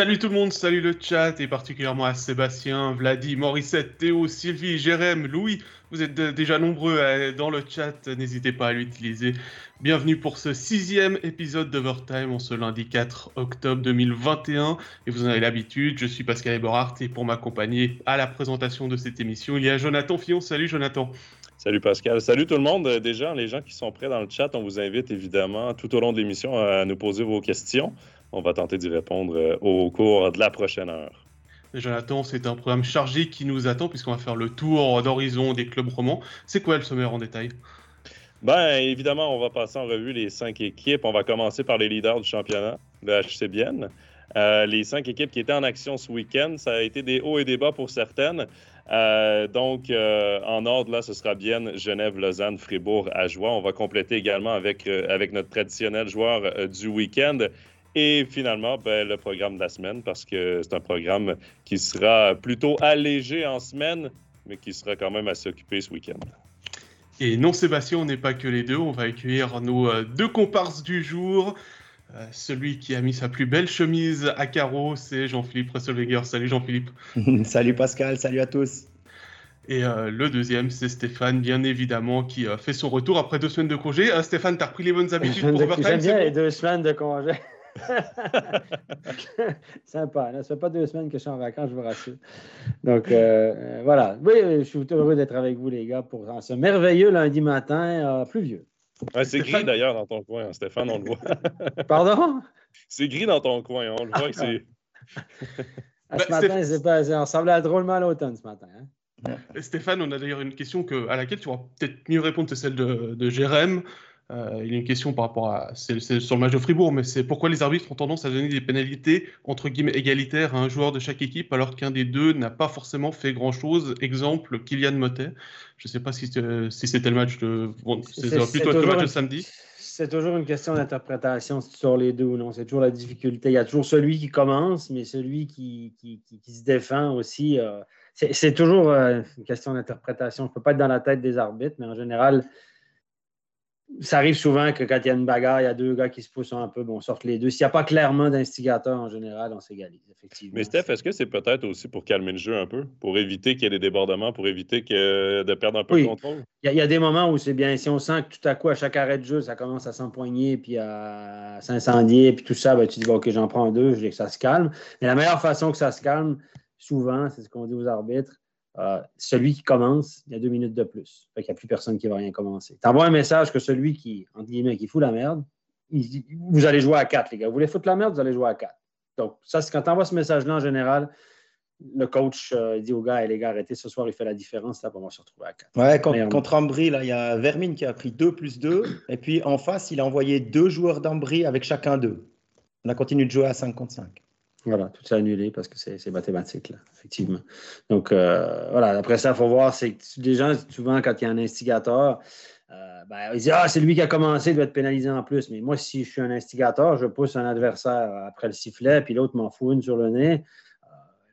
Salut tout le monde, salut le chat et particulièrement à Sébastien, Vladi, Morissette, Théo, Sylvie, Jérém, Louis. Vous êtes déjà nombreux dans le chat, n'hésitez pas à l'utiliser. Bienvenue pour ce sixième épisode d'Overtime en ce lundi 4 octobre 2021. Et vous en avez l'habitude, je suis Pascal Eberhardt et pour m'accompagner à la présentation de cette émission, il y a Jonathan Fillon. Salut Jonathan. Salut Pascal. Salut tout le monde. Déjà, les gens qui sont prêts dans le chat, on vous invite évidemment tout au long de l'émission à nous poser vos questions. On va tenter d'y répondre euh, au cours de la prochaine heure. Jonathan, c'est un programme chargé qui nous attend puisqu'on va faire le tour d'horizon des clubs romans. C'est quoi le sommaire en détail? Ben, évidemment, on va passer en revue les cinq équipes. On va commencer par les leaders du championnat, le HCBN. Euh, les cinq équipes qui étaient en action ce week-end, ça a été des hauts et des bas pour certaines. Euh, donc, en ordre, là, ce sera Bienne, Genève, Lausanne, Fribourg, Ajoie. On va compléter également avec, avec notre traditionnel joueur du week-end. Et finalement, ben, le programme de la semaine, parce que c'est un programme qui sera plutôt allégé en semaine, mais qui sera quand même assez occupé ce week-end. Et non, Sébastien, on n'est pas que les deux. On va accueillir nos euh, deux comparses du jour. Euh, celui qui a mis sa plus belle chemise à carreaux, c'est Jean-Philippe Resselweger. Salut Jean-Philippe. salut Pascal, salut à tous. Et euh, le deuxième, c'est Stéphane, bien évidemment, qui fait son retour après deux semaines de congé. Stéphane, tu as repris les bonnes habitudes pour J'aime bien les deux semaines de congé. Sympa. Ça fait pas deux semaines que je suis en vacances, je vous rassure. Donc, euh, euh, voilà. Oui, je suis heureux d'être avec vous, les gars, pour ce merveilleux lundi matin euh, pluvieux. c'est gris d'ailleurs dans ton coin, hein, Stéphane, on le voit. Pardon? C'est gris dans ton coin, on le voit que c'est. Ah, ce ben, matin, c'est pas, ça ressemblait drôlement à l'automne ce matin. Hein. Stéphane, on a d'ailleurs une question que, à laquelle tu vas peut-être mieux répondre, c'est celle de, de Jérém. Euh, il y a une question par rapport à. C'est sur le match de Fribourg, mais c'est pourquoi les arbitres ont tendance à donner des pénalité entre guillemets égalitaires à un joueur de chaque équipe alors qu'un des deux n'a pas forcément fait grand-chose. Exemple, Kylian Motet. Je ne sais pas si, c'était le match de. c'est plutôt le match de samedi. C'est toujours une question d'interprétation sur les deux ou non? C'est toujours la difficulté. Il y a toujours celui qui commence, mais celui qui, qui, se défend aussi. Euh, c'est toujours euh, une question d'interprétation. Je ne peux pas être dans la tête des arbitres, mais en général, ça arrive souvent que quand il y a une bagarre, il y a deux gars qui se poussent un peu, bon, on sort les deux. S'il n'y a pas clairement d'instigateur en général, on s'égalise, effectivement. Mais Steph, est-ce que c'est peut-être aussi pour calmer le jeu un peu, pour éviter qu'il y ait des débordements, pour éviter que, de perdre un peu le contrôle? Il y, a, des moments où c'est bien, si on sent que tout à coup, à chaque arrêt de jeu, ça commence à s'empoigner, puis à s'incendier, puis tout ça, ben, tu dis, OK, j'en prends deux, je dis que ça se calme. Mais la meilleure façon que ça se calme, souvent, c'est ce qu'on dit aux arbitres, euh, celui qui commence, il y a deux minutes de plus. il n'y a plus personne qui va rien commencer. Tu envoies un message que celui qui, entre guillemets, qui fout la merde, vous allez jouer à quatre, les gars. Vous voulez foutre la merde, vous allez jouer à quatre. Donc, ça, c'est quand tu envoies ce message-là, en général, le coach euh, dit aux gars, les gars, arrêtez, ce soir, il fait la différence, là, on va se retrouver à quatre. Ouais, contre, contre Ambry, là, il y a Vermine qui a pris 2 plus 2, et puis en face, il a envoyé deux joueurs d'Ambry avec chacun deux. On a continué de jouer à 5 contre 5. Voilà, tout ça annulé parce que c'est mathématique, là, effectivement. Donc, euh, voilà, après ça, il faut voir, c'est que les gens, souvent, quand il y a un instigateur, euh, ben, ils disent Ah, c'est lui qui a commencé, il doit être pénalisé en plus. Mais moi, si je suis un instigateur, je pousse un adversaire après le sifflet, puis l'autre m'en fout une sur le nez.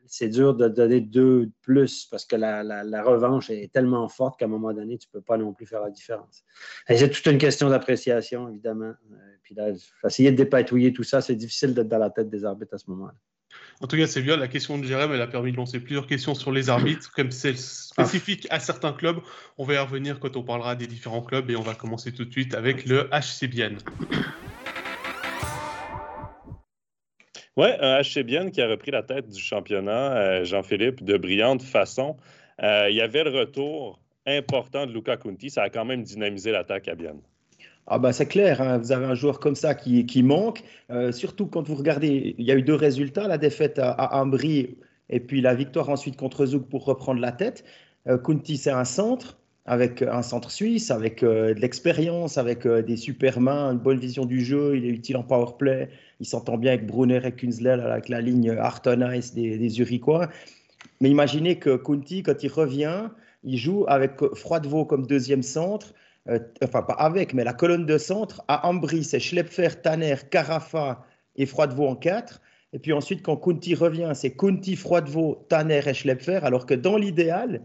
Euh, c'est dur de donner deux plus parce que la, la, revanche est tellement forte qu'à un moment donné, tu ne peux pas non plus faire la différence. C'est toute une question d'appréciation, évidemment. Puis là, essayer de dépatouiller tout ça, c'est difficile d'être dans la tête des arbitres à ce moment-là. En tout cas, c'est bien. La question de Jérém, elle a permis de lancer plusieurs questions sur les arbitres, comme c'est spécifique à certains clubs. On va y revenir quand on parlera des différents clubs et on va commencer tout de suite avec le HCBN. Oui, un HCBN qui a repris la tête du championnat, euh, Jean-Philippe, de brillante façon. Euh, il y avait le retour important de Luca Conti. Ça a quand même dynamisé l'attaque à Bienne. Ah bah c'est clair, hein. vous avez un joueur comme ça qui, qui manque, euh, surtout quand vous regardez, il y a eu deux résultats, la défaite à, à et puis la victoire ensuite contre Zouk pour reprendre la tête. Euh, c'est un centre, avec un centre suisse, avec de l'expérience, avec des super mains, une bonne vision du jeu, il est utile en power play, il s'entend bien avec Brunner et Kunzler, avec la ligne Artonice des, des Uriquois. Mais imaginez que Kunti, quand il revient, il joue avec Froidevaux comme deuxième centre, euh, enfin pas avec, mais la colonne de centre, à Ambry, c'est Schlepfer, Tanner, Carafa et Froidevaux en 4. Et puis ensuite, quand Kunti revient, c'est Kunti, Froidevaux, Tanner et Schlepfer, alors que dans l'idéal,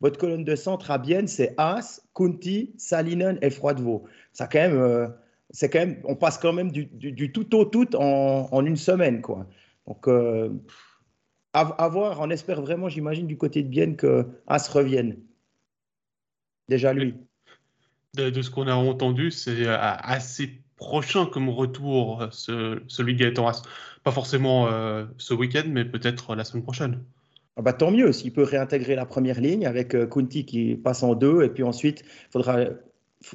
votre colonne de centre à Bienne, c'est As, Kunti, Salinen et Froidevaux. Ça quand même, euh, c'est quand même, on passe quand même du, tout au tout en, en, une semaine, quoi. Donc, euh, à, voir, on espère vraiment, j'imagine, du côté de Bienne que As revienne. Déjà lui. De, ce qu'on a entendu, c'est euh, assez prochain comme retour, euh, ce, celui de Gaëtan As. Pas forcément euh, ce week-end, mais peut-être la semaine prochaine. Ah bah, tant mieux, s'il peut réintégrer la première ligne avec Kunti qui passe en deux, et puis ensuite, il faudra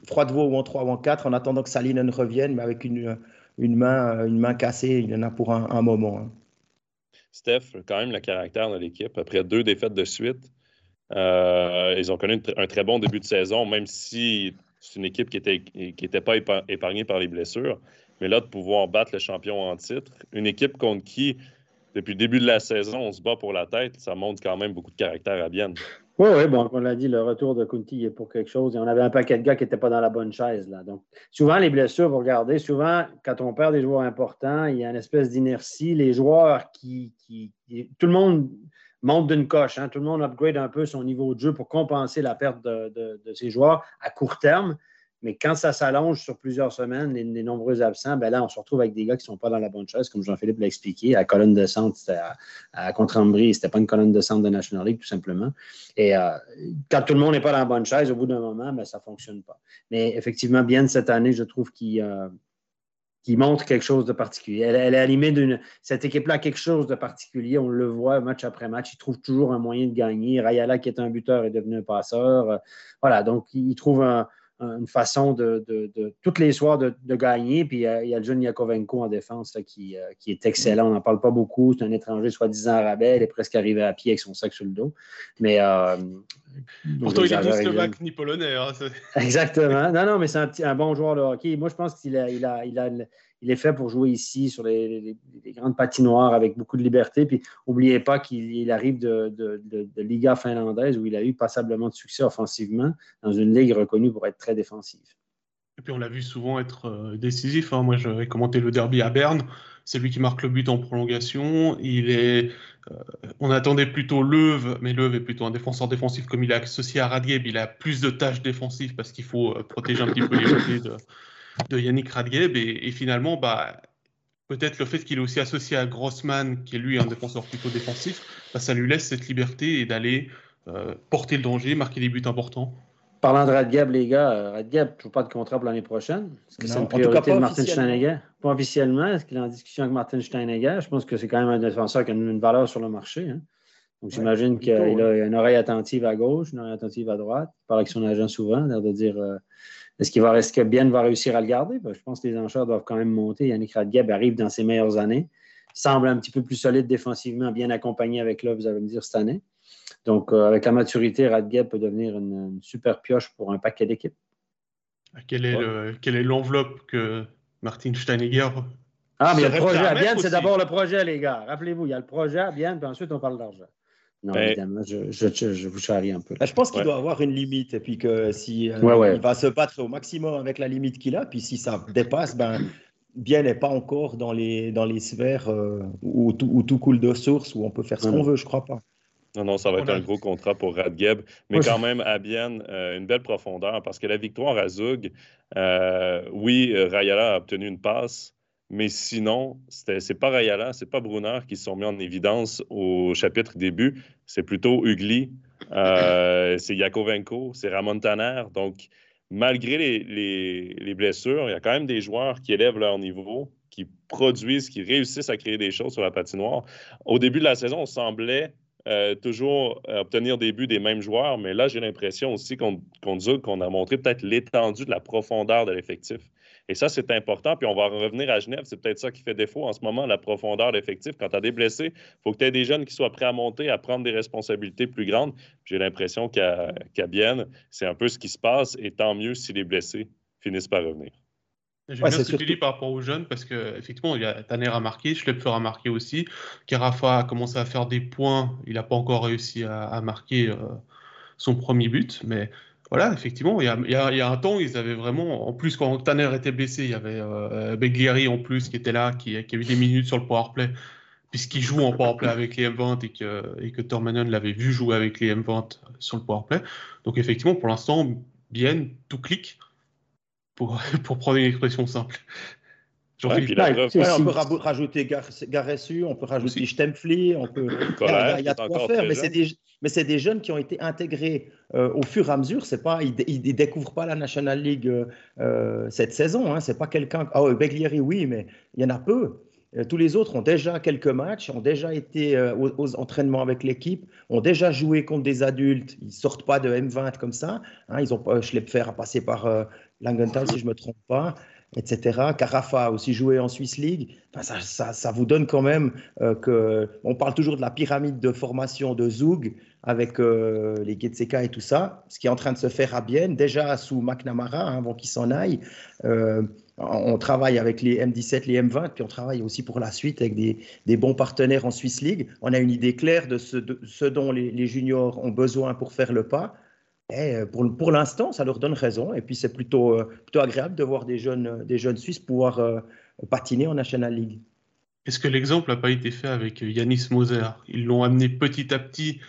Froidevaux ou en 3 ou en 4 en attendant que Salinen revienne, mais avec une, une, main, une main cassée, il en a pour un, moment. Hein. Steph, quand même le caractère de l'équipe. Après deux défaites de suite, euh, ils ont connu un très bon début de saison, même si c'est une équipe qui n'était qui pas épargnée par les blessures. Mais là, de pouvoir battre le champion en titre, une équipe contre qui, depuis le début de la saison, on se bat pour la tête, ça montre quand même beaucoup de caractère à Bienne. Oui, oui, bon, on l'a dit, le retour de Kunti est pour quelque chose. Et on avait un paquet de gars qui n'étaient pas dans la bonne chaise. Là. Donc, souvent, les blessures, vous regardez, souvent, quand on perd des joueurs importants, il y a une espèce d'inertie. Les joueurs qui, qui, Tout le monde monte d'une coche. Hein. Tout le monde upgrade un peu son niveau de jeu pour compenser la perte de, de, de ses joueurs à court terme. Mais quand ça s'allonge sur plusieurs semaines, les, nombreux absents, ben là, on se retrouve avec des gars qui ne sont pas dans la bonne chaise, comme Jean-Philippe l'a expliqué. À colonne de centre, c'était à, Contre-Ambry, ce n'était pas une colonne de centre de National League, tout simplement. Et euh, quand tout le monde n'est pas dans la bonne chaise, au bout d'un moment, ben, ça ne fonctionne pas. Mais effectivement, bien cette année, je trouve qu'il euh, montre quelque chose de particulier. Elle, est animée d'une. Cette équipe-là a quelque chose de particulier. On le voit match après match. Il trouve toujours un moyen de gagner. Rayala, qui est un buteur, est devenu un passeur. Voilà, donc il trouve un une façon de, de, toutes les soirs de, gagner. Puis euh, il y a le jeune Yakovenko en défense qui, euh, qui, est excellent. On n'en parle pas beaucoup. C'est un étranger soi-disant rabais. Il est presque arrivé à pied avec son sac sur le dos. Mais. Euh, Pourtant, il est plus slovaque ni polonais. Hein, Exactement. Non, non, mais c'est un, un, bon joueur de hockey. Moi, je pense qu'il a, il a, il a il est fait pour jouer ici sur les, grandes patinoires avec beaucoup de liberté. Puis n'oubliez pas qu'il arrive de, Liga finlandaise où il a eu passablement de succès offensivement dans une ligue reconnue pour être très défensive. Et puis on l'a vu souvent être euh, décisif. Hein. Moi, j'avais commenté le derby à Berne. C'est lui qui marque le but en prolongation. Il est, euh, on attendait plutôt Leuve, mais Leuve est plutôt un défenseur défensif comme il est associé à Radgeb. Il a plus de tâches défensives parce qu'il faut euh, protéger un petit peu les côtés de Yannick Radgeb. Et, finalement, bah, peut-être le fait qu'il est aussi associé à Grossman, qui est lui un défenseur plutôt défensif, bah, ça lui laisse cette liberté et d'aller euh, porter le danger, marquer des buts importants. Parlant de Radgeb, les gars, euh, Radgeb, ne pas de contrat pour l'année prochaine. Est-ce que c'est une priorité de Martin Steinegger? Pas officiellement. Est-ce qu'il est en discussion avec Martin Steinegger? Je pense que c'est quand même un défenseur qui a une, valeur sur le marché. Hein. Donc, j'imagine qu'il a, une oreille attentive à gauche, une oreille attentive à droite. Il parle avec son agent souvent, l'air de dire euh, est-ce qu'il va rester bien va réussir à le garder? Ben, je pense que les enchères doivent quand même monter. Yannick Radgeb arrive dans ses meilleures années. Semble un petit peu plus solide défensivement, bien accompagné avec là, vous allez me dire, cette année. Donc, euh, avec la maturité, Radgeb peut devenir une, super pioche pour un paquet d'équipes. Quelle est l'enveloppe que Martin Steinegger ah, mais le projet à Bienne, c'est d'abord le projet, les gars. Rappelez-vous, il y a le projet à Bienne, puis ensuite on parle d'argent. Non, ben, évidemment, je, je, vous charrie un peu. Ben, je pense qu'il doit avoir une limite et puis que si euh, il va se battre au maximum avec la limite qu'il a, puis si ça dépasse, ben bien n'est pas encore dans les dans les sphères euh, où, tout, coule de source où on peut faire ce qu'on veut, je crois pas. Non, non, ça va être un gros contrat pour Radgeb, mais quand même à Bienne, euh, une belle profondeur parce que la victoire à Zug, oui, Rayala a obtenu une passe, mais sinon, c'est pas Rayala, c'est pas Brunner qui sont mis en évidence au chapitre début. C'est plutôt Ugly, euh, c'est Yakovenko, c'est Ramon Tanner. Donc, malgré les, les, blessures, il y a quand même des joueurs qui élèvent leur niveau, qui produisent, qui réussissent à créer des choses sur la patinoire. Au début de la saison, on semblait euh, toujours obtenir des buts des mêmes joueurs, mais là, j'ai l'impression aussi qu'on qu'on a montré peut-être l'étendue de la profondeur de l'effectif. Et ça, c'est important. Puis on va revenir à Genève. C'est peut-être ça qui fait défaut en ce moment, la profondeur d'effectif. Quand tu as des blessés, il faut que tu aies des jeunes qui soient prêts à monter, à prendre des responsabilités plus grandes. J'ai l'impression qu'à Bienne, c'est un peu ce qui se passe. Et tant mieux si les blessés finissent par revenir. J'aime bien ce que tu dis par rapport aux jeunes parce qu'effectivement, il y a Tanner a marqué, Schlepfer a marqué aussi. Karafa a commencé à faire des points. Il n'a pas encore réussi à, marquer euh, son premier but, mais voilà, effectivement, il y, a, un temps, ils avaient vraiment, en plus quand Tanner était blessé, il y avait euh, en plus qui était là, qui, a eu des minutes sur le powerplay, puisqu'il joue en powerplay avec les M20 et que, et que l'avait vu jouer avec les M20 sur le powerplay. Donc effectivement, pour l'instant, bien, tout clique, pour, pour prendre une expression simple. Ouais, on peut rajouter Garessu, on peut rajouter Stempfli, on peut. il y a, de quoi faire, mais c'est des, mais c'est des jeunes qui ont été intégrés euh, au fur et à mesure. C'est pas, ils, ne découvrent pas la National League euh, euh, cette saison. Hein. C'est pas quelqu'un. Ah, oh, Beglieri, oui, mais il y en a peu. Tous les autres ont déjà quelques matchs, ont déjà été aux, entraînements avec l'équipe, ont déjà joué contre des adultes. Ils sortent pas de M20 comme ça. Hein. Ils ont Schlepfer à passer par Langenthal, si je me trompe pas etc. Carafa a aussi joué en Swiss League. ça, ça, vous donne quand même euh, que. On parle toujours de la pyramide de formation de Zug avec euh, les Getseka et tout ça, ce qui est en train de se faire à Bienne, déjà sous McNamara, hein, avant qu'il s'en aille. Euh, on travaille avec les M17, les M20, puis on travaille aussi pour la suite avec des, des bons partenaires en Swiss League. On a une idée claire de ce, dont les juniors ont besoin pour faire le pas. Et euh, pour, l'instant, ça leur donne raison. Et puis, c'est plutôt, euh, agréable de voir des jeunes, euh, des jeunes Suisses pouvoir patiner en National League. Est-ce que l'exemple n'a pas été fait avec Yanis Moser? Ils l'ont amené petit à petit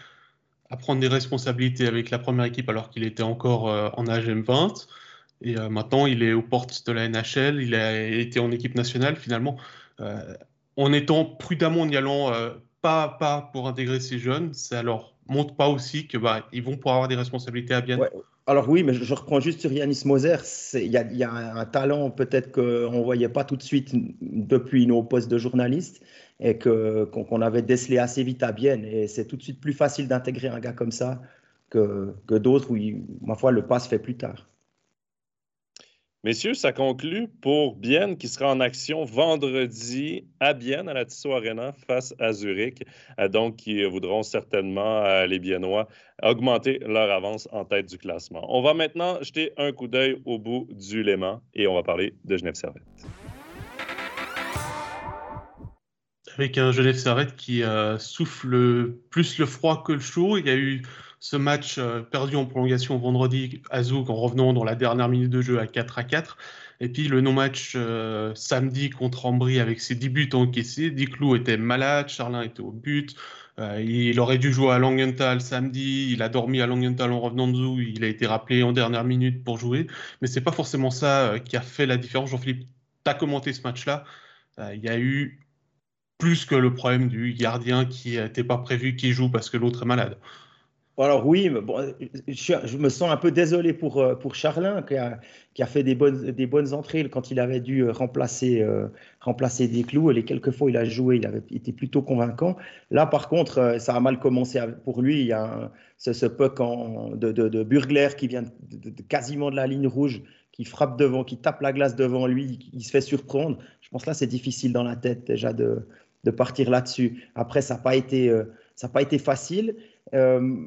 à prendre des responsabilités avec la première équipe alors qu'il était encore en âge M20. Et maintenant, il est aux portes de la NHL. Il a été en équipe nationale finalement. en étant prudemment, en y allant pas à pas pour intégrer ces jeunes, c'est alors montre pas aussi que bah, ils vont pouvoir avoir des responsabilités à bien. Alors oui, mais je, reprends juste sur Yanis Moser. Il y, a un talent peut-être qu'on ne voyait pas tout de suite depuis nos postes de journalistes et qu'on avait décelé assez vite à Bienne. Et c'est tout de suite plus facile d'intégrer un gars comme ça que, que d'autres où, ma foi, le pas se fait plus tard. Messieurs, ça conclut pour Bienne qui sera en action vendredi à Bienne, à la Tissot Arena, face à Zurich. Euh, donc, qui voudront certainement, euh, les Biennois, augmenter leur avance en tête du classement. On va maintenant jeter un coup d'œil au bout du Léman et on va parler de Genève Servette. Avec un Genève Servette qui euh, souffle plus le froid que le chaud. Il y a eu ce match euh, perdu en prolongation vendredi à Zouk en revenant dans la dernière minute de jeu à 4 à 4. Et puis le non-match euh, samedi contre Ambry avec ses 10 buts encaissés. Diclou était malade, Charlin était au but. Euh, il aurait dû jouer à Langenthal samedi. Il a dormi à Langenthal en revenant de Zouk. Il a été rappelé en dernière minute pour jouer. Mais c'est pas forcément ça qui a fait la différence. Jean-Philippe, tu as commenté ce match-là. Il y a eu plus que le problème du gardien qui n'était pas prévu qui joue parce que l'autre est malade. Alors oui, mais bon, je, me sens un peu désolé pour, euh, pour Charlin qui a, qui a, fait des bonnes, des bonnes entrées quand il avait dû euh, remplacer, euh, remplacer des clous. Et quelques fois il a joué, il avait été plutôt convaincant. Là, par contre, ça a mal commencé pour lui. Il y a ce, puck en, de, de, Burgler qui vient quasiment de la ligne rouge, qui frappe devant, qui tape la glace devant lui, il se fait surprendre. Je pense là, c'est difficile dans la tête déjà de, partir là-dessus. Après, ça n'a pas, pas été facile. Euh,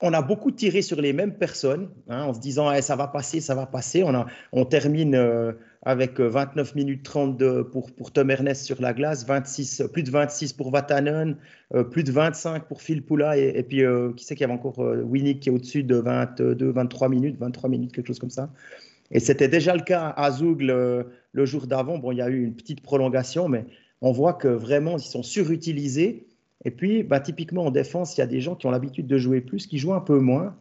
on a beaucoup tiré sur les mêmes personnes, hein, en se disant eh, ça va passer, ça va passer. On, a, termine euh, avec 29 euh, minutes 32 pour, pour Tom Ernest sur la glace, 26, plus de 26 pour Vatanen, plus de 25 pour Phil Poula, et, puis qui sait qu'il y avait encore Winnick qui est au-dessus de 22, 23 minutes, 23 minutes, quelque chose comme ça. Et c'était déjà le cas à Zoug le jour d'avant. Bon, il y a eu une petite prolongation, mais on voit que vraiment, ils sont surutilisés. Et puis, bah, typiquement en défense, il y a des gens qui ont l'habitude de jouer plus, qui jouent un peu moins.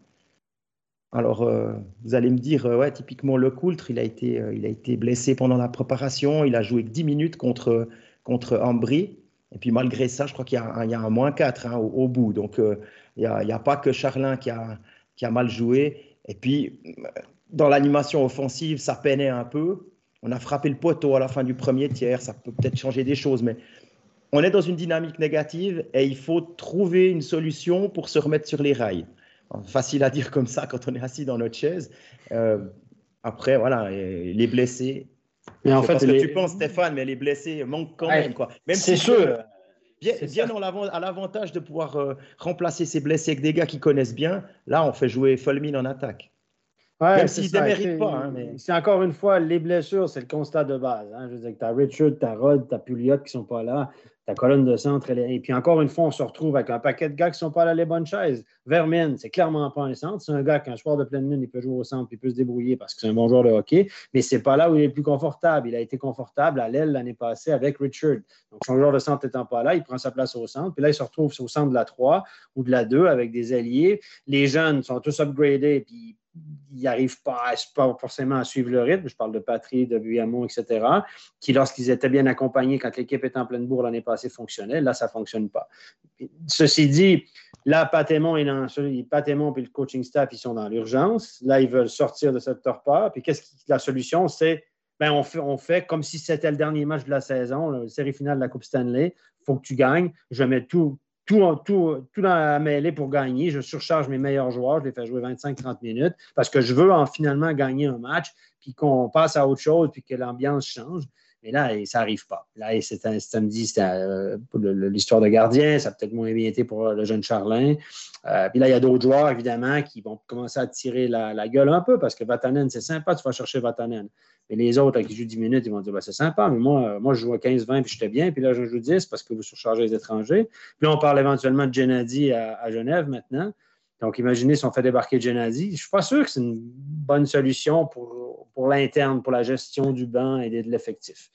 Alors, euh, vous allez me dire, euh, ouais, typiquement Le Coultre, il a, été, euh, il a été blessé pendant la préparation, il a joué que 10 minutes contre, contre Ambry. Et puis, malgré ça, je crois qu'il y, a un moins 4 hein, au, bout. Donc, il n'y a, a, pas que Charlin qui a, qui a mal joué. Et puis, dans l'animation offensive, ça peinait un peu. On a frappé le poteau à la fin du premier tiers, ça peut peut-être changer des choses, mais on est dans une dynamique négative et il faut trouver une solution pour se remettre sur les rails. Facile à dire comme ça quand on est assis dans notre chaise. Euh, après, voilà, les blessés. Mais en fait, ce que tu penses, Stéphane, mais les blessés manquent quand même. Quoi. Même c'est sûr. Bien, bien à l'avantage de pouvoir euh, remplacer ces blessés avec des gars qui connaissent bien. Là, on fait jouer Fulmin en attaque. Ouais, Même s'ils ne méritent pas. Hein, mais... C'est encore une fois, les blessures, c'est le constat de base. Hein. Je veux dire que tu as Richard, tu as Rod, tu as Pouliot qui ne sont pas là ta colonne de centre. Et puis encore une fois, on se retrouve avec un paquet de gars qui ne sont pas à les bonnes chaises. Vermin, c'est clairement pas un centre. C'est un gars qu'un soir de pleine lune, il peut jouer au centre, il peut se débrouiller parce que c'est un bon joueur de hockey, mais ce n'est pas là où il est plus confortable. Il a été confortable à l'aile l'année passée avec Richard. Donc son joueur de centre n'étant pas là, il prend sa place au centre. Puis là, il se retrouve au centre de la 3 ou de la 2 avec des alliés. Les jeunes sont tous upgradés, puis n'arrivent pas, forcément à suivre le rythme. Je parle de Patry, de Buyamo, etc., qui, lorsqu'ils étaient bien accompagnés, quand l'équipe était en pleine bourre l'année passée, fonctionnait. Là, ça ne fonctionne pas. Ceci dit, là, Patémon et, puis le coaching staff, ils sont dans l'urgence. Là, ils veulent sortir de cette torpeur. Puis qu'est-ce que la solution, c'est ben, on, fait, on fait comme si c'était le dernier match de la saison, la série finale de la Coupe Stanley. Il faut que tu gagnes. Je mets tout, tout, tout, tout dans la mêlée pour gagner. Je surcharge mes meilleurs joueurs. Je les fais jouer 25-30 minutes parce que je veux en finalement gagner un match, puis qu'on passe à autre chose, puis que l'ambiance change. Mais là, ça n'arrive pas. Là, c'est un samedi, c'était euh, l'histoire de gardien. Ça a peut-être moins bien été pour le jeune Charlin. Euh, puis là, il y a d'autres joueurs, évidemment, qui vont commencer à tirer la, gueule un peu parce que Vatanen, c'est sympa, tu vas chercher Vatanen. Mais les autres qui jouent 10 minutes, ils vont dire ben, c'est sympa, mais moi, euh, moi, je joue à 15-20 puis j'étais bien. Puis là, je joue 10 parce que vous surchargez les étrangers. Puis on parle éventuellement de Gennady à, Genève maintenant. Donc, imaginez si on fait débarquer Gennady. Je ne suis pas sûr que c'est une bonne solution pour, pour l'interne, pour la gestion du banc et de l'effectif.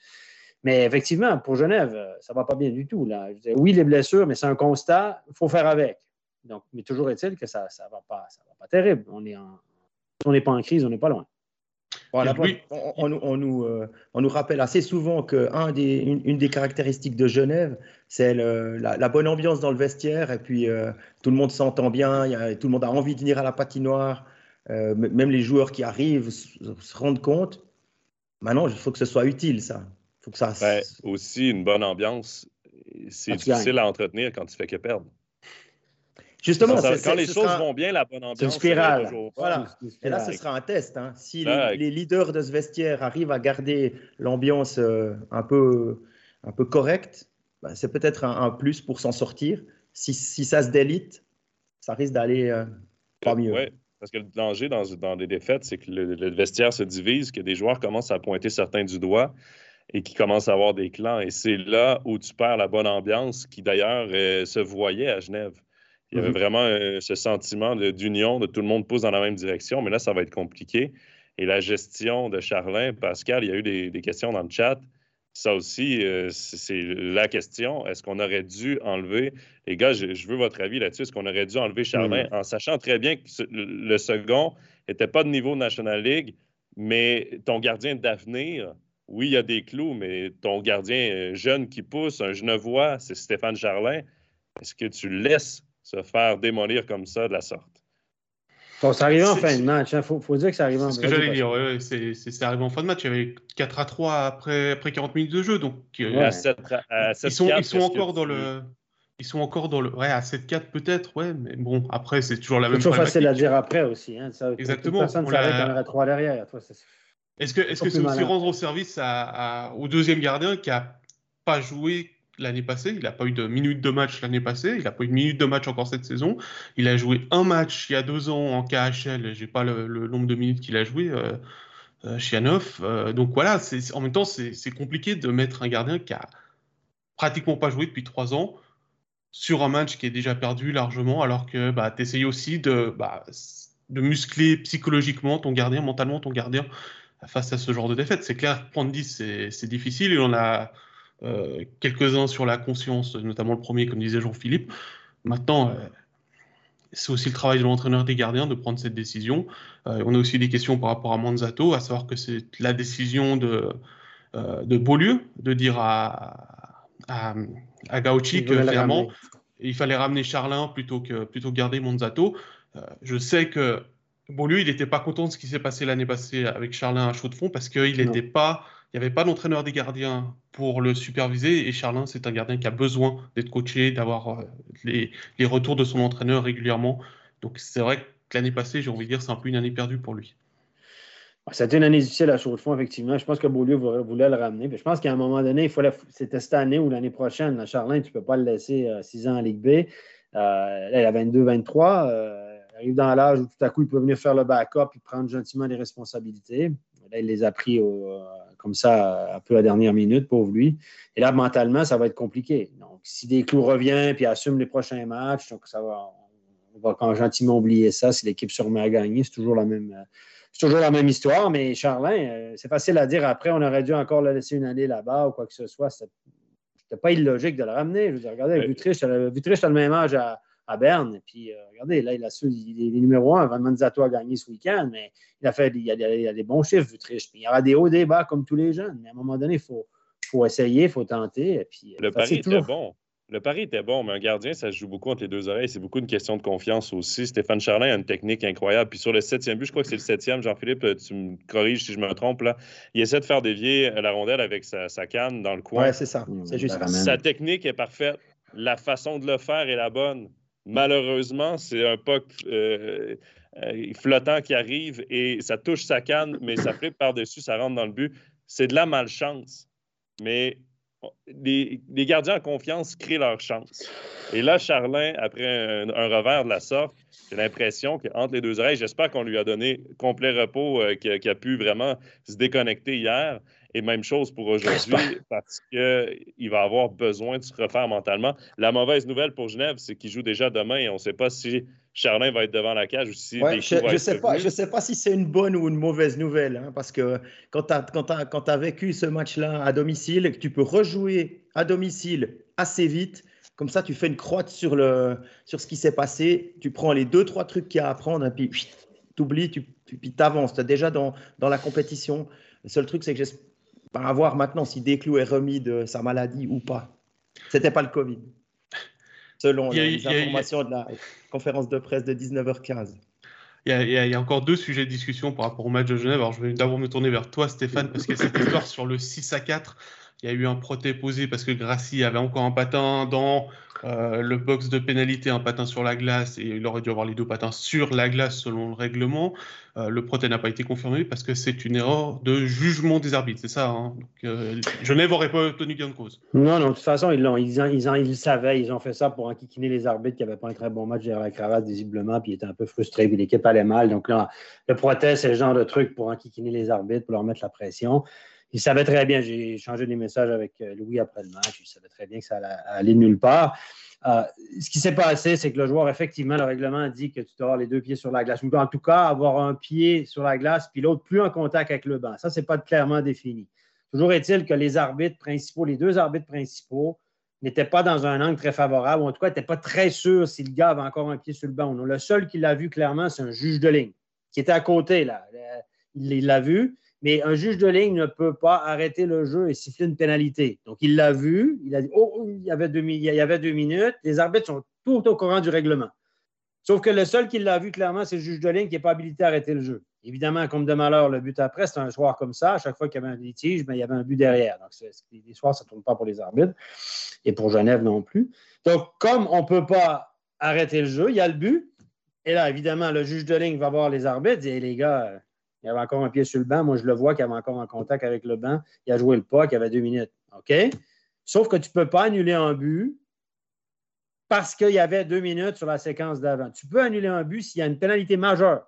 Mais effectivement, pour Genève, ça ne va pas bien du tout. Là. oui, les blessures, mais c'est un constat, il faut faire avec. Donc, mais toujours est-il que ça ne va, pas, va pas terrible. On est on n'est pas en crise, on n'est pas loin. On, nous, euh, on, nous, rappelle assez souvent qu'une des, une, des caractéristiques de Genève, c'est la, bonne ambiance dans le vestiaire, et puis euh, tout le monde s'entend bien, tout le monde a envie de venir à la patinoire, euh, même les joueurs qui arrivent se, rendent compte. Maintenant, il faut que ce soit utile, ça. Faut que ça... Ben, aussi, une bonne ambiance, c'est difficile à entretenir quand tu fais que perdre. Justement, quand les choses vont bien, la bonne ambiance. C'est une spirale. Voilà. Et là, ce sera un test. Hein. Si les, leaders de ce vestiaire arrivent à garder l'ambiance euh, un, peu, un peu correcte, ben, c'est peut-être un, plus pour s'en sortir. Si, si, ça se délite, ça risque d'aller euh, pas mieux. Oui, parce que le danger dans, dans les défaites, c'est que le, vestiaire se divise, que des joueurs commencent à pointer certains du doigt et qui commencent à avoir des clans. Et c'est là où tu perds la bonne ambiance qui, d'ailleurs, euh, se voyait à Genève. Il y avait mhm. vraiment euh, ce sentiment d'union, de, tout le monde pousse dans la même direction, mais là, ça va être compliqué. Et la gestion de Charlin, Pascal, il y a eu des, questions dans le chat. Ça aussi, euh, c'est la question. Est-ce qu'on aurait dû enlever, les gars, je, veux votre avis là-dessus, est-ce qu'on aurait dû enlever Charlin mhm. en sachant très bien que le second n'était pas de niveau National League, mais ton gardien d'avenir, oui, il y a des clous, mais ton gardien euh, jeune qui pousse, un Genevois, c'est Stéphane Charlin. Est-ce que tu laisses se faire démolir comme ça de la sorte. Bon, ça arrive en fin de match. Il hein. faut, dire que ça arrive en fin de match. C'est ce que j'allais dire. Ouais, c'est arrivé en fin de match. Il y avait 4 à 3 après, après 40 minutes de jeu. Donc, euh, à 7, à 7, ils sont, ils sont encore dans le. Ils sont encore dans le. Ouais, à 7-4 peut-être, ouais, mais bon, après, c'est toujours la même chose. C'est toujours facile à dire après aussi. Hein. Ça, Exactement. Personne ne en aurait 3 derrière. Est-ce que c'est -ce c'est aussi rendre service à, au deuxième gardien qui n'a pas joué l'année passée. Il n'a pas eu de minutes de match l'année passée. Il n'a pas eu de minutes de match encore cette saison. Il a joué un match il y a deux ans en KHL. J'ai pas le, nombre de minutes qu'il a joué. Euh, euh. Euh, donc voilà, en même temps, c'est compliqué de mettre un gardien qui a pratiquement pas joué depuis trois ans sur un match qui est déjà perdu largement, alors que bah, tu essayes aussi de, bah, de muscler psychologiquement ton gardien, mentalement ton gardien face à ce genre de défaite. C'est clair, prendre 10, c'est difficile. Et on a euh, quelques-uns sur la conscience, notamment le premier, comme disait Jean-Philippe. Maintenant, euh, c'est aussi le travail de l'entraîneur des gardiens de prendre cette décision. Euh, on a aussi des questions par rapport à Manzato, à savoir que c'est la décision de, de Beaulieu de dire à, à, Gauchi que finalement, il fallait ramener Charlin plutôt que, plutôt garder Manzato. je sais que Beaulieu, il n'était pas content de ce qui s'est passé l'année passée avec Charlin à chaud de fond parce qu'il n'était pas il n'y avait pas d'entraîneur des gardiens pour le superviser. Et Charlin, c'est un gardien qui a besoin d'être coaché, d'avoir euh, les, retours de son entraîneur régulièrement. Donc c'est vrai que l'année passée, j'ai envie de dire, c'est un peu une année perdue pour lui. C'était une année difficile à chaud de fond, effectivement. Je pense que Beaulieu voulait le ramener. je pense qu'à un moment donné, il fallait, c'était cette année ou l'année prochaine. Charlin, tu ne peux pas le laisser euh, six ans en Ligue B. Euh, là, il a 22-23. il arrive dans l'âge où tout à coup, il peut venir faire le backup et prendre gentiment les responsabilités. Là, il les a pris au, comme ça un peu à la dernière minute, pauvre lui. Et là, mentalement, ça va être compliqué. Donc, si Desclous revient puis assume les prochains matchs, donc ça va, on va quand gentiment oublier ça. Si l'équipe se remet à gagner, c'est toujours la même. C'est toujours la même histoire, mais Charlin, euh, c'est facile à dire. Après, on aurait dû encore le laisser une année là-bas ou quoi que ce soit. C'était pas illogique de le ramener. Je veux dire, regardez, Vutriche, Vutriche a le même âge à, à Berne. Et puis, regardez, là, il, a su, il est numéro un. Van Manzato a gagné ce week-end, mais il a fait il a, il a des bons chiffres, Vutriche. Puis il y aura des hauts, des bas, comme tous les jeunes. Mais à un moment donné, il faut, faut essayer, il faut tenter. Et puis, le pari était bon. Le pari était bon, mais un gardien, ça se joue beaucoup entre les deux oreilles. C'est beaucoup une question de confiance aussi. Stéphane Charlin a une technique incroyable. Puis sur le septième but, je crois que c'est le septième, Jean-Philippe, tu me corriges si je me trompe, là. il essaie de faire dévier la rondelle avec sa, canne dans le coin. Oui, c'est ça. C'est juste Sa technique est parfaite. La façon de le faire est la bonne. Malheureusement, c'est un puck euh, euh, flottant qui arrive et ça touche sa canne, mais ça flippe par-dessus, ça rentre dans le but. C'est de la malchance. Mais les, gardiens en confiance créent leur chance. Et là, Charlin, après un, revers de la sorte, j'ai l'impression qu'entre les deux oreilles, j'espère qu'on lui a donné complet repos, euh, qu'il a pu vraiment se déconnecter hier. Et même chose pour aujourd'hui, parce qu'il va avoir besoin de se refaire mentalement. La mauvaise nouvelle pour Genève, c'est qu'il joue déjà demain et on ne sait pas si Charlin va être devant la cage ou si je ne sais, pas, je sais pas si c'est une bonne ou une mauvaise nouvelle, hein, parce que quand tu as, vécu ce match-là à domicile, que tu peux rejouer à domicile assez vite, comme ça tu fais une croix sur, le, sur ce qui s'est passé, tu prends les deux, trois trucs qu'il y a à prendre, et puis tu oublies, tu, puis tu avances, tu es déjà dans, dans la compétition. Le seul truc, c'est que j'espère à voir maintenant si Desclous est remis de sa maladie ou pas. C'était pas le Covid, selon les informations de la conférence de presse de 19h15. Il y, a, encore deux sujets de discussion par rapport au match de Genève. Alors, je vais d'abord me tourner vers toi, Stéphane, parce qu'il y a cette histoire sur le 6 à 4. Il y a eu un proté posé parce que Grassi avait encore un patin dans euh, le box de pénalité, un patin sur la glace, et il aurait dû avoir les deux patins sur la glace selon le règlement. Euh, le proté n'a pas été confirmé parce que c'est une erreur de jugement des arbitres, c'est ça. Hein Genève n'aurait pas tenu gain de cause. Non, non, de toute façon, ils l'ont. Ils, ils, ils, savaient, ils ont fait ça pour enquiquiner les arbitres qui n'avaient pas un très bon match derrière la cravate, visiblement, puis ils étaient un peu frustrés, puis l'équipe allait mal. Donc là, le proté, c'est le genre de truc pour enquiquiner les arbitres, pour leur mettre la pression. Ils savaient très bien, j'ai échangé des messages avec Louis après le match, ils savaient très bien que ça allait aller nulle part. Euh, ce qui s'est passé, c'est que le joueur, effectivement, le règlement dit que tu dois avoir les deux pieds sur la glace. Ou en tout cas, avoir un pied sur la glace, puis l'autre plus en contact avec le banc. Ça, ce n'est pas clairement défini. Toujours est-il que les arbitres principaux, les deux arbitres principaux, n'étaient pas dans un angle très favorable, ou en tout cas, n'étaient pas très sûrs si le gars avait encore un pied sur le banc ou non. Le seul qui l'a vu clairement, c'est un juge de ligne qui était à côté. Là. Il l'a vu mais un juge de ligne ne peut pas arrêter le jeu et siffler une pénalité. Donc, il l'a vu, il a dit Oh, il y, avait deux, il y avait deux minutes. Les arbitres sont tout au courant du règlement. Sauf que le seul qui l'a vu clairement, c'est le juge de ligne qui n'est pas habilité à arrêter le jeu. Évidemment, comme de malheur, le but après, c'est un soir comme ça. À chaque fois qu'il y avait un litige, ben, il y avait un but derrière. Donc, les soirs, ça ne tourne pas pour les arbitres et pour Genève non plus. Donc, comme on ne peut pas arrêter le jeu, il y a le but. Et là, évidemment, le juge de ligne va voir les arbitres et les gars, il avait encore un pied sur le banc. Moi, je le vois qu'il avait encore en contact avec le banc. Il a joué le pas, il avait deux minutes. OK? Sauf que tu ne peux pas annuler un but parce qu'il y avait deux minutes sur la séquence d'avant. Tu peux annuler un but s'il y a une pénalité majeure.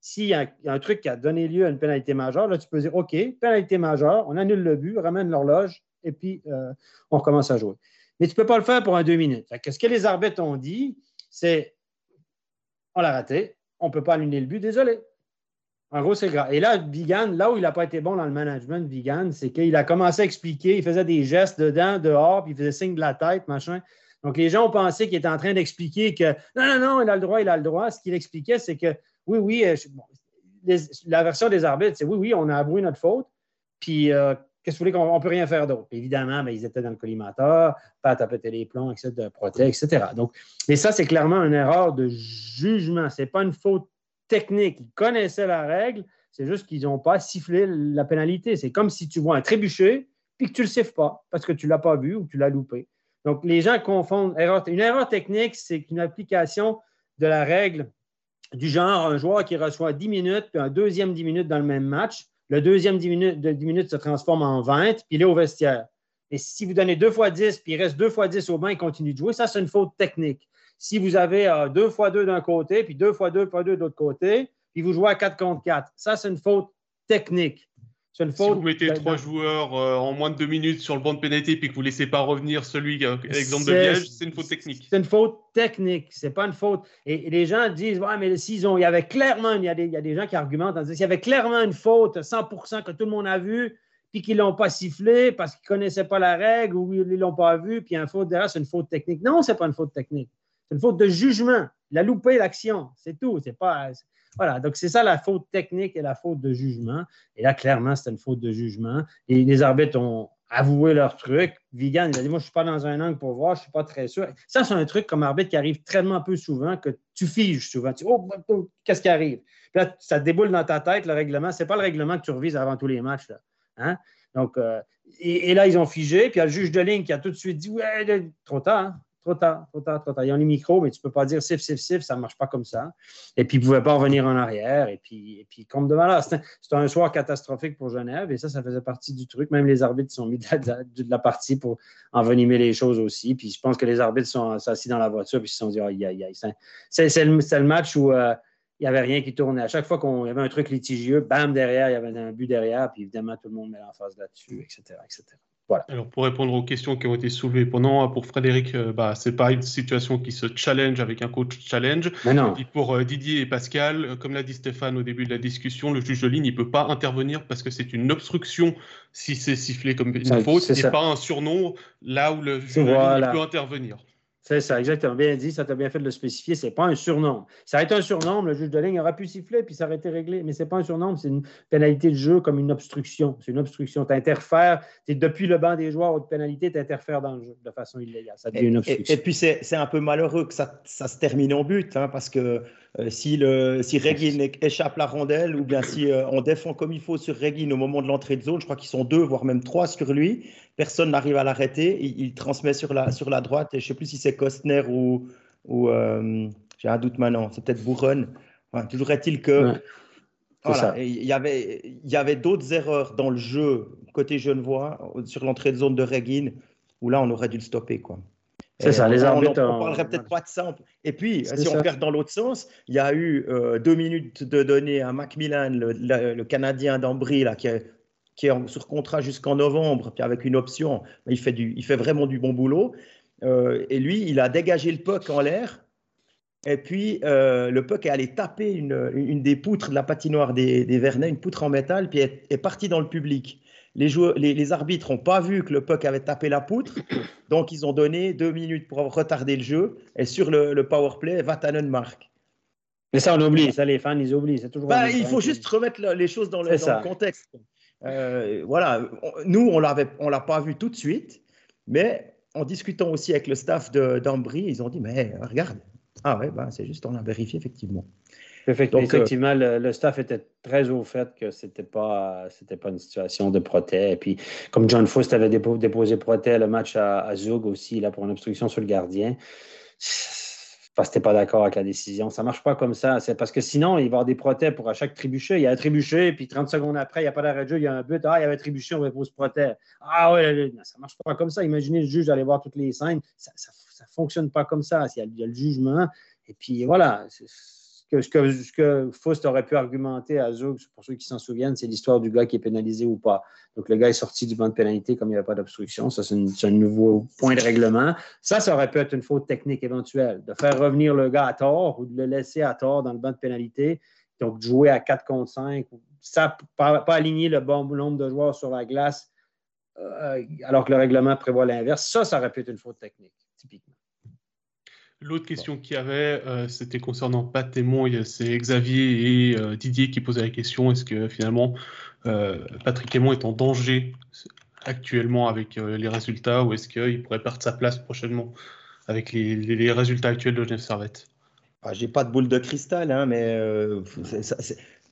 S'il y, a un truc qui a donné lieu à une pénalité majeure, là, tu peux dire OK, pénalité majeure, on annule le but, ramène l'horloge et puis euh, on recommence à jouer. Mais tu ne peux pas le faire pour un deux minutes. ce que les arbitres ont dit, c'est on l'a raté, on ne peut pas annuler le but, désolé. En gros, c'est grave. Et là, Vigan, là où il n'a pas été bon dans le management, Vigan, c'est qu'il a commencé à expliquer, il faisait des gestes dedans, dehors, puis il faisait signe de la tête, machin. Donc, les gens ont pensé qu'il était en train d'expliquer que non, non, non, il a le droit, il a le droit. Ce qu'il expliquait, c'est que oui, oui, euh, la version des arbitres, c'est oui, oui, on a avoué notre faute, puis euh, qu'est-ce que vous voulez qu'on ne peut rien faire d'autre? Évidemment, ben, ils étaient dans le collimateur, Pat a pété les plombs, etc., de etc. Donc, mais ça, c'est clairement une erreur de jugement. Ce n'est pas une faute technique. Ils connaissaient la règle, c'est juste qu'ils n'ont pas sifflé la pénalité. C'est comme si tu vois un trébuchet puis que tu ne le siffles pas parce que tu ne l'as pas vu ou tu l'as loupé. Donc, les gens confondent. Une erreur technique, c'est une application de la règle du genre un joueur qui reçoit 10 minutes puis un deuxième 10 minutes dans le même match. Le deuxième 10 minutes, de 10 minutes se transforme en 20 puis il est au vestiaire. Et si vous donnez deux fois 10 puis il reste deux fois 10 au banc, il continue de jouer, ça, c'est une faute technique. Si vous avez euh, deux fois deux d'un côté, puis deux fois deux fois deux de l'autre côté, puis vous jouez à 4 contre 4, ça, c'est une faute technique. Une faute si vous mettez trois joueurs euh, en moins de deux minutes sur le banc de pénalité puis que vous ne laissez pas revenir celui, euh, exemple de Liège, c'est une faute technique. C'est une faute technique, c'est pas une faute. Et, les gens disent, ouais, mais s'ils ont, il y avait clairement, il y a des, il y a des gens qui argumentent en disant, s'il y avait clairement une faute 100% que tout le monde a vu, puis qu'ils ne l'ont pas sifflé parce qu'ils ne connaissaient pas la règle ou ils ne l'ont pas vu, puis un faute derrière, c'est une faute technique. Non, ce n'est pas une faute technique. C'est une faute de jugement. Il a loupé l'action. C'est tout. C'est pas. Voilà. Donc, c'est ça la faute technique et la faute de jugement. Et là, clairement, c'était une faute de jugement. Et les arbitres ont avoué leur truc. Vigan, il a dit Moi, je ne suis pas dans un angle pour voir, je ne suis pas très sûr. Ça, c'est un truc comme arbitre qui arrive tellement peu souvent que tu figes souvent. Tu dis Oh, oh qu'est-ce qui arrive? Puis là, ça déboule dans ta tête, le règlement. Ce n'est pas le règlement que tu revises avant tous les matchs. Là. Hein? Donc, euh, et, là, ils ont figé. Puis il y a le juge de ligne qui a tout de suite dit Ouais, trop tard. Hein? Trop tard, trop tard, trop tard. Ils ont les micros, mais tu ne peux pas dire sif, sif, sif, ça ne marche pas comme ça. Et puis, ils ne pouvaient pas revenir en arrière. Et puis, et puis comme de malheur, c'était un soir catastrophique pour Genève. Et ça, ça faisait partie du truc. Même les arbitres sont mis de la, partie pour envenimer les choses aussi. Puis, je pense que les arbitres sont assis dans la voiture puis ils se sont dit aïe, aïe, aïe. C'est le, match où. Euh, il n'y avait rien qui tournait. À chaque fois qu'on y avait un truc litigieux, bam, derrière, il y avait un but derrière, puis évidemment, tout le monde met l'emphase là-dessus, etc., etc. Alors, pour répondre aux questions qui ont été soulevées pendant, pour Frédéric, euh, bah, ce n'est pas une situation qui se challenge avec un coach challenge. Mais non. Et pour euh, Didier et Pascal, euh, comme l'a dit Stéphane au début de la discussion, le juge de ligne, ne peut pas intervenir parce que c'est une obstruction si c'est sifflé comme une faute et pas un surnom là où le juge de ligne peut intervenir. C'est ça, exactement. Bien dit, ça t'a bien fait de le spécifier. Ce n'est pas un surnom. Ça aurait été un surnom, le juge de ligne aurait pu siffler puis ça aurait été réglé. Mais ce n'est pas un surnom, c'est une pénalité de jeu comme une obstruction. C'est une obstruction. Tu interfères, depuis le banc des joueurs, haute pénalité, tu interfères dans le jeu de façon illégale. Ça devient une obstruction. Et, puis, c'est un peu malheureux que ça, ça se termine en but, hein, parce que euh, si, le, si échappe la rondelle ou bien si euh, on défend comme il faut sur Regin au moment de l'entrée de zone, je crois qu'ils sont deux, voire même trois sur lui, personne n'arrive à l'arrêter. Il, transmet sur la, sur la droite, et je ne sais plus si c'est Kostner ou, ou euh, j'ai un doute maintenant, c'est peut-être Bourron. toujours est-il que. il y avait, il y avait d'autres erreurs dans le jeu côté Genevois sur l'entrée de zone de Regin où là on aurait dû le stopper quoi. C'est ça, les arbitres. On, ne parlerait peut-être pas de ça. Et puis, si on regarde dans l'autre sens, il y a eu euh, deux minutes de données à Macmillan, le, le, Canadien d'Ambry, là, qui est, qui est sur contrat jusqu'en novembre, puis avec une option. Il fait, du, il fait vraiment du bon boulot. Euh, et lui, il a dégagé le puck en l'air. Et puis, euh, le puck est allé taper une, une, des poutres de la patinoire des, des Vernets, une poutre en métal, puis est, est parti dans le public les, joueurs, les, arbitres n'ont pas vu que le puck avait tapé la poutre, donc ils ont donné deux minutes pour retarder le jeu. Et sur le, le power play, Vatanen marque. Mais ça, on oublie, ça, les fans, ils oublient. Toujours bah, il faut juste remettre les choses dans le, contexte. Euh, voilà, nous, on ne l'a pas vu tout de suite, mais en discutant aussi avec le staff d'Ambry, ils ont dit Mais regarde, ah ouais, bah, c'est juste, on a vérifié effectivement. Effectivement, euh, le, staff était très au fait que ce n'était pas, pas une situation de protège. Et puis, comme John Faust avait déposé protège le match à, Zug aussi, là, pour une obstruction sur le gardien, parce que pas d'accord avec la décision. Ça ne marche pas comme ça. C'est parce que sinon, il va y avoir des protèges pour à chaque trébuché. Il y a un trébuché, puis 30 secondes après, il n'y a pas d'arrêt de jeu, il y a un but. Ah, il y avait un trébuché, on dépose protège. Ah ouais, ça ne marche pas comme ça. Imaginez le juge aller voir toutes les scènes. Ça ne fonctionne pas comme ça. Il y a le jugement. Et puis voilà que, ce, que, Faust aurait pu argumenter à Zug, pour ceux qui s'en souviennent, c'est l'histoire du gars qui est pénalisé ou pas. Donc, le gars est sorti du banc de pénalité comme il n'y avait pas d'obstruction. Ça, c'est un nouveau point de règlement. Ça, ça aurait pu être une faute technique éventuelle. De faire revenir le gars à tort ou de le laisser à tort dans le banc de pénalité. Donc, jouer à 4 contre 5. Ça, pas, pas aligner le bon nombre de joueurs sur la glace euh, alors que le règlement prévoit l'inverse. Ça, ça aurait pu être une faute technique, typiquement. L'autre question qu'il y avait, euh, c'était concernant Pat Témon. C'est Xavier et euh, Didier qui posaient la question est-ce que finalement euh, Patrick Aymon est en danger actuellement avec les résultats ou est-ce qu'il pourrait perdre sa place prochainement avec les, résultats actuels de Genève Servette? Ah, J'ai pas de boule de cristal, hein, mais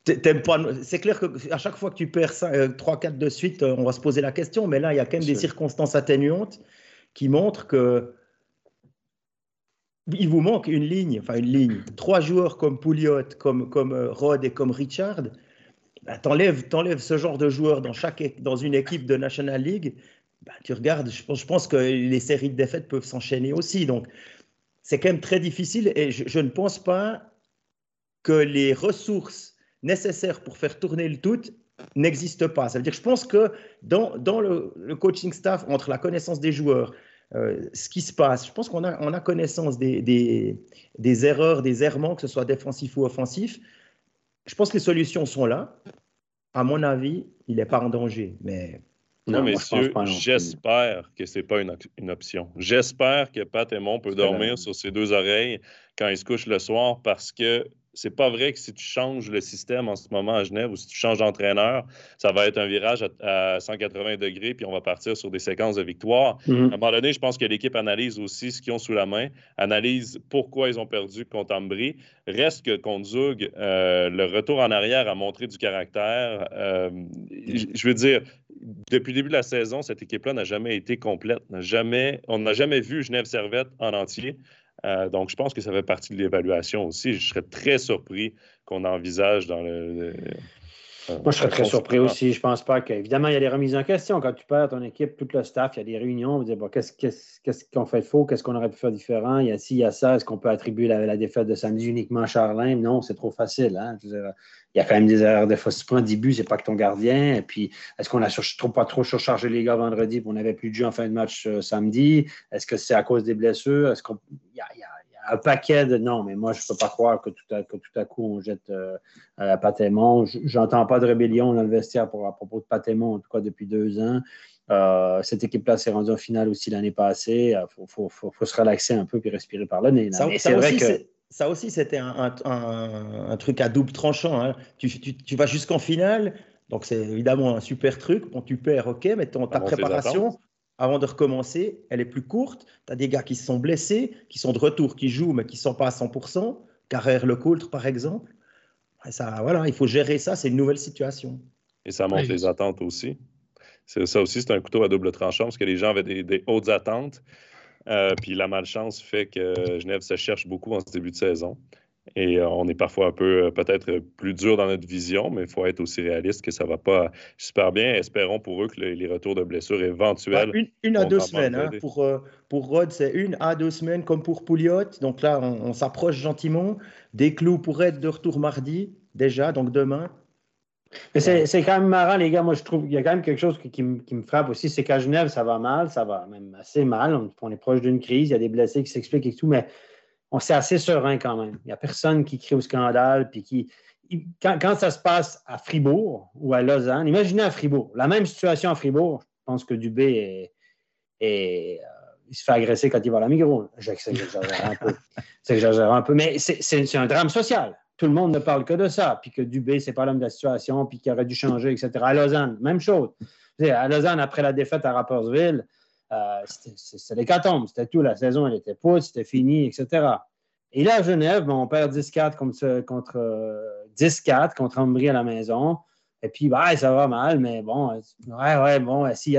c'est clair qu'à chaque fois que tu perds 3-4 de suite, on va se poser la question, mais là, il y a quand même des circonstances atténuantes qui montrent que il vous manque une ligne, enfin une ligne. Trois joueurs comme Pouliot, comme, comme euh, Rod et comme Richard, bah, t'enlèves, ce genre de joueurs dans, chaque, dans une équipe de National League, bah, tu regardes, je pense, que les séries de défaites peuvent s'enchaîner aussi. Donc, c'est quand même très difficile et je, ne pense pas que les ressources nécessaires pour faire tourner le tout n'existent pas. Ça veut dire, je pense que dans, dans le coaching staff, entre la connaissance des joueurs, euh, ce qui se passe. Je pense qu'on a, on a connaissance des, des, erreurs, des errements, que ce soit défensif ou offensif. Je pense que les solutions sont là. À mon avis, il n'est pas en danger. Mais Non, messieurs, j'espère que ce n'est pas une, une option. J'espère que Pat Aymon peut dormir sur ses deux oreilles quand il se couche le soir parce que c'est pas vrai que si tu changes le système en ce moment à Genève ou si tu changes d'entraîneur, ça va être un virage à, 180 degrés puis on va partir sur des séquences de victoires. Mhm. À un moment donné, je pense que l'équipe analyse aussi ce qu'ils ont sous la main, analyse pourquoi ils ont perdu contre Ambry. Reste que contre Zug, euh, le retour en arrière a montré du caractère. Euh, je veux dire, depuis le début de la saison, cette équipe-là n'a jamais été complète. jamais, on n'a jamais vu Genève Servette en entier. Euh, donc, je pense que ça fait partie de l'évaluation aussi. Je serais très surpris qu'on envisage dans le. Moi, je serais très surpris aussi. Je pense pas qu'évidemment, il y a des remises en question. Quand tu perds ton équipe, tout le staff, il y a des réunions. On va dire qu'est-ce qu'on fait de faux, qu'est-ce qu'on aurait pu faire différent? Il y a ci, il y a ça. Est-ce qu'on peut attribuer la, défaite de samedi uniquement à Charlin? Non, c'est trop facile. Hein. il y a quand même des erreurs de fois. Si tu prends 10 buts, c'est pas que ton gardien. Et puis, est-ce qu'on a trop, pas trop surchargé les gars vendredi et on n'avait plus de jeu en fin de match euh, samedi? Est-ce que c'est à cause des blessures? Est-ce qu'on. Il y a un paquet de non, mais moi, je ne peux pas croire que tout à, tout à coup, on jette euh, à Patémon. J'entends pas de rébellion dans le vestiaire pour, à propos de Patémon, en tout cas depuis deux ans. Euh, cette équipe-là s'est rendue en finale aussi l'année passée. Il euh, faut, se relaxer un peu et respirer par le nez. Ça, aussi, que... ça aussi, c'était un, truc à double tranchant. Hein. Tu, vas jusqu'en finale, donc c'est évidemment un super truc. Bon, tu perds, ok, mais ton, ta préparation, avant de recommencer, elle est plus courte. Tu as des gars qui se sont blessés, qui sont de retour, qui jouent, mais qui ne sont pas à 100%. Carrère Le Coultre, par exemple. ça, voilà, il faut gérer ça, c'est une nouvelle situation. Et ça monte les attentes aussi. Ça aussi, c'est un couteau à double tranchant parce que les gens avaient des, hautes attentes. Euh, puis la malchance fait que Genève se cherche beaucoup en ce début de saison. Et euh, on est parfois un peu euh, peut-être plus dur dans notre vision, mais il faut être aussi réaliste que ça ne va pas super bien. Espérons pour eux que les retours de blessures éventuels. une, à deux semaines. Hein, pour, euh, pour Rod, c'est une à deux semaines comme pour Pouliot. Donc là, on, s'approche gentiment. Des clous pourraient être de retour mardi, déjà, donc demain. Mais c'est quand même marrant, les gars. Moi, je trouve qu'il y a quand même quelque chose qui, me frappe aussi. C'est qu'à Genève, ça va mal, ça va même assez mal. On, on est proche d'une crise, il y a des blessés qui s'expliquent et tout, mais on s'est assez serein quand même. Il n'y a personne qui crie au scandale. Quand, ça se passe à Fribourg ou à Lausanne, imaginez à Fribourg, la même situation à Fribourg, je pense que Dubé est, euh, il se fait agresser quand il va à la Migros. J'exagère un peu. Un peu. Mais c'est un drame social. Tout le monde ne parle que de ça. Puis que Dubé, c'est pas l'homme de la situation, puis qu'il aurait dû changer, etc. À Lausanne, même chose. À Lausanne, après la défaite à Rappersville, euh, c'était l'hécatombe, c'était tout. La saison, elle était pousse, c'était fini, etc. Et là, à Genève, on perd 10-4 contre, contre 10-4 euh, contre à la maison. Et puis, bah, ça va mal, mais bon, ouais, ouais, bon, si,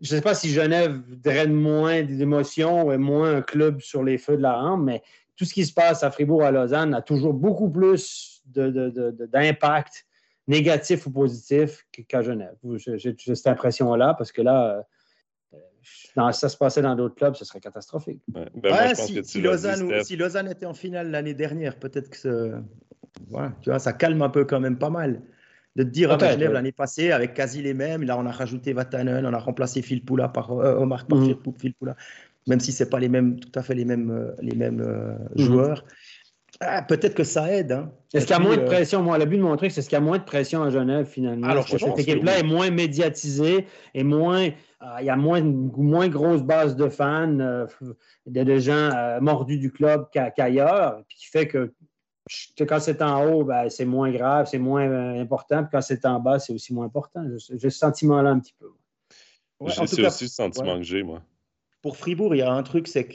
je ne sais pas si Genève draine moins d'émotions ou moins un club sur les feux de la rampe, mais tout ce qui se passe à Fribourg, à Lausanne, a toujours beaucoup plus d'impact négatif ou positif qu'à Genève. J'ai cette impression-là parce que là, euh, ça se passait dans d'autres clubs, ce serait catastrophique. Ben, si, Lausanne, était en finale l'année dernière, peut-être que tu vois, ça calme un peu quand même pas mal. De te dire, à ah, Genève l'année passée, avec quasi les mêmes, là on a rajouté Vatanen, on a remplacé Phil Poula par euh, Omar par mm. Phil Poula, même si ce n'est pas les mêmes, tout à fait les mêmes, euh, les mêmes mm. joueurs. Ah, peut-être que ça aide. Hein. Est-ce qu'il y a moins de euh, pression? Moi, le but de montrer, c'est qu'il y a moins de pression à Genève, finalement. Alors, cette équipe-là est moins médiatisée et moins. Euh, il y a moins, moins grosse base de fans, euh, de, gens mordus du club qu'ailleurs, qui fait que quand c'est en haut, ben, c'est moins grave, c'est moins important. Puis quand c'est en bas, c'est aussi moins important. J'ai ce sentiment-là un petit peu. c'est aussi le sentiment que j'ai, moi. Pour Fribourg, il y a un truc, c'est que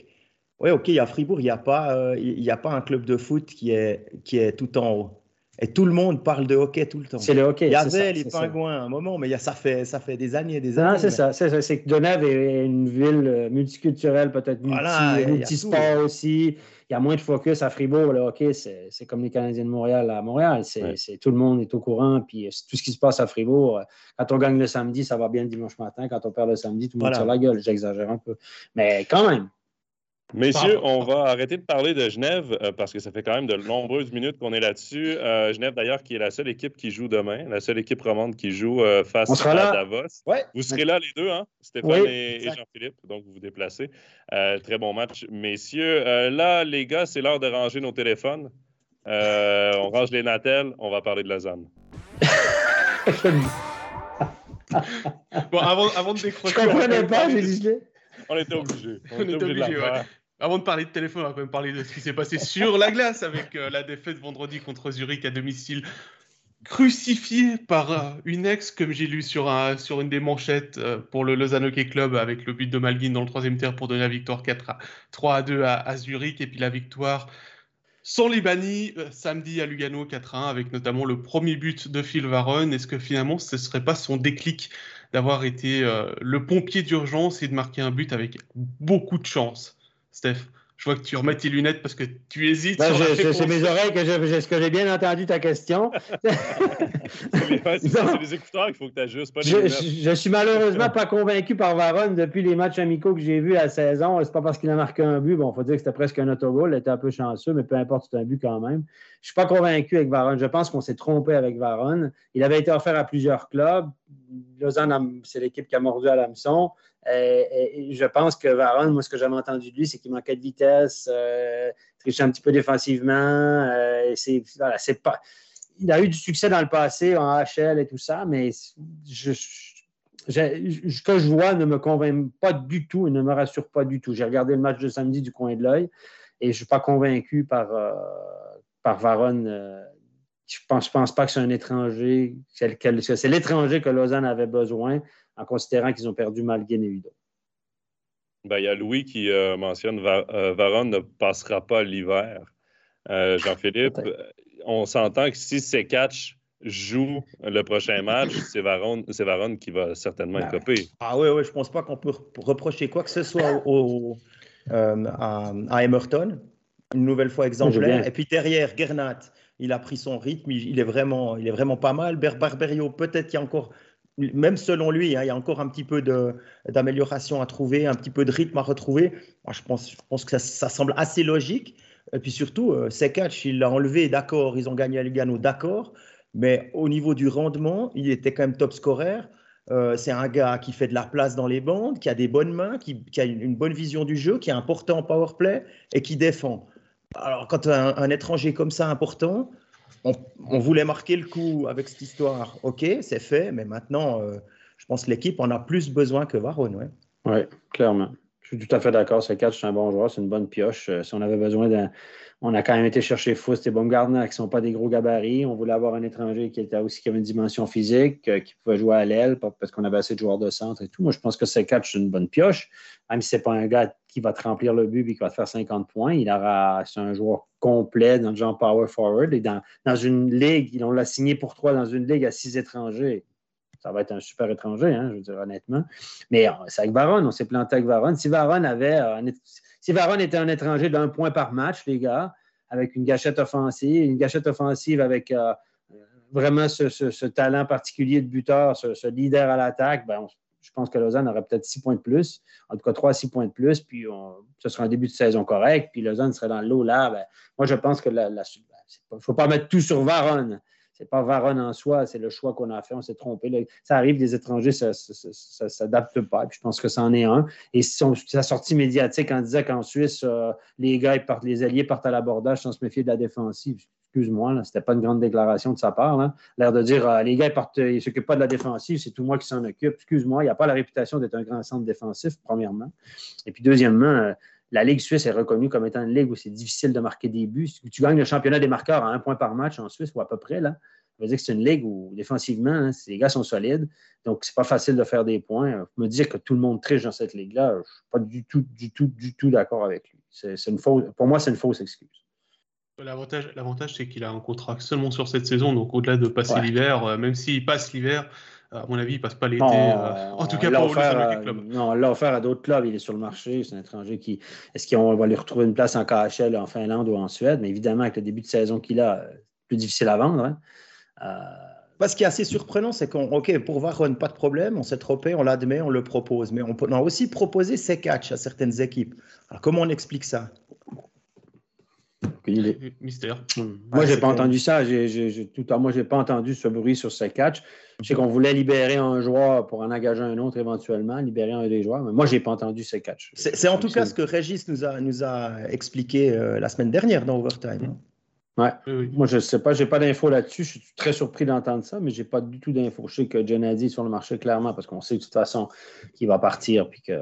oui, OK, à Fribourg, il n'y a, pas, euh, il a pas un club de foot qui est, qui est tout en haut. Et tout le monde parle de hockey tout le temps. C'est le hockey. Il y avait les pingouins à un moment, mais ça, fait, ça fait des années et des années. c'est ça. C'est que Genève est une ville euh, multiculturelle, peut-être multi-sport aussi. Il y a moins de focus à Fribourg. Le hockey, c'est comme les Canadiens de Montréal à Montréal. C'est Tout le monde est au courant. Puis euh, tout ce qui se passe à Fribourg, quand on gagne le samedi, ça va bien le dimanche matin. Quand on perd le samedi, tout le monde sur la gueule. J'exagère un peu. Mais quand même, Messieurs, on va arrêter de parler de Genève euh, parce que ça fait quand même de nombreuses minutes qu'on est là-dessus. Euh, Genève, d'ailleurs, qui est la seule équipe qui joue demain, la seule équipe romande qui joue euh, face à Davos. Vous serez là les deux, hein? Stéphane et, Jean-Philippe, donc vous vous déplacez. très bon match, messieurs. là, les gars, c'est l'heure de ranger nos téléphones. on range les natels, on va parler de Lausanne. bon, avant, avant de décrocher. Je comprenais pas, j'ai dit. On était obligé. On, était obligé, ouais. Avant de parler de téléphone, on va quand même parler de ce qui s'est passé sur la glace avec euh, la défaite vendredi contre Zurich à domicile. Crucifié par euh, une ex, comme j'ai lu sur, un, sur une des manchettes euh, pour le Lausanne Hockey Club, avec le but de Malguin dans le troisième tiers pour donner la victoire 4 à, 3 à 2 à, Zurich, et puis la victoire sans les bannis samedi à Lugano 4 à 1, avec notamment le premier but de Phil Varon. Est-ce que finalement ce ne serait pas son déclic d'avoir été le pompier d'urgence et de marquer un but avec beaucoup de chance? Steph, je vois que tu remets tes lunettes parce que tu hésites. Ben, c'est mes oreilles que j'ai que j'ai bien entendu ta question. c'est les, écouteurs qu'il faut que tu ajustes, pas je, je, suis malheureusement pas convaincu par Varon depuis les matchs amicaux que j'ai vus à la saison. C'est pas parce qu'il a marqué un but. Bon, il faut dire que c'était presque un autogol. Il était un peu chanceux, mais peu importe, c'est un but quand même. Je suis pas convaincu avec Varon. Je pense qu'on s'est trompé avec Varon. Il avait été offert à plusieurs clubs. Lausanne, c'est l'équipe qui a mordu à l'hameçon. Euh, et je pense que Varon, moi, ce que j'avais entendu de lui, c'est qu'il manquait de vitesse, euh, trichait un petit peu défensivement. Euh. Il a eu du succès dans le passé en HL et tout ça, mais je, ce que je vois ne me convainc pas du tout et ne me rassure pas du tout. J'ai regardé le match de samedi du coin de l'œil et je ne suis pas convaincu par, par Varon. Je ne pense, pense, pas que c'est un étranger, c'est l'étranger que Lausanne avait besoin en considérant qu'ils ont perdu Malguin et Udo. Ben, il y a Louis qui euh, mentionne euh, Varon ne passera pas l'hiver. Euh, Jean-Philippe, on s'entend que si ces catch joue le prochain match, c'est Varon, qui va certainement être copé. Ah oui, oui, je ne pense pas qu'on peut reprocher quoi que ce soit au, à, à, Emerton. Une nouvelle fois exemplaire. Et puis derrière, Gernat, il a pris son rythme, il, est, vraiment, il est vraiment pas mal. Barberio, peut-être qu'il y a encore même selon lui, hein, il y a encore un petit peu d'amélioration à trouver, un petit peu de rythme à retrouver. Moi, je, pense, je pense que ça, semble assez logique. Et puis surtout, euh, catch, il l'a enlevé, d'accord, ils ont gagné à Lugano, d'accord. Mais au niveau du rendement, il était quand même top scorer. Euh, c'est un gars qui fait de la place dans les bandes, qui a des bonnes mains, qui, a une, bonne vision du jeu, qui est important en power play et qui défend. Alors, quand un, un étranger comme ça important, on, voulait marquer le coup avec cette histoire. Ok, c'est fait, mais maintenant, euh, je pense que l'équipe en a plus besoin que Varone. Oui, ouais, clairement. Je suis tout à fait d'accord. Ce catch, c'est un bon joueur, c'est une bonne pioche. Euh, si on avait besoin d'un. On a quand même été chercher Foust et Baumgartner qui ne sont pas des gros gabarits. On voulait avoir un étranger qui était aussi qui avait une dimension physique, euh, qui pouvait jouer à l'aile parce qu'on avait assez de joueurs de centre et tout. Moi, je pense que ce catch, c'est une bonne pioche. Même si ce n'est pas un gars qui va te remplir le but et qui va te faire 50 points, il aura. C'est un joueur complet dans le genre power forward. Et dans, une ligue, on l'a signé pour trois dans une ligue à six étrangers ça va être un super étranger, hein, je veux dire honnêtement. Mais euh, c'est avec Varon, on s'est planté avec Varon. Si Varon avait euh, si Varon était un étranger d'un point par match, les gars, avec une gâchette offensive, une gâchette offensive avec euh, vraiment ce, talent particulier de buteur, ce, leader à l'attaque, ben, je pense que Lausanne aurait peut-être six points de plus, en tout cas trois six points de plus, puis ce sera un début de saison correct, puis Lausanne serait dans l'eau là. Ben, moi, je pense que il ne faut pas mettre tout sur Varon c'est pas Varon en soi, c'est le choix qu'on a fait, on s'est trompé. Ça arrive, des étrangers, ne s'adapte pas. je pense que c'en est un. Et sa sortie médiatique en disant qu'en Suisse, euh, les partent, les alliés partent à l'abordage sans se méfier de la défensive. Excuse-moi, ce n'était pas une grande déclaration de sa part. L'air de dire euh, les gars, ils ne s'occupent pas de la défensive, c'est tout moi qui s'en occupe. Excuse-moi, il n'y a pas la réputation d'être un grand centre défensif, premièrement. Et puis, deuxièmement, euh, la Ligue suisse est reconnue comme étant une ligue où c'est difficile de marquer des buts. Si tu gagnes le championnat des marqueurs à un point par match en Suisse, ou à peu près, là, ça veut dire que c'est une ligue où, défensivement, hein, les gars sont solides. Donc, c'est pas facile de faire des points. Me dire que tout le monde triche dans cette ligue-là, je ne suis pas du tout, du tout, du tout d'accord avec lui. C'est, une fausse, pour moi, c'est une fausse excuse. L'avantage, l'avantage c'est qu'il a un contrat seulement sur cette saison. Donc, au-delà de passer l'hiver, euh, même s'il passe l'hiver, à mon avis, il ne passe pas l'été. Euh, en tout cas, pour le Club. Non, on l'a offert à d'autres clubs. Il est sur le marché. C'est un étranger qui. Est-ce qu'on va lui retrouver une place en KHL en Finlande ou en Suède? Mais évidemment, avec le début de saison qu'il a, euh, plus difficile à vendre. Hein. Euh... ce qui est assez surprenant, c'est qu'on, OK, pour Varon, pas de problème, on s'est trompé, on l'admet, on le propose. Mais on, a aussi proposé ces catchs à certaines équipes. Alors, comment on explique ça? Mystère. Moi, j'ai pas entendu ça. J'ai, tout, moi, j'ai pas entendu ce bruit sur ces catchs. Je sais qu'on voulait libérer un joueur pour en engager un autre éventuellement, libérer un des joueurs, mais moi, j'ai pas entendu ces catchs. C'est, en tout cas ce que Régis nous a, nous a expliqué euh, la semaine dernière dans Overtime. Ouais. Moi, je ne sais pas, je n'ai pas d'infos là-dessus. Je suis très surpris d'entendre ça, mais je n'ai pas du tout d'infos. Je sais que Gennady est sur le marché clairement parce qu'on sait de toute façon qu'il va partir. Puis que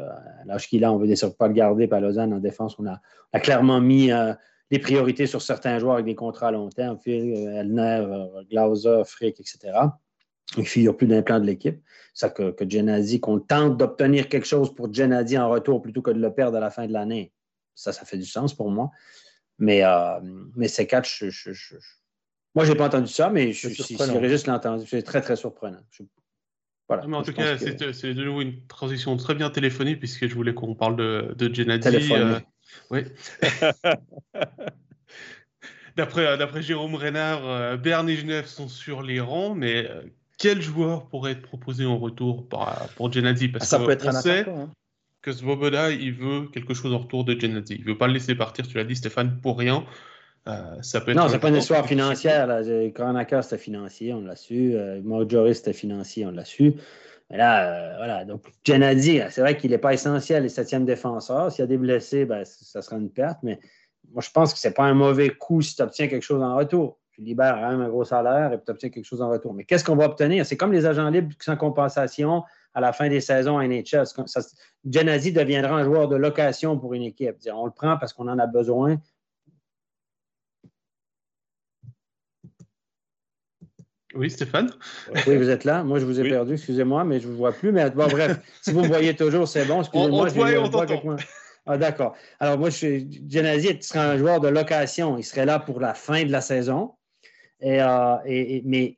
l'âge qu'il a, on ne veut sûr pas le garder. Puis à Lausanne, en défense, on a, a clairement mis euh, des priorités sur certains joueurs avec des contrats à long terme. Phil, Elner, euh, Glauser, Frick, etc. Il ne figure plus d'un plan de l'équipe. C'est ça que, que qu'on tente d'obtenir quelque chose pour Gennady en retour plutôt que de le perdre à la fin de l'année. Ça, ça fait du sens pour moi. Mais, euh, mais ces quatre, je, je, moi, je n'ai pas entendu ça, mais je, si, si Régis l'a entendu, c'est très, très surprenant. Voilà, mais en tout cas, c'est de nouveau une transition très bien téléphonée, puisque je voulais qu'on parle de, de Gennady. Euh, oui. Euh, d'après Jérôme Reynard, Berne et Genève sont sur les rangs, mais quel joueur pourrait être proposé en retour pour, pour Gennady? Parce ah, Ça peut être un attaquant. Hein que Svoboda, il veut quelque chose en retour de Gennady. Il veut pas le laisser partir, tu l'as dit Stéphane, pour rien. Euh, ça peut non, c'est pas une histoire financière. Là. c'était financier, on l'a su. Euh, Joris, c'était financier, on l'a su. Mais là, euh, voilà. Donc, Gennady, c'est vrai qu'il n'est pas essentiel, les septième défenseurs. S'il y a des blessés, ben, ça sera une perte. Mais moi, je pense que ce n'est pas un mauvais coup si tu obtiens quelque chose en retour. Tu libères quand même un gros salaire et tu obtiens quelque chose en retour. Mais qu'est-ce qu'on va obtenir? C'est comme les agents libres sans compensation à la fin des saisons à NHL. Genasi deviendra un joueur de location pour une équipe. On le prend parce qu'on en a besoin. Oui, Stéphane? Oui, vous êtes là. Moi, je vous ai perdu, excusez-moi, mais je ne vous vois plus. Mais bref, si vous me voyez toujours, c'est bon. Excusez-moi. On, Ah, d'accord. Alors, moi, je suis... Genasi sera un joueur de location. Il serait là pour la fin de la saison. Et, euh, mais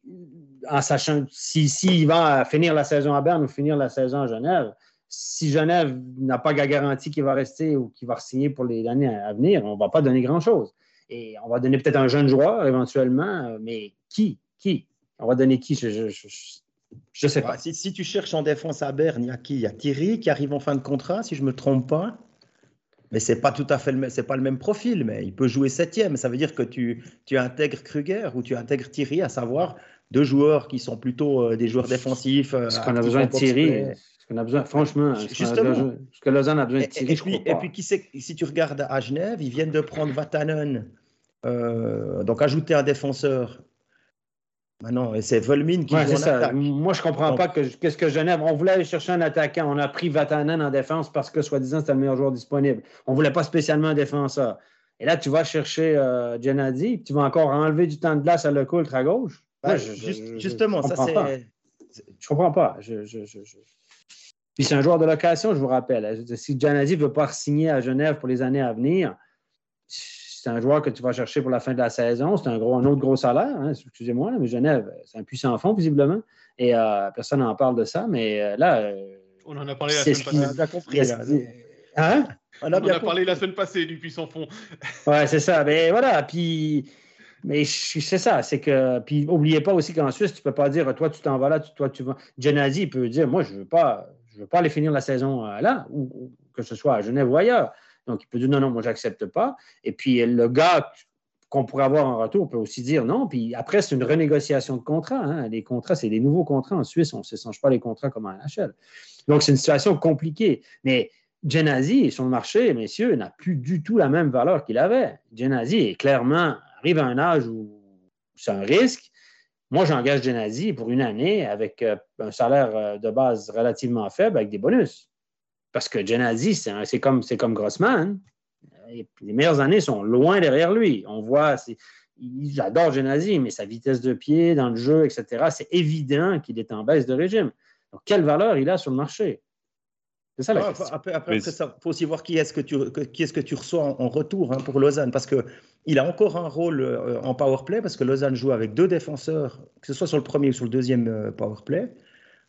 en sachant s'il si, va finir la saison à Berne ou finir la saison à Genève, si Genève n'a pas la garantie qu'il va rester ou qu'il va signer pour les années à venir, on ne va pas donner grand-chose. Et on va donner peut-être un jeune joueur éventuellement, mais qui? Qui? On va donner qui? Je ne sais pas. Si, si, tu cherches en défense à Berne, il y a qui? Il y a Thierry qui arrive en fin de contrat, si je ne me trompe pas. Mais c'est pas tout à fait le, c'est pas le même profil, mais il peut jouer septième. Ça veut dire que tu, tu intègres Kruger ou tu intègres Thierry, à savoir deux joueurs qui sont plutôt euh, des joueurs défensifs. Euh, ce qu'on a besoin de Thierry. Ce qu'on a besoin, franchement, justement. Ce que Lausanne a besoin de Thierry. Et, puis, et puis, qui sait, si tu regardes à Genève, ils viennent de prendre Vatanen, euh, donc ajouter un défenseur bah non, c'est Volmin qui ouais, ça. Moi, je ne comprends pas qu'est-ce que Genève. On voulait aller chercher un attaquant. On a pris Vatanen en défense parce que, soi-disant, c'était le meilleur joueur disponible. On ne voulait pas spécialement un défenseur. Et là, tu vas chercher euh, tu vas encore enlever du temps de glace à le coultre à gauche. Ben, justement, ça, c'est. Je comprends pas. Puis c'est un joueur de location, je vous rappelle. Si Gennady ne veut pas signer à Genève pour les années à venir, c'est un joueur que tu vas chercher pour la fin de la saison. C'est un, gros, un autre gros salaire. Hein, excusez-moi, mais Genève, c'est un puissant fond, visiblement. Et euh, personne n'en parle de ça. Mais euh, là. Euh, on en a parlé la semaine passée. On a compris. Hein? On a, parlé la semaine passée du puissant fond. ouais, c'est ça. Mais voilà. Puis. Mais c'est ça, c'est que. Puis, n'oubliez pas aussi qu'en Suisse, tu ne peux pas dire, toi, tu t'en vas là, toi, tu vas. Genasi peut dire, moi, je ne veux, pas, je veux pas aller finir la saison là, ou, que ce soit à Genève ou ailleurs. Donc, il peut dire non, non, moi, j'accepte pas. Et puis, le gars qu'on pourrait avoir en retour peut aussi dire non. Puis après, c'est une renégociation de contrat. Hein. Les contrats, c'est des nouveaux contrats en Suisse. On ne s'échange pas les contrats comme en NHL. Donc, c'est une situation compliquée. Mais Genazi, sur le marché, messieurs, n'a plus du tout la même valeur qu'il avait. Genazi est clairement arrive à un âge où c'est un risque. Moi, j'engage Genazi pour une année avec euh, un salaire euh, de base relativement faible avec des bonus. Parce que Genasi, c'est comme, comme Grossman. les meilleures années sont loin derrière lui. On voit, j'adore Genasi, mais sa vitesse de pied dans le jeu, etc., c'est évident qu'il est en baisse de régime. Donc, quelle valeur il a sur le marché? C'est ça la question. Après, après, il faut aussi voir qui est-ce que tu, qui est-ce que tu reçois en, retour hein, pour Lausanne. Parce qu'il a encore un rôle euh, en power play, parce que Lausanne joue avec deux défenseurs, que ce soit sur le premier ou sur le deuxième euh, power play.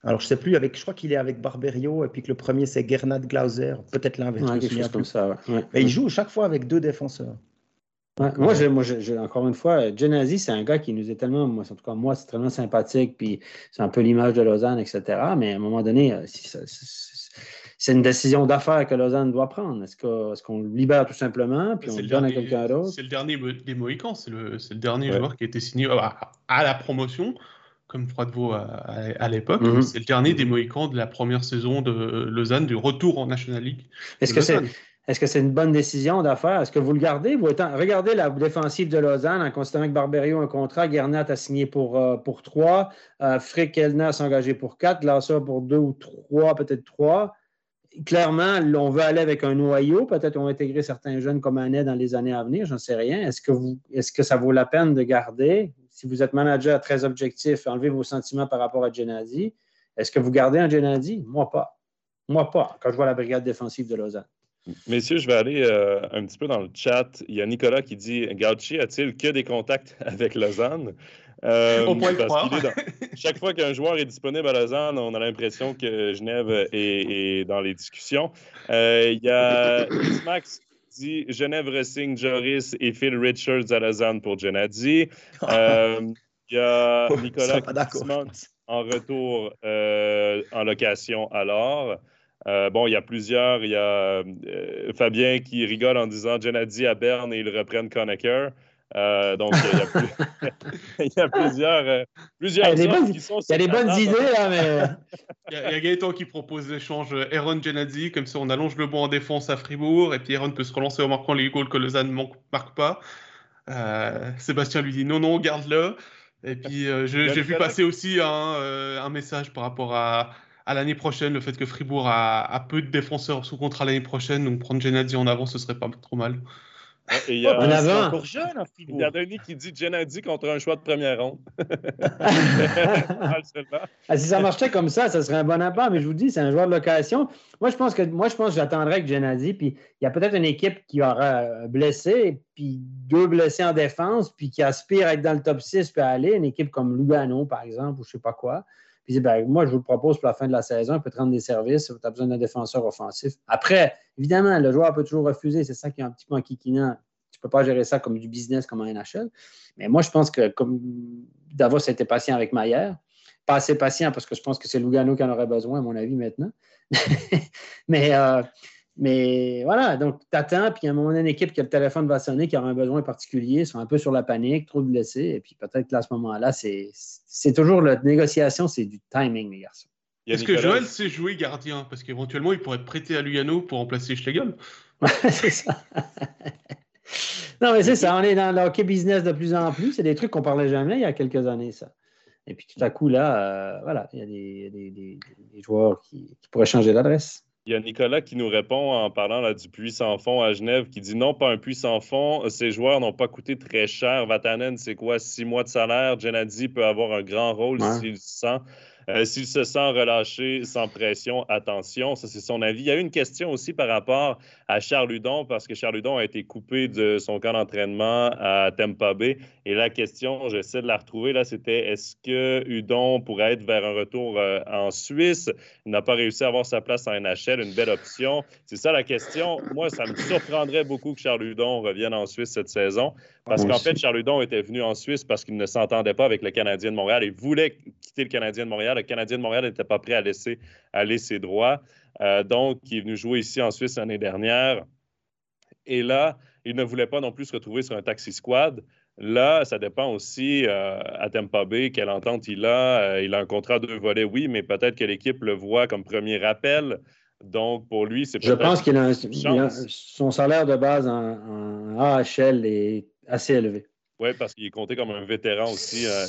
Alors, je sais plus, avec, je crois qu'il est avec Barberio, et puis que le premier, c'est Gernat Glauser, peut-être l'inverse. comme ça. Mais il joue chaque fois avec deux défenseurs. moi, encore une fois, Genasi, c'est un gars qui nous est tellement, moi, en tout cas, moi, c'est tellement sympathique, puis c'est un peu l'image de Lausanne, etc. Mais à un moment donné, euh, c'est une décision d'affaires que Lausanne doit prendre. Est-ce, qu'on le libère tout simplement, puis on le donne à quelqu'un d'autre? C'est le dernier des Mohicans, c'est le, dernier joueur qui a été signé à la promotion comme Froidevaux à, à, l'époque. C'est le dernier des Mohicans de la première saison de Lausanne, du retour en National League. Est-ce que c'est que c'est une bonne décision d'affaire? Est-ce que vous le gardez? Vous regardez la défensive de Lausanne en considérant que Barberio a un contrat, Guernat a signé pour, euh, pour trois, euh, Frick Elna s'est engagé pour quatre, Lassa pour deux ou trois, peut-être trois. Clairement, on veut aller avec un noyau. Peut-être on va intégrer certains jeunes comme Annette dans les années à venir, j'en sais rien. Est-ce que, vous, est-ce que ça vaut la peine de garder? Si vous êtes manager très objectif, enlevez vos sentiments par rapport à Genadi. Est-ce que vous gardez un Genadi? Moi, pas. Moi, pas, quand je vois la brigade défensive de Lausanne. Messieurs, je vais aller euh, un petit peu dans le chat. Il y a Nicolas qui dit Gauchi a-t-il que des contacts avec Lausanne? Euh, On pourrait le croire. Chaque fois qu'un joueur est disponible à Lausanne, on a l'impression que Genève est, dans les discussions. Euh, il y a Max Genève resigne Joris et Phil Richards à Lausanne pour Genadi. il y a Nicolas qui en retour en location alors. Euh, bon, il y a plusieurs. Il y a euh, Fabien qui rigole en disant Genadi à Berne et ils reprennent Conacher. Euh, donc, il y a, il y a plusieurs, plusieurs il y a bonnes, qui sont Il y a des bonnes idées, là, mais. il, y a, Gaëtan qui propose l'échange Aaron Genadi, comme ça on allonge le banc en défense à Fribourg, et puis Aaron peut se relancer en marquant les goals que Lausanne ne marque pas. Sébastien lui dit non, non, garde-le. Et puis, j'ai vu passer aussi un, un, message par rapport à, à l'année prochaine, le fait que Fribourg a, peu de défenseurs sous contrat l'année prochaine, donc prendre Genadi en avant, ce serait pas trop mal. Il y a, encore jeune à Fribourg. Il y a Denis qui dit Genadi contre un choix de première ronde. ah, si ça marchait comme ça, ça serait un bon apport, mais je vous dis, c'est un joueur de location. Moi, je pense que moi, je pense que j'attendrais avec Genadi, puis il y a peut-être une équipe qui aura blessé, puis deux blessés en défense, puis qui aspire à être dans le top 6 puis à aller, une équipe comme Lugano, par exemple, ou je sais pas quoi. Ben, moi, je vous le propose pour la fin de la saison, il peut te rendre des services, tu as besoin d'un défenseur offensif. Après, évidemment, le joueur peut toujours refuser, c'est ça qui est un petit peu enquiquinant. Tu ne peux pas gérer ça comme du business, comme un NHL. Mais moi, je pense que comme Davos été patient avec Maillère, pas assez patient parce que je pense que c'est Lugano qui en aurait besoin, à mon avis, maintenant. mais euh, mais voilà, donc tu attends, puis à un moment donné, une équipe qui a le téléphone va sonner, qui aura un besoin particulier, sont un peu sur la panique, trop blessés, et puis peut-être qu'à ce moment-là, c'est toujours la négociation, c'est du timing, les garçons. Est-ce que Joël sait jouer gardien? Parce qu'éventuellement, il pourrait être prêté à Lugano pour remplacer Schlegel. c'est ça. non, mais c'est ça, on est dans le hockey business de plus en plus. C'est des trucs qu'on parlait jamais il y a quelques années, ça. Et puis tout à coup, là, euh, voilà, il y a des, joueurs qui pourraient changer d'adresse. Il y a Nicolas qui nous répond en parlant là, du puits sans fond à Genève, qui dit non, pas un puits sans fond. Ces joueurs n'ont pas coûté très cher. Vatanen, c'est quoi? Six mois de salaire. Genadi peut avoir un grand rôle s'il se sent. Euh, s'il se sent relâché, sans pression, attention. Ça, c'est son avis. Il y a eu une question aussi par rapport à Charles Hudon, parce que Charles Hudon a été coupé de son camp d'entraînement à Tampa Bay. Et la question, j'essaie de la retrouver, là, c'était est-ce que Hudon pourrait être vers un retour euh, en Suisse? Il n'a pas réussi à avoir sa place en NHL, une belle option. C'est ça la question. Moi, ça me surprendrait beaucoup que Charles Hudon revienne en Suisse cette saison. Parce qu'en fait, Charles Hudon était venu en Suisse parce qu'il ne s'entendait pas avec le Canadien de Montréal. Il voulait quitter le Canadien de Montréal. Le Canadien de Montréal n'était pas prêt à laisser aller ses droits. Euh, donc, il est venu jouer ici en Suisse l'année dernière. Et là, il ne voulait pas non plus se retrouver sur un taxi squad. Là, ça dépend aussi euh, à Tampa Bay, quelle entente il a. Euh, il a un contrat de volets, oui, mais peut-être que l'équipe le voit comme premier appel. Donc, pour lui, c'est Je pense qu'il a, son salaire de base en, en AHL est assez élevé. Oui, parce qu'il est compté comme un vétéran aussi. Euh,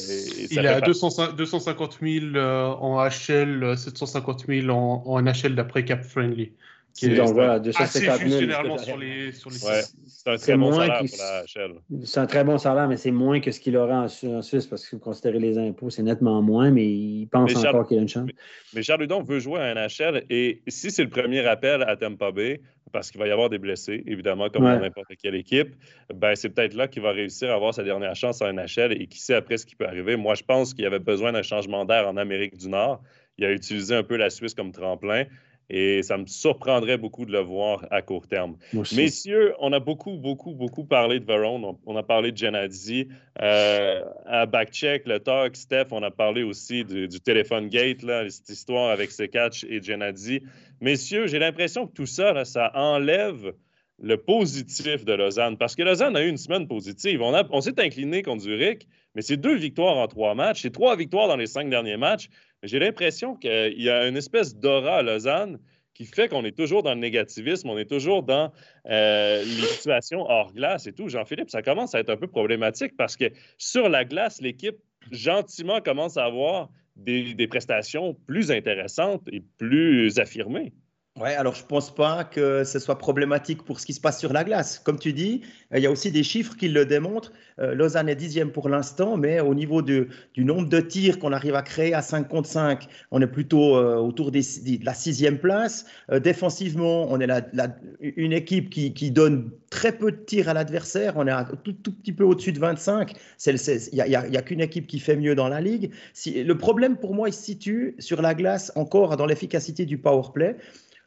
il a 250 000 euh, en HL, 750 000 en, en NHL d'après Cap Friendly. Qui est, donc, voilà, 250 000. généralement sur les, sur les ouais, C'est un très bon salaire pour la HL. C'est un très bon salaire, mais c'est moins que ce qu'il aura en, Suisse parce que vous considérez les impôts, c'est nettement moins, mais il pense encore qu'il a une chance. Mais, mais Charles Ludon veut jouer à NHL et si c'est le premier appel à Tampa Bay, parce qu'il va y avoir des blessés, évidemment, comme dans n'importe quelle équipe, ben, c'est peut-être là qu'il va réussir à avoir sa dernière chance en NHL et qui sait après ce qui peut arriver. Moi, je pense qu'il avait besoin d'un changement d'air en Amérique du Nord. Il a utilisé un peu la Suisse comme tremplin et ça me surprendrait beaucoup de le voir à court terme. Messieurs, on a beaucoup, beaucoup, beaucoup parlé de Veron. On, a parlé de Genadzi. Euh, à Backcheck, le talk, Steph, on a parlé aussi du, téléphone gate, là, cette histoire avec Sekatch et Genadzi. Messieurs, j'ai l'impression que tout ça, ça enlève le positif de Lausanne. Parce que Lausanne a eu une semaine positive. On, on s'est incliné contre Zurich, mais c'est deux victoires en trois matchs. C'est trois victoires dans les cinq derniers matchs. J'ai l'impression qu'il y a une espèce d'aura à Lausanne qui fait qu'on est toujours dans le négativisme, on est toujours dans euh, les situations hors glace et tout. Jean-Philippe, ça commence à être un peu problématique parce que sur la glace, l'équipe gentiment commence à avoir des, des prestations plus intéressantes et plus affirmées. Ouais, alors je pense pas que ce soit problématique pour ce qui se passe sur la glace. Comme tu dis, euh, il y a aussi des chiffres qui le démontrent. Euh, Lausanne est dixième pour l'instant, mais au niveau du nombre de tirs qu'on arrive à créer à 5 contre 5, on est plutôt euh, autour de la sixième place. défensivement, on est la, une équipe qui, donne très peu de tirs à l'adversaire. On est un tout, petit peu au-dessus de 25. Il n'y a, qu'une équipe qui fait mieux dans la ligue. Le problème pour moi, il se situe sur la glace encore dans l'efficacité du power play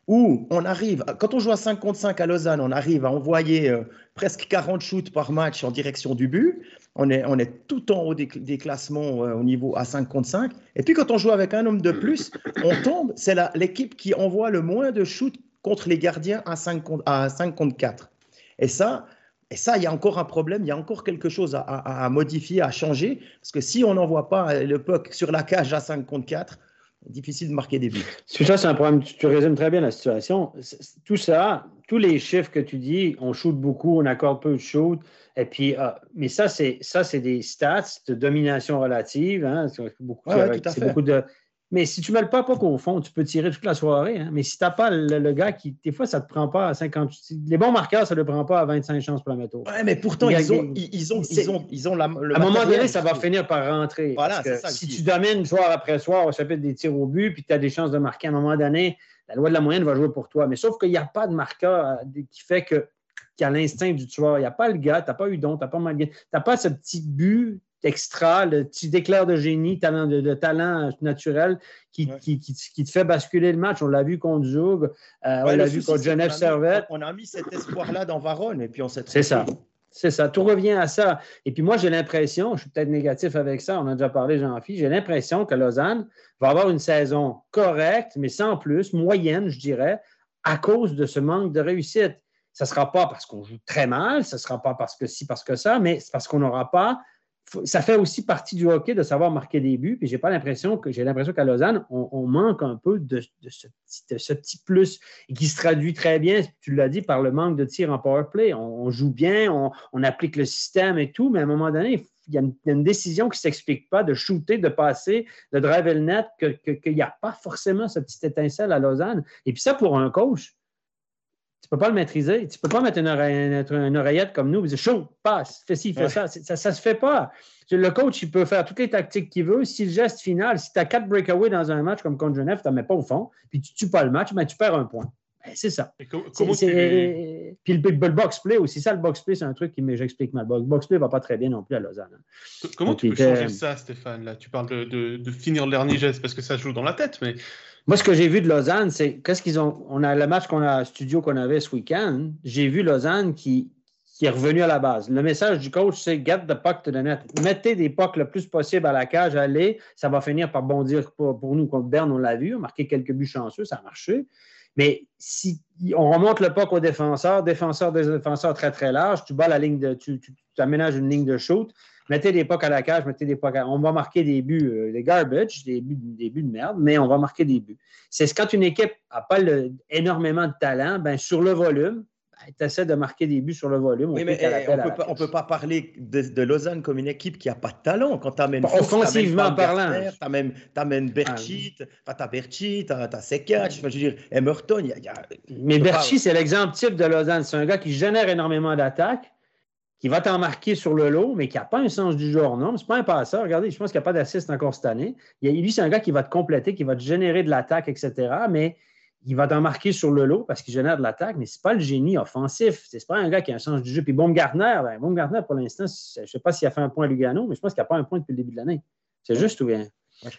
où on arrive, quand on joue à 5 contre 5 à Lausanne, on arrive à envoyer euh, presque 40 shoots par match en direction du but. On est, tout en haut des, classements euh, au niveau à 5 contre 5. Et puis quand on joue avec un homme de plus, on tombe, c'est l'équipe qui envoie le moins de shoots contre les gardiens à 5 contre, à 5 contre 4. Et ça, et ça, il y a encore un problème, il y a encore quelque chose à, modifier, à changer. Parce que si on n'envoie pas le puck sur la cage à 5 contre 4, difficile de marquer des buts. Ça, c'est un problème. Tu, résumes très bien la situation. Tout ça, tous les chiffres que tu dis, on shoot beaucoup, on accorde peu de shoot. Et puis, euh, mais ça, c'est ça, c'est des stats de domination relative. Hein, beaucoup, beaucoup de, mais si tu ne mets le pas au fond, tu peux tirer toute la soirée. Hein. Mais si tu n'as pas le, gars qui, des fois, ça ne te prend pas à 50. Les bons marqueurs, ça ne le prend pas à 25 chances pour la météo. Oui, mais pourtant, ils, ont, ils, ont, ils, ont, ils ont la. à un moment donné, ça va finir par rentrer. Voilà, c'est ça. Si tu domines soir après soir, ça peut être des tirs au but, puis tu as des chances de marquer à un moment donné, la loi de la moyenne va jouer pour toi. Mais sauf qu'il n'y a pas de marqueur euh, qui fait que qui a l'instinct du tueur. Il n'y a pas le gars, tu n'as pas eu don, tu n'as pas mal Tu n'as pas ce petit but extra, le petit déclair de génie, talent, de, talent naturel qui, qui, te fait basculer le match. On l'a vu contre Zug, euh, on l'a vu contre Genève Servette. On a mis cet espoir-là dans Varonne et puis on s'est C'est ça. C'est ça. Tout revient à ça. Et puis moi, j'ai l'impression, je suis peut-être négatif avec ça, on a déjà parlé, Jean-Philippe, j'ai l'impression que Lausanne va avoir une saison correcte, mais sans plus, moyenne, je dirais, à cause de ce manque de réussite. Ce ne sera pas parce qu'on joue très mal, ce ne sera pas parce que si, parce que ça, mais c'est parce qu'on n'aura pas ça fait aussi partie du hockey de savoir marquer des buts. Puis j'ai pas l'impression que j'ai l'impression qu'à Lausanne, on, manque un peu de, ce petit, plus qui se traduit très bien, tu l'as dit, par le manque de tir en power play. On, joue bien, on, applique le système et tout, mais à un moment donné, il y a une, décision qui ne s'explique pas de shooter, de passer, de driver le net, qu'il n'y a pas forcément ce petit étincelle à Lausanne. Et puis ça, pour un coach, tu ne peux pas le maîtriser. Tu ne peux pas mettre une, oreillette, comme nous dire chaud, passe, fais ci, fais ça. Ça ne se fait pas. Le coach, il peut faire toutes les tactiques qu'il veut. Si le geste final, si tu as quatre breakaways dans un match comme contre Genève, tu ne mets pas au fond, puis tu ne tues pas le match, mais tu perds un point. Ben, c'est ça. comment Puis le, box play aussi, ça, le box play, c'est un truc qui j'explique mal. Le box play ne va pas très bien non plus à Lausanne. Hein. Comment tu peux changer ça, Stéphane? Là? Tu parles de, de, finir le dernier geste parce que ça joue dans la tête, mais moi, ce que j'ai vu de Lausanne, c'est qu'est-ce qu'ils ont. On a le match qu'on a studio qu'on avait ce week-end. J'ai vu Lausanne qui, qui est revenu à la base. Le message du coach, c'est get the puck to the net. Mettez des pucks le plus possible à la cage, allez, ça va finir par bondir pour, pour nous. Contre Berne, on l'a vu, on a marqué quelques buts chanceux, ça a marché. Mais si on remonte le puck au défenseur, défenseur des défenseurs très très large, tu bats la ligne de, tu, tu aménages une ligne de shoot, mettez des pucks à la cage, mettez des pucks à... On va marquer des buts, euh, des garbage, des buts, des buts de merde, mais on va marquer des buts. C'est quand une équipe n'a pas énormément de talent, ben, sur le volume, tu essaies de marquer des buts sur le volume. Oui, mais eh, on ne peut, pas parler de, Lausanne comme une équipe qui n'a pas de talent. Quand tu amènes Offensivement parlant. Tu amènes, amènes Berchit, tu as Berchit, tu as Sekac, je veux dire, Emerton. Y y a, mais Berchit, c'est l'exemple type de Lausanne. C'est un gars qui génère énormément d'attaques qui va t'en marquer sur le lot, mais qui n'a pas un sens du genre. Non, c'est pas un passeur. Regardez, je pense qu'il n'y a pas d'assist encore cette année. lui, c'est un gars qui va te compléter, qui va te générer de l'attaque, etc. Mais il va t'en marquer sur le lot parce qu'il génère de l'attaque, mais ce n'est pas le génie offensif. Ce n'est pas un gars qui a un sens du jeu. Puis Baumgartner, ben, Gardner, pour l'instant, je ne sais pas s'il a fait un point à Lugano, mais je pense qu'il n'y a pas un point depuis le début de l'année. C'est juste ou bien?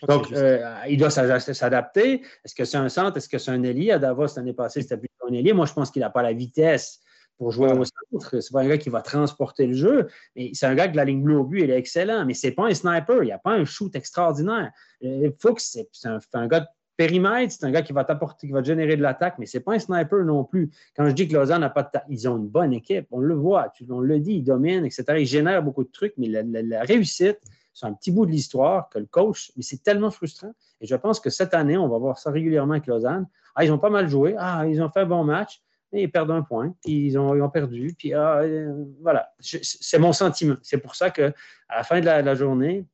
Donc, euh, il doit s'adapter. Est-ce que c'est un centre? Est-ce que c'est un ailier? À Davos, l'année passée, c'était plutôt un ailier. Moi, je pense qu'il n'a pas la vitesse pour jouer au centre. C'est pas un gars qui va transporter le jeu, mais c'est un gars que la ligne bleue au but, il est excellent, mais c'est pas un sniper, il n'y a pas un shoot extraordinaire. Euh, Fuchs, c'est un, un, gars de périmètre, c'est un gars qui va t'apporter, qui va générer de l'attaque, mais c'est pas un sniper non plus. Quand je dis que Lausanne n'a pas de ils ont une bonne équipe, on le voit, on le dit, ils dominent, etc. Ils génèrent beaucoup de trucs, mais la, réussite, c'est un petit bout de l'histoire que le coach, mais c'est tellement frustrant. Et je pense que cette année, on va voir ça régulièrement avec Lausanne Ah, ils ont pas mal joué. Ah, ils ont fait un bon match. Et ils perdent un point. Puis ils ont, ils ont perdu. Puis ah, euh, voilà. C'est mon sentiment. C'est pour ça qu'à la fin de la, journée,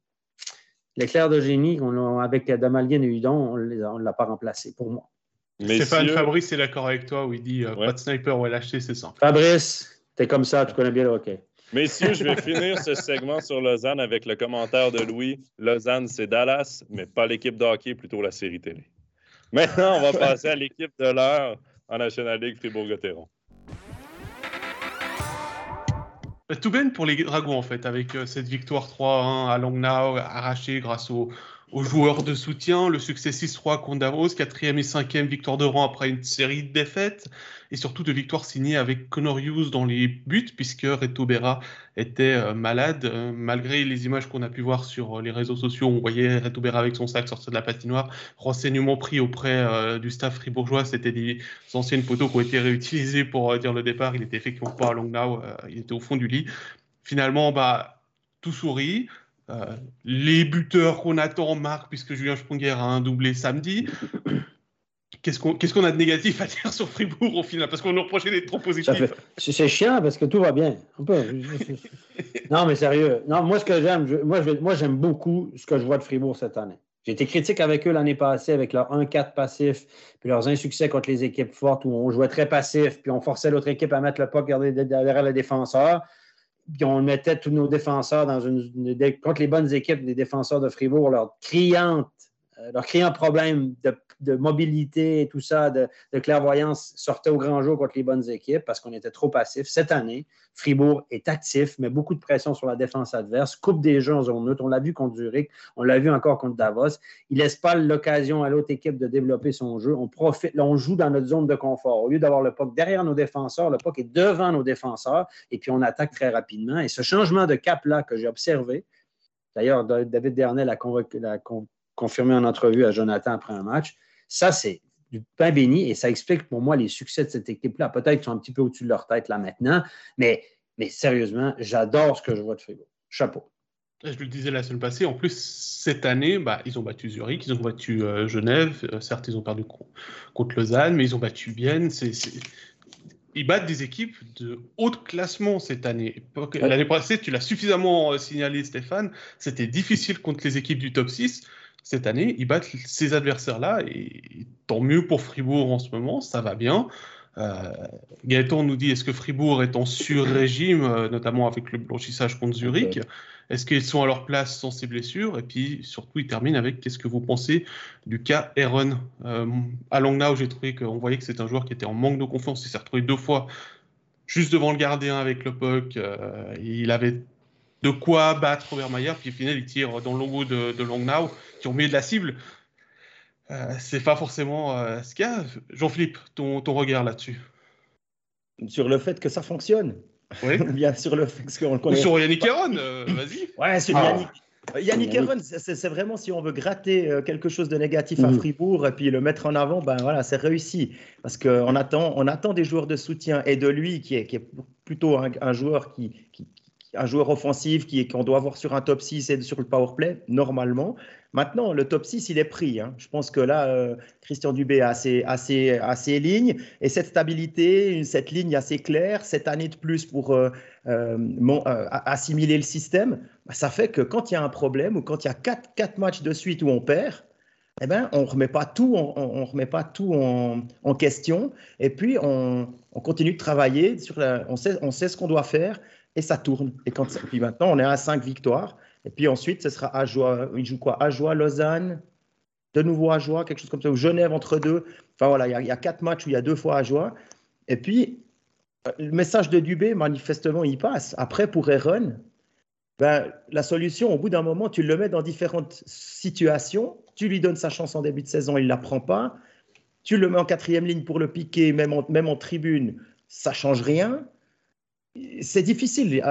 l'éclair de génie on, avec Damalien et Hudon, on ne l'a pas remplacé pour moi. Stéphane Fabrice est d'accord avec toi où il dit euh, pas de sniper ou LHT, c'est ça. Fabrice, tu es comme ça, tu connais bien le hockey. Messieurs, je vais finir ce segment sur Lausanne avec le commentaire de Louis. Lausanne, c'est Dallas, mais pas l'équipe de hockey, plutôt la série télé. Maintenant, on va passer à l'équipe de l'heure en National League Fribourg-Gotteron. Tout bien pour les Dragons, en fait, avec euh, cette victoire 3-1 à Langnau, arrachée grâce au, aux joueurs de soutien. Le succès 6-3 contre Davos, quatrième et cinquième victoire de rang après une série de défaites, et surtout de victoires signées avec Connor Hughes dans les buts, puisque Reto Berra était euh, malade. Euh, malgré les images qu'on a pu voir sur euh, les réseaux sociaux, on voyait Reto Berra avec son sac sortir de la patinoire. Renseignement pris auprès du staff fribourgeois, c'était des anciennes photos qui ont été réutilisées pour dire le départ. Il était effectivement pas à Longnau, il était au fond du lit. Finalement, bah, tout sourit. Euh, les buteurs qu'on attend marquent, puisque Julien Sprunger a un doublé samedi. Qu'est-ce qu'on a de négatif à dire sur Fribourg au final? Parce qu'on nous reprochait d'être trop positif. C'est chiant parce que tout va bien. non, mais sérieux. Non, moi, ce que j'aime, moi, j'aime beaucoup ce que je vois de Fribourg cette année. J'ai été critique avec eux l'année passée avec leur 1-4 passif, puis leurs insuccès contre les équipes fortes où on jouait très passif, puis on forçait l'autre équipe à mettre le puck derrière le défenseur puis on mettait tous nos défenseurs dans une, contre les bonnes équipes des défenseurs de Fribourg, leur criante euh, leur criant problème de, mobilité et tout ça, de, clairvoyance, sortait au grand jour contre les bonnes équipes parce qu'on était trop passif. Cette année, Fribourg est actif, met beaucoup de pression sur la défense adverse, coupe des jeux en zone neutre. On l'a vu contre Zurich, on l'a vu encore contre Davos. Il laisse pas l'occasion à l'autre équipe de développer son jeu. On profite, on joue dans notre zone de confort. Au lieu d'avoir le puck derrière nos défenseurs, le puck est devant nos défenseurs et puis on attaque très rapidement. Et ce changement de cap-là que j'ai observé, D'ailleurs, David Dernay l'a confirmé en entrevue à Jonathan après un match. Ça, c'est du pain béni et ça explique pour moi les succès de cette équipe-là. Peut-être qu'ils sont un petit peu au-dessus de leur tête là maintenant, mais, mais sérieusement, j'adore ce que je vois de Fribourg. Chapeau. Je le disais la semaine passée, en plus, cette année, bah, ils ont battu Zurich, ils ont battu euh, Genève, euh, certes, ils ont perdu contre Lausanne, mais ils ont battu Vienne. Ils battent des équipes de haut classement cette année. L'année passée, tu l'as suffisamment euh, signalé, Stéphane, c'était difficile contre les équipes du top 6 cette année, ils battent ces adversaires-là, et tant mieux pour Fribourg en ce moment, ça va bien. Euh, Gaëtan nous dit est-ce que Fribourg est en sur-régime, euh, notamment avec le blanchissage contre Zurich? Est-ce qu'ils sont à leur place sans ces blessures? Et puis surtout, il termine avec qu'est-ce que vous pensez du cas Aaron? Euh, À Langnau, j'ai trouvé qu'on voyait que c'est un joueur qui était en manque de confiance. Il s'est retrouvé deux fois juste devant le gardien avec le puck. il avait de quoi battre Robert Mayer, puis au final, il tire dans le logo de, de Langnau, qui ont mis de la cible. Euh, c'est pas forcément euh, ce qu'il y a. Jean-Philippe, ton, ton regard là-dessus Sur le fait que ça fonctionne. Oui. bien sur le fait qu'on le connaît. Ou sur Yannick Heron, euh, vas-y. Ouais, sur ah. Yannick. Yannick Heron, c'est vraiment si on veut gratter quelque chose de négatif à mm. Fribourg et puis le mettre en avant, ben voilà, c'est réussi. Parce qu'on attend, on attend des joueurs de soutien et de lui qui est, qui est plutôt un, un joueur qui, qui, un joueur offensif qui qu'on doit avoir sur un top 6 et sur le power play, normalement. Maintenant, le top 6, il est pris. Hein. Je pense que là, euh, Christian Dubé a assez, assez, assez lignes. Et cette stabilité, cette ligne assez claire, cette année de plus pour euh, euh, assimiler le système, bah, ça fait que quand il y a un problème ou quand il y a quatre, quatre matchs de suite où on perd, eh ben, on ne remet pas tout, on, remet pas tout en, question. Et puis, on, on continue de travailler. On, sait, on sait ce qu'on doit faire et ça tourne. Et quand puis maintenant, on est à 5 victoires. Et puis ensuite, ce sera Ajoie. Il joue quoi? Ajoie, Lausanne, de nouveau Ajoie, quelque chose comme ça, ou Genève entre deux. Enfin voilà, il y, a, quatre matchs où il y a deux fois Ajoie. Et puis, le message de Dubé, manifestement, il passe. Après, pour Aaron, ben, la solution, au bout d'un moment, tu le mets dans différentes situations. Tu lui donnes sa chance en début de saison, il ne la prend pas. Tu le mets en quatrième ligne pour le piquer, même en, même en tribune, ça change rien c'est difficile.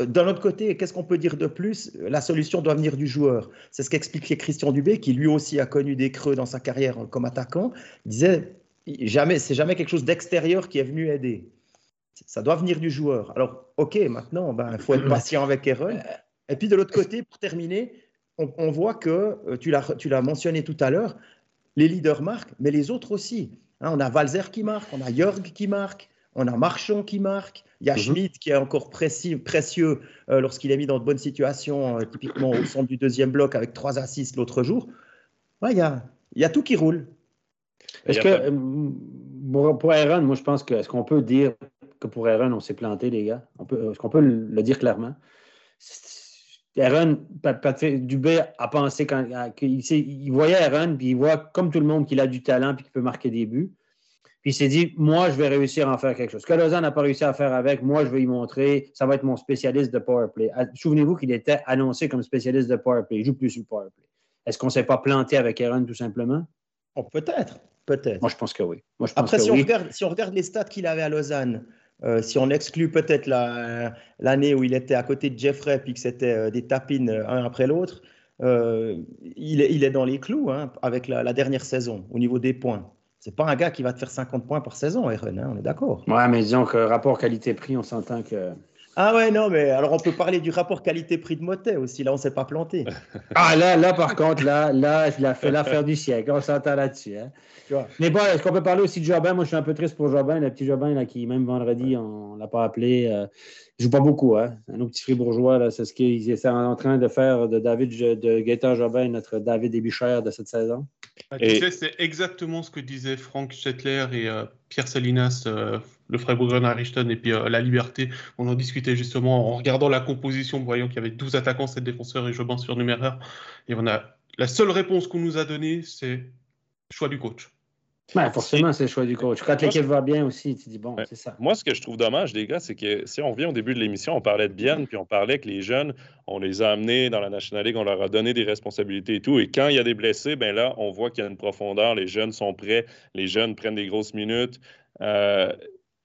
D'un autre côté, qu'est-ce qu'on peut dire de plus? La solution doit venir du joueur. C'est ce qu'expliquait Christian Dubé, qui lui aussi a connu des creux dans sa carrière comme attaquant. Il disait jamais, c'est jamais quelque chose d'extérieur qui est venu aider. Ça doit venir du joueur. Alors, ok, maintenant, ben, il faut être patient avec Aaron. Et puis de l'autre côté, pour terminer, on, voit que, euh, tu l'as mentionné tout à l'heure, les leaders marquent, mais les autres aussi. Hein, on a Valzer qui marque, on a Jörg qui marque, on a Marchand qui marque, il y a mhm. Schmidt qui est encore précieux, précieux euh, lorsqu'il est mis dans de bonnes situations, euh, typiquement au centre du deuxième bloc avec trois assists l'autre jour. Il y, a, y, a, tout qui roule. Est-ce que euh, pour, Aaron, moi je pense que est-ce qu'on peut dire que pour Aaron, on s'est planté, les gars? Est-ce qu'on peut le dire clairement? Aaron, Dubé a pensé qu'il il voyait Aaron, puis il voit comme tout le monde qu'il a du talent puis qu'il peut marquer des buts. Puis il s'est dit, moi, je vais réussir à en faire quelque chose. Ce que Lausanne n'a pas réussi à faire avec, moi, je vais y montrer. Ça va être mon spécialiste de powerplay. Ah, souvenez-vous qu'il était annoncé comme spécialiste de powerplay. Il joue plus sur le powerplay. Est-ce qu'on ne s'est pas planté avec Aaron, tout simplement? Oh, peut-être. Peut-être. Moi, je pense que oui. Moi, je pense Après, si, On regarde, si on regarde les stats qu'il avait à Lausanne, euh, si on exclut peut-être l'année où il était à côté de Jeffrey, puis que c'était euh, des tapines euh, un après l'autre, il, est, dans les clous hein, avec la, dernière saison au niveau des points. C'est pas un gars qui va te faire 50 points par saison, Aaron, hein, on est d'accord. Ouais, mais disons que rapport qualité-prix, on s'entend que. Ah ouais, non, mais alors on peut parler du rapport qualité-prix de Motet aussi. Là, on s'est pas planté. ah là, là, par contre, là, là, il a fait l'affaire du siècle. On s'entend là-dessus. Hein. Mais bon, est-ce qu'on peut parler aussi de Jobin? Moi, je suis un peu triste pour Jobin, le petit Jobin, là, qui, même vendredi, on ne l'a pas appelé. Euh, il ne joue pas beaucoup, hein. Un autre petit fribourgeois, c'est ce qu'il est en train de faire de David de Gaëtan Jobin, notre David Ebichère de cette saison. Ah, tu sais, c'est exactement ce que disaient Frank Schettler et euh, Pierre Salinas, euh, le Freiburger Nachrichten et puis La Liberté. On en discutait justement en regardant la composition, voyant qu'il y avait 12 attaquants, 7 défenseurs et Jobin surnuméraire. Et on a la seule réponse qu'on nous a donnée, c'est choix du coach. Ben, forcément, c'est le choix du coach. Quand l'équipe va bien aussi, tu dis bon, c'est ça. Moi, ce que je trouve dommage, les gars, c'est que si on revient au début de l'émission, on parlait de Bienne, puis on parlait que les jeunes, on les a amenés dans la National League, on leur a donné des responsabilités et tout. Et quand il y a des blessés, ben là, on voit qu'il y a une profondeur, les jeunes sont prêts, les jeunes prennent des grosses minutes. Euh,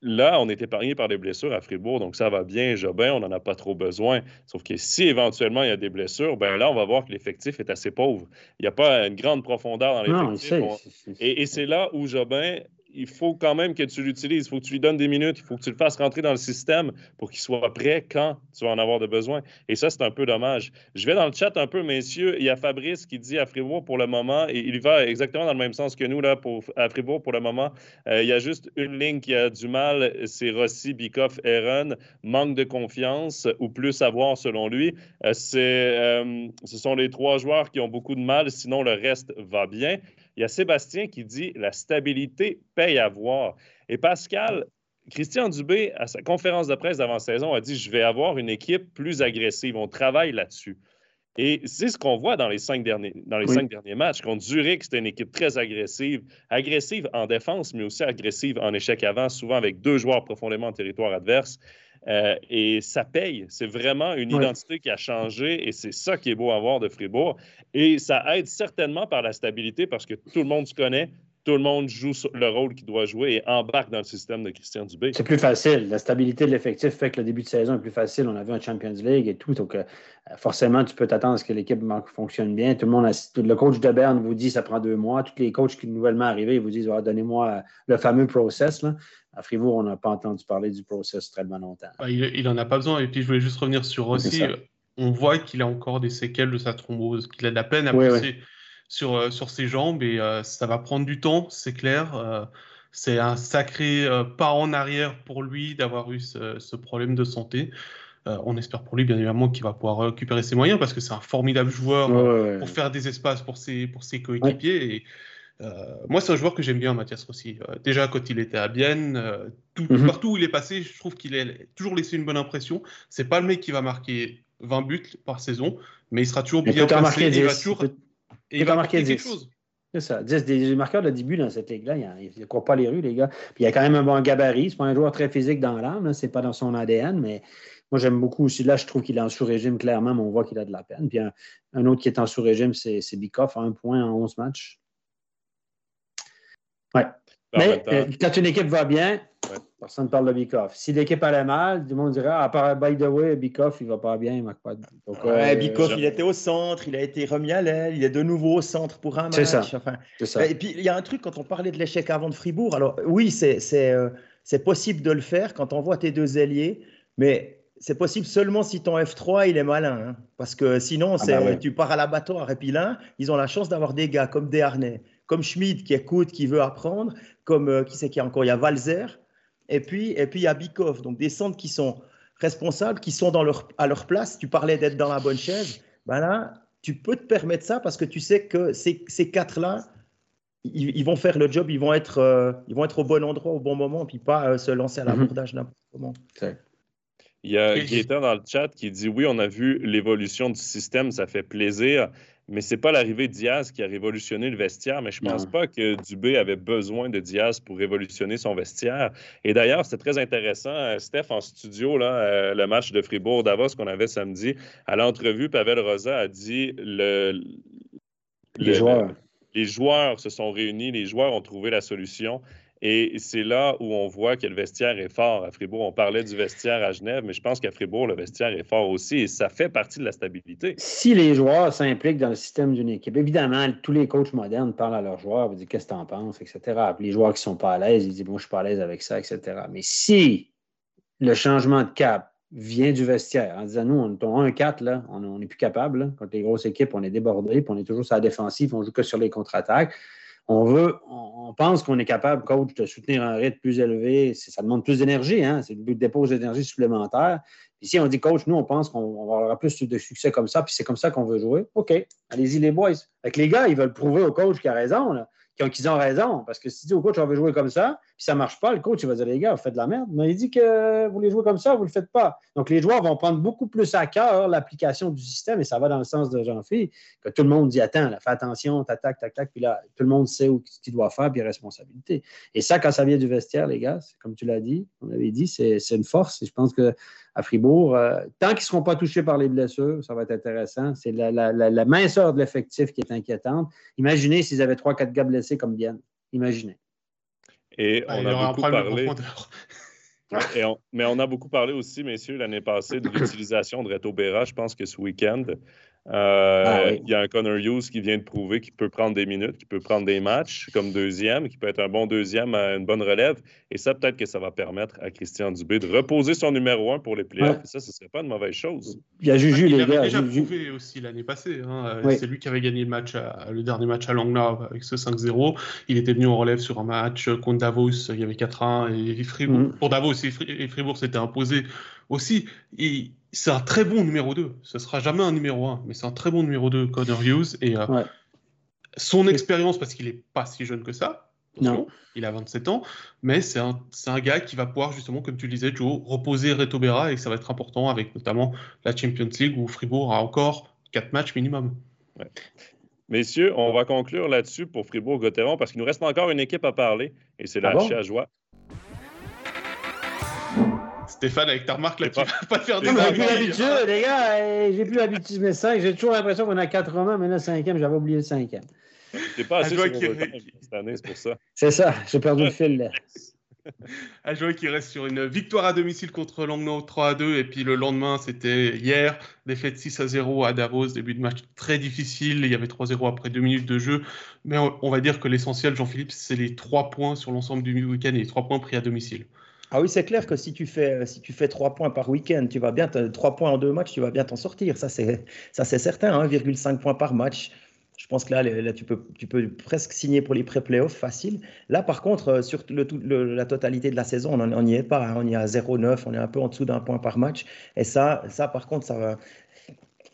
là, on est épargné par des blessures à Fribourg, donc ça va bien. Jobin, on n'en a pas trop besoin. Sauf que si éventuellement il y a des blessures, ben là, on va voir que l'effectif est assez pauvre. Il n'y a pas une grande profondeur dans l'effectif. Et, et c'est là où Jobin il faut quand même que tu l'utilises. Il faut que tu lui donnes des minutes. Il faut que tu le fasses rentrer dans le système pour qu'il soit prêt quand tu vas en avoir de besoin. Et ça, c'est un peu dommage. Je vais dans le chat un peu, messieurs. Il y a Fabrice qui dit à Fribourg pour le moment, et il va exactement dans le même sens que nous, là, pour, à Fribourg pour le moment. Euh, il y a juste une ligne qui a du mal. C'est Rossi, Bikoff, Aaron. Manque de confiance ou plus savoir selon lui. Euh, euh, ce sont les trois joueurs qui ont beaucoup de mal. Sinon, le reste va bien. Il y a Sébastien qui dit la stabilité paye à voir. Et Pascal, Christian Dubé, à sa conférence de presse d'avant-saison, a dit Je vais avoir une équipe plus agressive. On travaille là-dessus. Et c'est ce qu'on voit dans les cinq derniers, dans les cinq derniers matchs. Contre Zurich, c'était une équipe très agressive. Agressive en défense, mais aussi agressive en échec avant, souvent avec deux joueurs profondément en territoire adverse. Euh, et ça paye. C'est vraiment une identité qui a changé et c'est ça qui est beau à voir de Fribourg. Et ça aide certainement par la stabilité parce que tout le monde se connaît, tout le monde joue le rôle qu'il doit jouer et embarque dans le système de Christian Dubé. C'est plus facile. La stabilité de l'effectif fait que le début de saison est plus facile. On a vu un Champions League et tout. Donc, euh, forcément, tu peux t'attendre à ce que l'équipe fonctionne bien. Tout le monde, le coach de Berne vous dit que ça prend deux mois. Tous les coachs qui sont nouvellement arrivés vous disent donnez-moi le fameux process. À Fribourg, on n'a pas entendu parler du process très longtemps. Ah, il n'en a pas besoin. Et puis, je voulais juste revenir sur Rossi. On voit qu'il a encore des séquelles de sa thrombose, qu'il a de la peine à pousser sur, euh, sur ses jambes et euh, ça va prendre du temps, c'est clair. Euh, c'est un sacré pas en arrière pour lui d'avoir eu ce, problème de santé. on espère pour lui, bien évidemment, qu'il va pouvoir récupérer ses moyens parce que c'est un formidable joueur pour faire des espaces pour ses, pour ses coéquipiers. Et, moi, c'est un joueur que j'aime bien, Mathias Rossi. déjà, quand il était à Bienne, mhm. partout où il est passé, je trouve qu'il a toujours laissé une bonne impression. C'est pas le mec qui va marquer 20 buts par saison, mais il sera toujours bien placé. Il va toujours et il va marquer 10. C'est ça. 10, des marqueurs de début dans cette ligue-là. Il ne court pas les rues, les gars. Puis il a quand même un bon gabarit. Ce n'est pas un joueur très physique dans l'âme. Ce n'est pas dans son ADN, mais moi, j'aime beaucoup aussi. Là, je trouve qu'il est en sous-régime, clairement, mais on voit qu'il a de la peine. Puis un, autre qui est en sous-régime, c'est Bikoff, un point en 11 matchs. Ouais. Mais euh, quand une équipe va bien, personne ne parle de Bikoff. Si l'équipe allait mal, tout le monde dirait ah, à part by the way, Bikoff, il va pas bien, il marque pas. Donc, ouais, euh, Bikoff, il était au centre, il a été remis à l'aile, il est de nouveau au centre pour un match. C'est ça. ça. Et puis, il y a un truc quand on parlait de l'échec avant de Fribourg. Alors, oui, c'est euh, possible de le faire quand on voit tes deux ailiers, mais c'est possible seulement si ton F3 il est malin. Hein. parce que sinon, ah bah tu pars à l'abattoir et puis là, ils ont la chance d'avoir des gars comme Desharnais, comme Schmid qui écoute, qui veut apprendre, comme euh, qui c'est qu'il y a encore Il y a Valzer, et puis, et puis il y a Bikov. Donc des centres qui sont responsables, qui sont dans leur, à leur place. Tu parlais d'être dans la bonne chaise. Ben là, tu peux te permettre ça parce que tu sais que ces, ces quatre-là, ils, vont faire le job, ils vont, être, euh, ils vont être au bon endroit au bon moment, puis pas euh, se lancer à mhm. l'abordage n'importe comment. Il y a Gaëtan dans le chat qui dit oui, on a vu l'évolution du système, ça fait plaisir, mais c'est pas l'arrivée de Diaz qui a révolutionné le vestiaire. Mais je pense pas que Dubé avait besoin de Diaz pour révolutionner son vestiaire. Et d'ailleurs, c'est très intéressant, euh, Steph en studio là, le match de Fribourg Davos qu'on avait samedi à l'entrevue, Pavel Rosa a dit le, les joueurs les joueurs se sont réunis, les joueurs ont trouvé la solution. Et c'est là où on voit que le vestiaire est fort. À Fribourg, on parlait du vestiaire à Genève, mais je pense qu'à Fribourg, le vestiaire est fort aussi et ça fait partie de la stabilité. Si les joueurs s'impliquent dans le système d'une équipe, évidemment, tous les coachs modernes parlent à leurs joueurs, ils disent qu'est-ce que tu en penses, etc. les joueurs qui ne sont pas à l'aise, ils disent moi, je suis pas à l'aise avec ça, etc. Mais si le changement de cap vient du vestiaire en disant nous, on est 1-4, là, on n'est plus capable. Quand les grosses équipes, on est débordé, puis on est toujours sur la défensive, on joue que sur les contre-attaques. On veut, on, pense qu'on est capable, coach, de soutenir un rythme plus élevé. Ça demande plus d'énergie, hein? c'est le but de dépose d'énergie supplémentaire. Ici, on dit, coach, nous, on pense qu'on aura plus de succès comme ça, puis c'est comme ça qu'on veut jouer. OK, allez-y, les boys. Avec les gars, ils veulent prouver au coach qu'il a raison. Qu'ils ont raison. Parce que si tu dis au coach, on veut jouer comme ça, puis ça ne marche pas, le coach, va dire, les gars, vous faites de la merde. Mais il dit que vous voulez jouer comme ça, vous ne le faites pas. Donc, les joueurs vont prendre beaucoup plus à cœur l'application du système, et ça va dans le sens de Jean-Philippe, que tout le monde dit, attends, fais attention, tac, tac, tac, puis là, tout le monde sait ce qu'il doit faire, puis responsabilité. Et ça, quand ça vient du vestiaire, les gars, comme tu l'as dit, on avait dit, c'est une force. Et je pense que à Fribourg. Euh, tant qu'ils ne seront pas touchés par les blessures, ça va être intéressant. C'est la, la, minceur de l'effectif qui est inquiétante. Imaginez s'ils avaient 3-4 gars blessés comme Diane. Imaginez. Et on a beaucoup parlé. mais on a beaucoup parlé aussi, messieurs, l'année passée, de l'utilisation de Reto Berra. Je pense que ce week-end, euh, ah il y a un Connor Hughes qui vient de prouver qu'il peut prendre des minutes, qu'il peut prendre des matchs comme deuxième, qui peut être un bon deuxième à une bonne relève. Et ça, peut-être que ça va permettre à Christian Dubé de reposer son numéro un pour les playoffs. ça, ce ne serait pas une mauvaise chose. Il y a Juju, les gars. déjà prouvé aussi l'année passée. Hein. C'est lui qui avait gagné le, match le dernier match à Langnau avec ce 5-0. Il était venu en relève sur un match contre Davos. Il y avait 4-1. Et Fribourg, mm. pour Davos et Fribourg s'était imposé aussi. c'est un très bon numéro 2. Ce sera jamais un numéro 1, mais c'est un très bon numéro 2, Connor Hughes. Et euh, son expérience, parce qu'il n'est pas si jeune que ça, non. il a 27 ans, mais c'est un, un, gars qui va pouvoir, justement, comme tu le disais, Joe, reposer Reto Berra, et ça va être important avec notamment la Champions League où Fribourg a encore 4 matchs minimum. Messieurs, on va conclure là-dessus pour Fribourg-Gotteron parce qu'il nous reste encore une équipe à parler et c'est la ah joie. Stéphane, avec ta remarque là, tu vas pas faire des J'ai plus l'habitude, les gars. J'ai plus l'habitude de 5. J'ai toujours l'impression qu'on a 4 romans, mais là, 5e, j'avais oublié le 5e. T'es pas assez sur qui... cette année, c'est pour ça. C'est ça, j'ai perdu le fil là. à jouer qui reste sur une victoire à domicile contre Langnau 3 à 2 et puis le lendemain c'était hier défaite 6 à 0 à Davos début de match très difficile il y avait 3-0 après 2 minutes de jeu mais on, va dire que l'essentiel Jean-Philippe c'est les 3 points sur l'ensemble du week-end et les 3 points pris à domicile ah oui, c'est clair que si tu fais si tu fais trois points par week-end, tu vas bien trois points en deux matchs, tu vas bien t'en sortir. Ça c'est ça c'est certain. 1,5 points par match. Je pense que là, là tu, peux, tu peux presque signer pour les pré-playoffs facile. Là, par contre, euh, sur le, la totalité de la saison, on n'y est pas. Hein. On y est à 0,9, on est un peu en dessous d'un point par match. Et ça, ça par contre, ça va,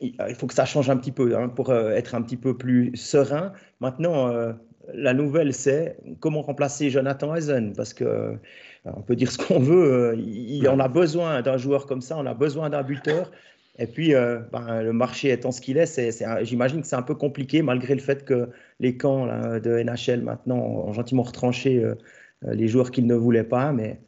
il faut que ça change un petit peu hein, pour euh, être un petit peu plus serein. Maintenant, euh, la nouvelle, c'est comment remplacer Jonathan Eisen parce que on peut dire ce qu'on veut, euh, il, en a besoin d'un joueur comme ça, on a besoin d'un buteur. Et puis, euh, ben, le marché étant ce qu'il est, j'imagine que c'est un peu compliqué, malgré le fait que les camps de NHL maintenant ont gentiment retranché euh, les joueurs qu'ils ne voulaient pas. Mais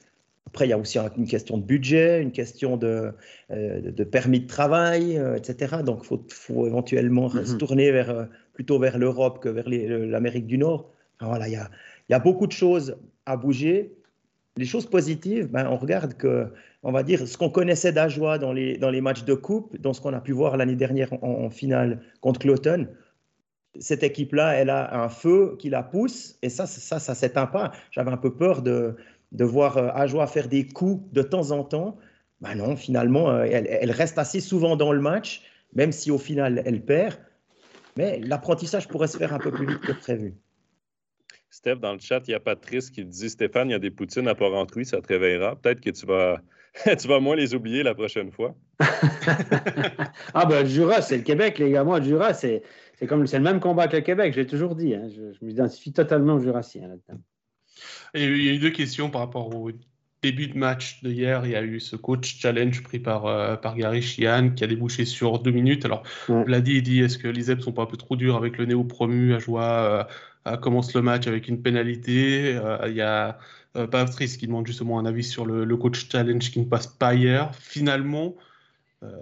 après, il y a aussi une question de budget, une question de, de permis de travail, etc. Donc, il faut, éventuellement mm-hmm. se tourner vers, plutôt vers l'Europe que vers l'Amérique du Nord. voilà, il y a, il y a beaucoup de choses à bouger les choses positives, ben, on regarde que, on va dire, ce qu'on connaissait d'Ajoie dans les, dans les matchs de coupe, dans ce qu'on a pu voir l'année dernière en, finale contre Cloton, cette équipe-là, elle a un feu qui la pousse, et ça, ça, ça s'éteint pas. J'avais un peu peur de, de voir euh, Ajoie faire des coups de temps en temps. Ben non, finalement, euh, elle, elle reste assez souvent dans le match, même si au final, elle perd. Mais l'apprentissage pourrait se faire un peu plus vite que prévu. Steph, dans le chat, il y a Patrice qui dit Stéphane, il y a des poutines à Porrentruy, ça te réveillera. Peut-être que tu vas, tu vas moins les oublier la prochaine fois. ah, ben, le Jura, c'est le Québec, les gars. Moi, le Jura, c'est comme c'est le même combat que le Québec, j'ai toujours dit. Hein. Je, je m'identifie totalement au Jurassien là-dedans. Il y a eu deux questions par rapport au début de match de hier, il y a eu ce coach challenge pris par, euh, par Gary Chian qui a débouché sur deux minutes. Alors, ouais. Vladi dit est-ce que les ne sont pas un peu trop durs avec le néo promu à jouer euh, à commence le match avec une pénalité euh, Il y a Patrice qui demande justement un avis sur le, le, coach challenge qui ne passe pas hier. Finalement,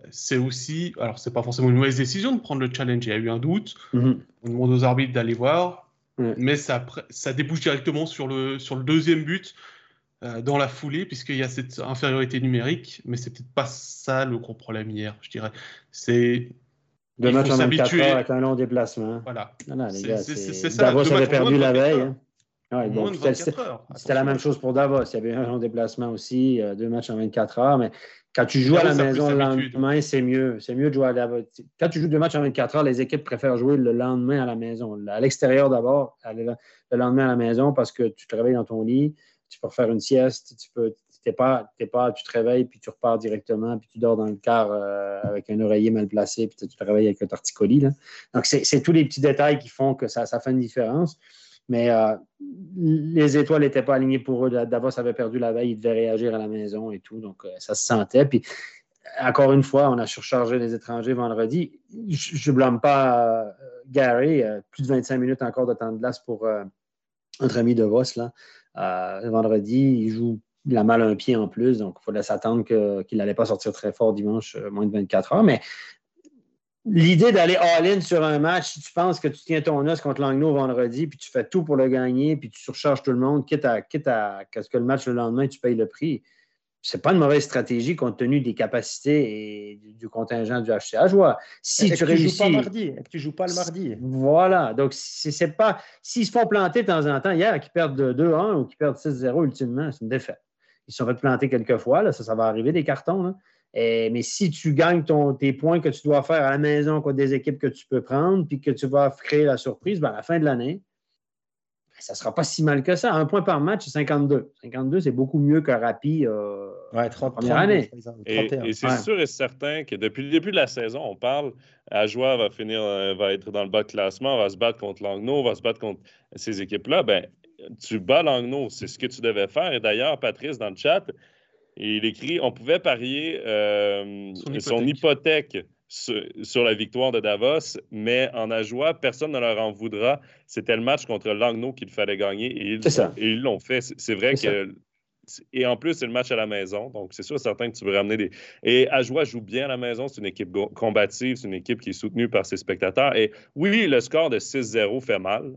c'est aussi, alors c'est pas forcément une mauvaise décision de prendre le challenge, il y a eu un doute. Mm -hmm. On demande aux arbitres d'aller voir, ouais. mais ça, ça débouche directement sur le, sur le deuxième but euh, dans la foulée, puisqu'il y a cette infériorité numérique, mais c'est peut-être pas ça le gros problème hier, je dirais. C'est. Deux matchs en 24 heures avec un long déplacement. Voilà. c'est ça. Davos avait perdu la veille. Hein. Ouais, C'était la même chose pour Davos. Il y avait un long déplacement aussi, euh, deux matchs en 24 heures. Mais quand tu joues Davos, à la maison le lendemain, c'est mieux. C'est mieux de jouer à Davos. Quand tu joues deux matchs en 24 heures, les équipes préfèrent jouer le lendemain à la maison. À l'extérieur d'abord, le lendemain à la maison parce que tu te réveilles dans ton lit tu peux faire une sieste, tu peux, t'es pas, pas, tu te réveilles, puis tu repars directement, puis tu dors dans le car euh, avec un oreiller mal placé, puis tu te réveilles avec un torticolis. Là. Donc, c'est, tous les petits détails qui font que ça, ça fait une différence. Mais euh, les étoiles n'étaient pas alignées pour eux. Davos avait perdu la veille, ils devaient réagir à la maison et tout. Donc, euh, ça se sentait. Puis, encore une fois, on a surchargé les étrangers vendredi. Je ne blâme pas Gary. plus de 25 minutes encore de temps de glace pour notre ami De Vos. Là. Euh, vendredi, il joue la mal un pied en plus, donc il fallait s'attendre qu'il n'allait pas sortir très fort dimanche, euh, moins de 24 heures. Mais l'idée d'aller all-in sur un match, si tu penses que tu tiens ton os contre Langnau vendredi, puis tu fais tout pour le gagner, puis tu surcharges tout le monde, quitte à, quitte à, ce que le match le lendemain, tu payes le prix c'est pas une mauvaise stratégie compte tenu des capacités et du, contingent du HCA. Je vois. Si tu, réussis. Joues pas mardi, tu joues pas le mardi? Voilà. Donc, c'est pas. S'ils se font planter de temps en temps, hier, qu'ils perdent 2-1 ou qu'ils perdent 6-0, ultimement, c'est une défaite. Ils se sont fait planter quelques fois, là, ça, ça va arriver des cartons. Et, mais si tu gagnes ton, tes points que tu dois faire à la maison contre des équipes que tu peux prendre, puis que tu vas créer la surprise, ben, à la fin de l'année, ça ne sera pas si mal que ça. Un point par match, c'est 52. 52, c'est beaucoup mieux que Rapi euh, ouais, 30, première année. Et, c'est sûr et certain que depuis le début de la saison, on parle, Ajoie va finir, euh, va être dans le bas de classement, va se battre contre Langnau, va se battre contre ces équipes-là. Ben, tu bats Langnau, c'est ce que tu devais faire. Et d'ailleurs, Patrice, dans le chat, il écrit on pouvait parier euh, son hypothèque sur, la victoire de Davos, mais en Ajoie, personne ne leur en voudra. C'était le match contre Langnau qu'il fallait gagner et ils, l'ont fait. C'est vrai que. Et en plus, c'est le match à la maison. Donc, c'est sûr certain que tu veux ramener des. Et Ajoie joue bien à la maison. C'est une équipe combative. C'est une équipe qui est soutenue par ses spectateurs. Et oui, le score de 6-0 fait mal.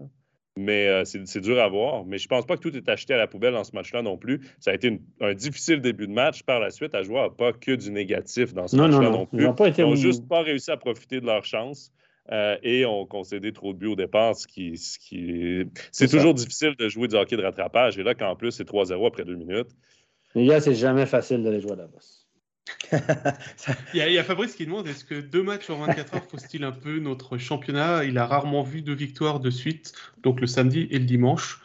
Mais euh, c'est dur à voir. Mais je ne pense pas que tout est acheté à la poubelle dans ce match-là non plus. Ça a été un difficile début de match. Par la suite, à jouer pas que du négatif dans ce match-là non, plus. Ils n'ont juste pas réussi à profiter de leur chance. Euh, et ont concédé trop de buts au départ, ce qui, qui... c'est toujours difficile de jouer du hockey de rattrapage. Et là, qu'en plus, c'est 3-0 après deux minutes. Les gars, c'est jamais facile d'aller jouer à la bosse il, y a, Fabrice qui demande est-ce que deux matchs en 24 heures faussent-ils un peu notre championnat? Il a rarement vu deux victoires de suite, donc le samedi et le dimanche.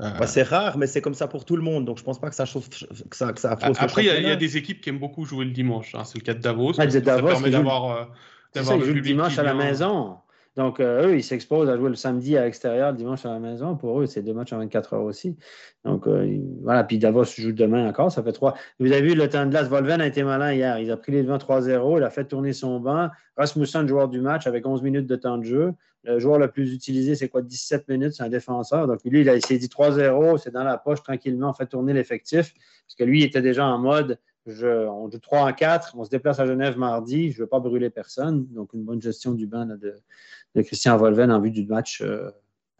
Euh, c'est rare, mais c'est comme ça pour tout le monde, donc je pense pas que ça, chauffe, que ça, que ça fausse Après, il y, a des équipes qui aiment beaucoup jouer le dimanche. Hein. C'est le cas de Davos. Ah, ça permet d'avoir euh, le dimanche à la maison. Donc, euh, eux, ils s'exposent à jouer le samedi à l'extérieur, le dimanche à la maison. Pour eux, c'est deux matchs en 24 heures aussi. Donc, euh, voilà. Puis Davos joue demain encore. Ça fait trois. Vous avez vu, le temps de glace, Volven a été malin hier. Il a pris les devants 3-0. Il a fait tourner son banc. Rasmussen, joueur du match, avec 11 minutes de temps de jeu. Le joueur le plus utilisé, c'est quoi? 17 minutes, c'est un défenseur. Donc, lui, il, s'est dit 3-0, c'est dans la poche tranquillement, on fait tourner l'effectif. Parce que lui, il était déjà en mode je, on joue 3 en 4, on se déplace à Genève mardi, je ne veux pas brûler personne. Donc, une bonne gestion du banc de, de Christian Volven en vue du match euh,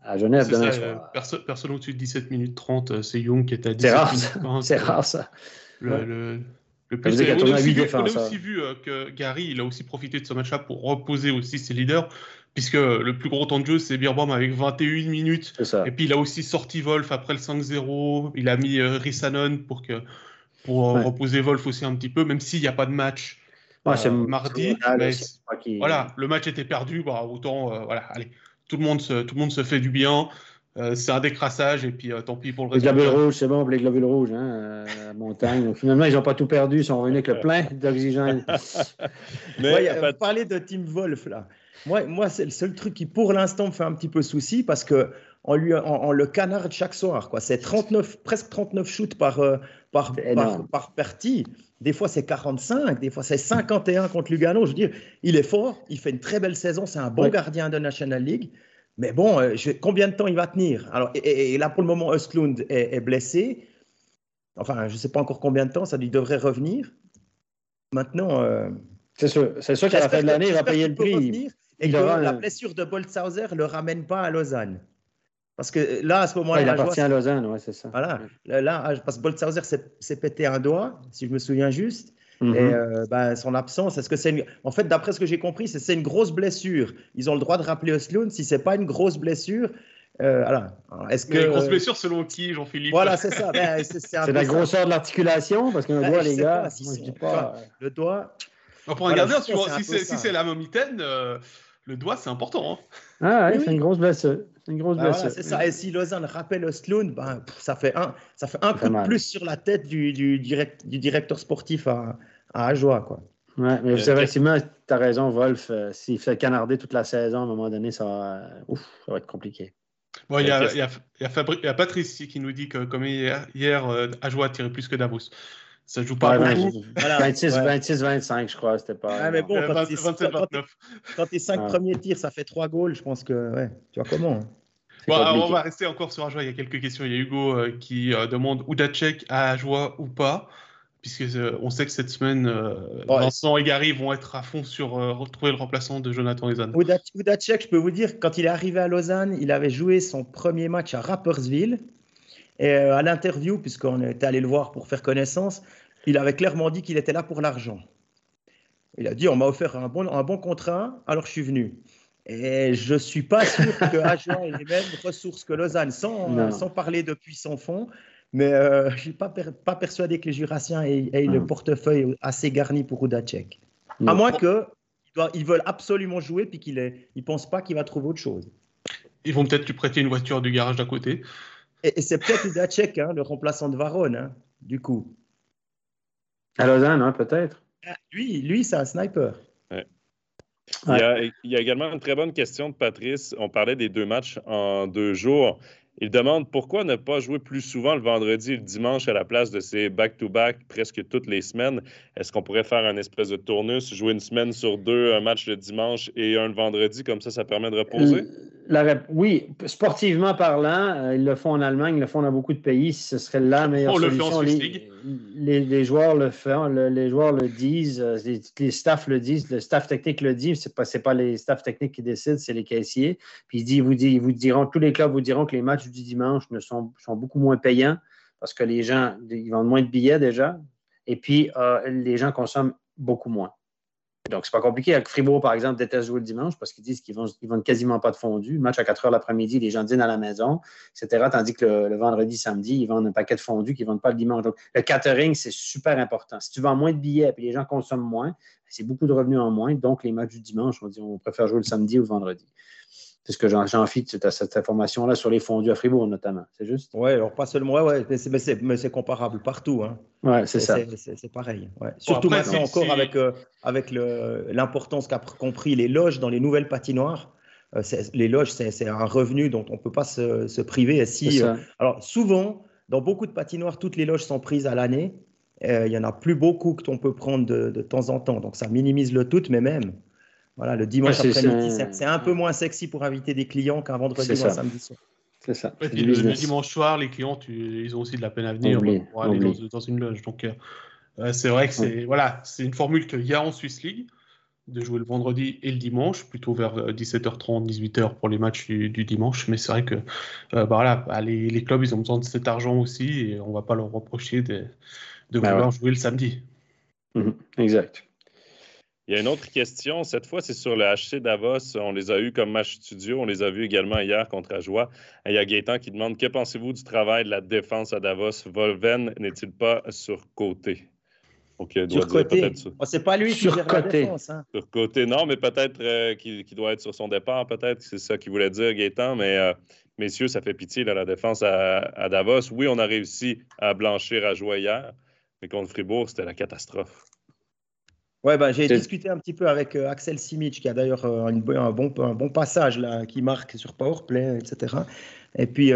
à Genève demain soir. personne au-dessus de 17 minutes 30, euh, c'est Young qui est à 17 c'est rare, minutes C'est rare ça. Le, le, le plus, on, a aussi, vu, on a aussi vu euh, que Gary, il a aussi profité de ce match-là pour reposer aussi ses leaders, puisque le plus gros temps de jeu, c'est Birbaum avec 21 minutes. Et puis il a aussi sorti Wolf après le 5-0. Il a mis euh, Rissanon pour, que, pour ouais. reposer Wolf aussi un petit peu, même s'il n'y a pas de match. Ouais, euh, mardi, mais, qui... voilà, le match était perdu, bah, autant, euh, voilà, allez, tout le monde se, tout le monde se fait du bien. euh, c'est un décrassage et puis tant pis pour le reste. Les globules rouges, c'est bon pour les globules rouges, hein, montagne. finalement, ils n'ont pas tout perdu, ils sont revenus avec le plein d'oxygène. Mais ouais, parler de Team Wolf, là. Moi, moi c'est le seul truc qui, pour l'instant, me fait un petit peu souci parce que on, lui, on, le canarde chaque soir. Quoi. C'est 39, presque 39 shoots par, par, par, par, partie. Des fois, c'est 45, des fois, c'est 51 contre Lugano. Je veux dire, il est fort, il fait une très belle saison, c'est un bon gardien de National League. Mais bon, euh, combien de temps il va tenir? Alors, et, là, pour le moment, Östlund est, blessé. Enfin, je ne sais pas encore combien de temps, ça lui devrait revenir. Maintenant. Euh, c'est sûr, sûr qu'à la fin de l'année, il va payer le prix. et que la blessure de Boltzhauser ne le ramène pas à Lausanne. Parce que là, à ce moment-là. il appartient à Lausanne, oui, c'est ça. Voilà. Là, parce que Boltzhauser s'est pété un doigt, si je me souviens juste. Et mhm. euh, ben, son absence, est-ce que c'est une... En fait, d'après ce que j'ai compris, c'est une grosse blessure. Ils ont le droit de rappeler Osloon. Si c'est pas une grosse blessure, euh, voilà. Est-ce que une grosse blessure selon qui, Jean-Philippe? Voilà, c'est ça. Ben, c'est la grosseur de l'articulation, parce qu'un ben, doigt, les gars, si moi, je dis pas. Le doigt. pour un gardien, si c'est la momitaine, euh, le doigt, c'est important. Hein. Ah, oui, c'est une grosse blessure. Une grosse bah c'est ça. Et si Lausanne rappelle Osloon, ben, ça fait un, ça fait un coup de plus sur la tête du, du, direct, du directeur sportif à, à Ajoie. Quoi. Ouais, mais euh, effectivement, tu as raison, Wolf. Euh, s'il fait canarder toute la saison, à un moment donné, ça va, ouf, ça va être compliqué. Bon, il y, a, y, a, y, a Patrice qui nous dit que comme hier, hier euh, Ajoie a tiré plus que Davos. Ça joue pas ouais, beaucoup. 26, 26, 25, je crois. C'était pas. Ah, mais bon, quand, 27, quand, tes 5 premiers tirs, ça fait 3 goals, je pense que. Ouais, tu vois comment hein. Bon, alors on va rester encore sur Ajoie. Il y a quelques questions. Il y a Hugo euh, qui euh, demande Udacek à Ajoie ou pas, puisque euh, on sait que cette semaine, Vincent et Gary vont être à fond sur retrouver le remplaçant de Jonathan Lausanne. Udacek, je peux vous dire, quand il est arrivé à Lausanne, il avait joué son premier match à Rapperswil. Et à l'interview, puisqu'on était allé le voir pour faire connaissance, il avait clairement dit qu'il était là pour l'argent. Il a dit on m'a offert un bon, un bon contrat, alors je suis venu. Et je ne suis pas sûr que Agen ait les mêmes ressources que Lausanne, sans, sans parler depuis son fond. Mais euh, je ne suis pas, pas persuadé que les Jurassiens aient, le portefeuille assez garni pour Udacek. À moins qu'ils ils veulent absolument jouer puis qu'ils ne pensent pas qu'il va trouver autre chose. Ils vont peut-être lui prêter une voiture du garage d'à côté. Et, c'est peut-être Udacek, hein, le remplaçant de Varone, hein, du coup. À Lausanne, hein, peut-être. Ah, lui, lui c'est un sniper. Il, y a, également une très bonne question de Patrice. On parlait des deux matchs en deux jours. Il demande pourquoi ne pas jouer plus souvent le vendredi et le dimanche à la place de ces back-to-back presque toutes les semaines? Est-ce qu'on pourrait faire un espèce de tournus, jouer une semaine sur deux, un match le dimanche et un le vendredi, comme ça, ça permet de reposer? Oui, sportivement parlant, euh, ils le font en Allemagne, ils le font dans beaucoup de pays. Ce serait la meilleure On solution. Le fait les, les, joueurs le font, les joueurs le disent, euh, les, les, staffs le disent, le staff technique le dit. Ce n'est pas, pas les staffs techniques qui décident, c'est les caissiers. Puis ils, vous, ils vous diront, tous les clubs vous diront que les matchs du dimanche ne sont, sont beaucoup moins payants parce que les gens ils vendent moins de billets déjà. Et puis, euh, les gens consomment beaucoup moins. Donc, c'est pas compliqué. Avec Fribourg, par exemple, déteste jouer le dimanche parce qu'ils disent qu'ils ne vendent quasiment pas de fondu. Le match à 4 heures l'après-midi, les gens dînent à la maison, etc. Tandis que le, vendredi, samedi, ils vendent un paquet de fondu qu'ils ne vendent pas le dimanche. Donc, le catering, c'est super important. Si tu vends moins de billets et les gens consomment moins, c'est beaucoup de revenus en moins. Donc, les matchs du dimanche, on dit on préfère jouer le samedi ou le vendredi. C'est ce que j'en fit cette information-là sur les fondus à Fribourg, notamment. C'est juste? Oui, alors pas seulement, ouais, mais c'est comparable partout. Hein. Oui, c'est ça. C'est pareil. Surtout maintenant encore avec, euh, avec l'importance qu'a compris les loges dans les nouvelles patinoires. Euh, les loges, c'est un revenu dont on ne peut pas se, se priver. Si, euh, alors souvent, dans beaucoup de patinoires, toutes les loges sont prises à l'année. Il n'y en a plus beaucoup que l'on peut prendre de, de, temps en temps. Donc ça minimise le tout, mais même voilà, le dimanche après-midi, c'est un peu moins sexy pour inviter des clients qu'un vendredi ou un samedi soir. C'est ça. le, dimanche soir, les clients, ils ont aussi de la peine à venir pour aller dans, une loge. Donc, euh, c'est vrai que c'est voilà, c'est une formule qu'il y a en Swiss League de jouer le vendredi et le dimanche, plutôt vers 17h30, euh, 18h pour les matchs du, dimanche. Mais c'est vrai que euh, bah, voilà, bah, les, les, clubs, ils ont besoin de cet argent aussi et on ne va pas leur reprocher de, de bah vouloir jouer le samedi. Mhm. exact. Il y a une autre question. Cette fois, c'est sur le HC Davos. On les a eus comme match studio. On les a vus également hier contre Ajoie. Il y a Gaétan qui demande Que pensez-vous du travail de la défense à Davos? Volven n'est-il pas surcoté? Okay, Surcoté. Oh, c'est pas lui qui gère la défense. Hein. Surcoté, non, mais peut-être euh, qu'il doit être sur son départ, peut-être. C'est ça qu'il voulait dire, Gaétan. Mais euh, messieurs, ça fait pitié, là, la défense à, Davos. Oui, on a réussi à blanchir à jouer hier, mais contre Fribourg, c'était la catastrophe. Ouais, ben, j'ai discuté un petit peu avec euh, Axel Simic, qui a d'ailleurs un, bon, un bon passage là, qui marque sur Powerplay, etc. Et puis,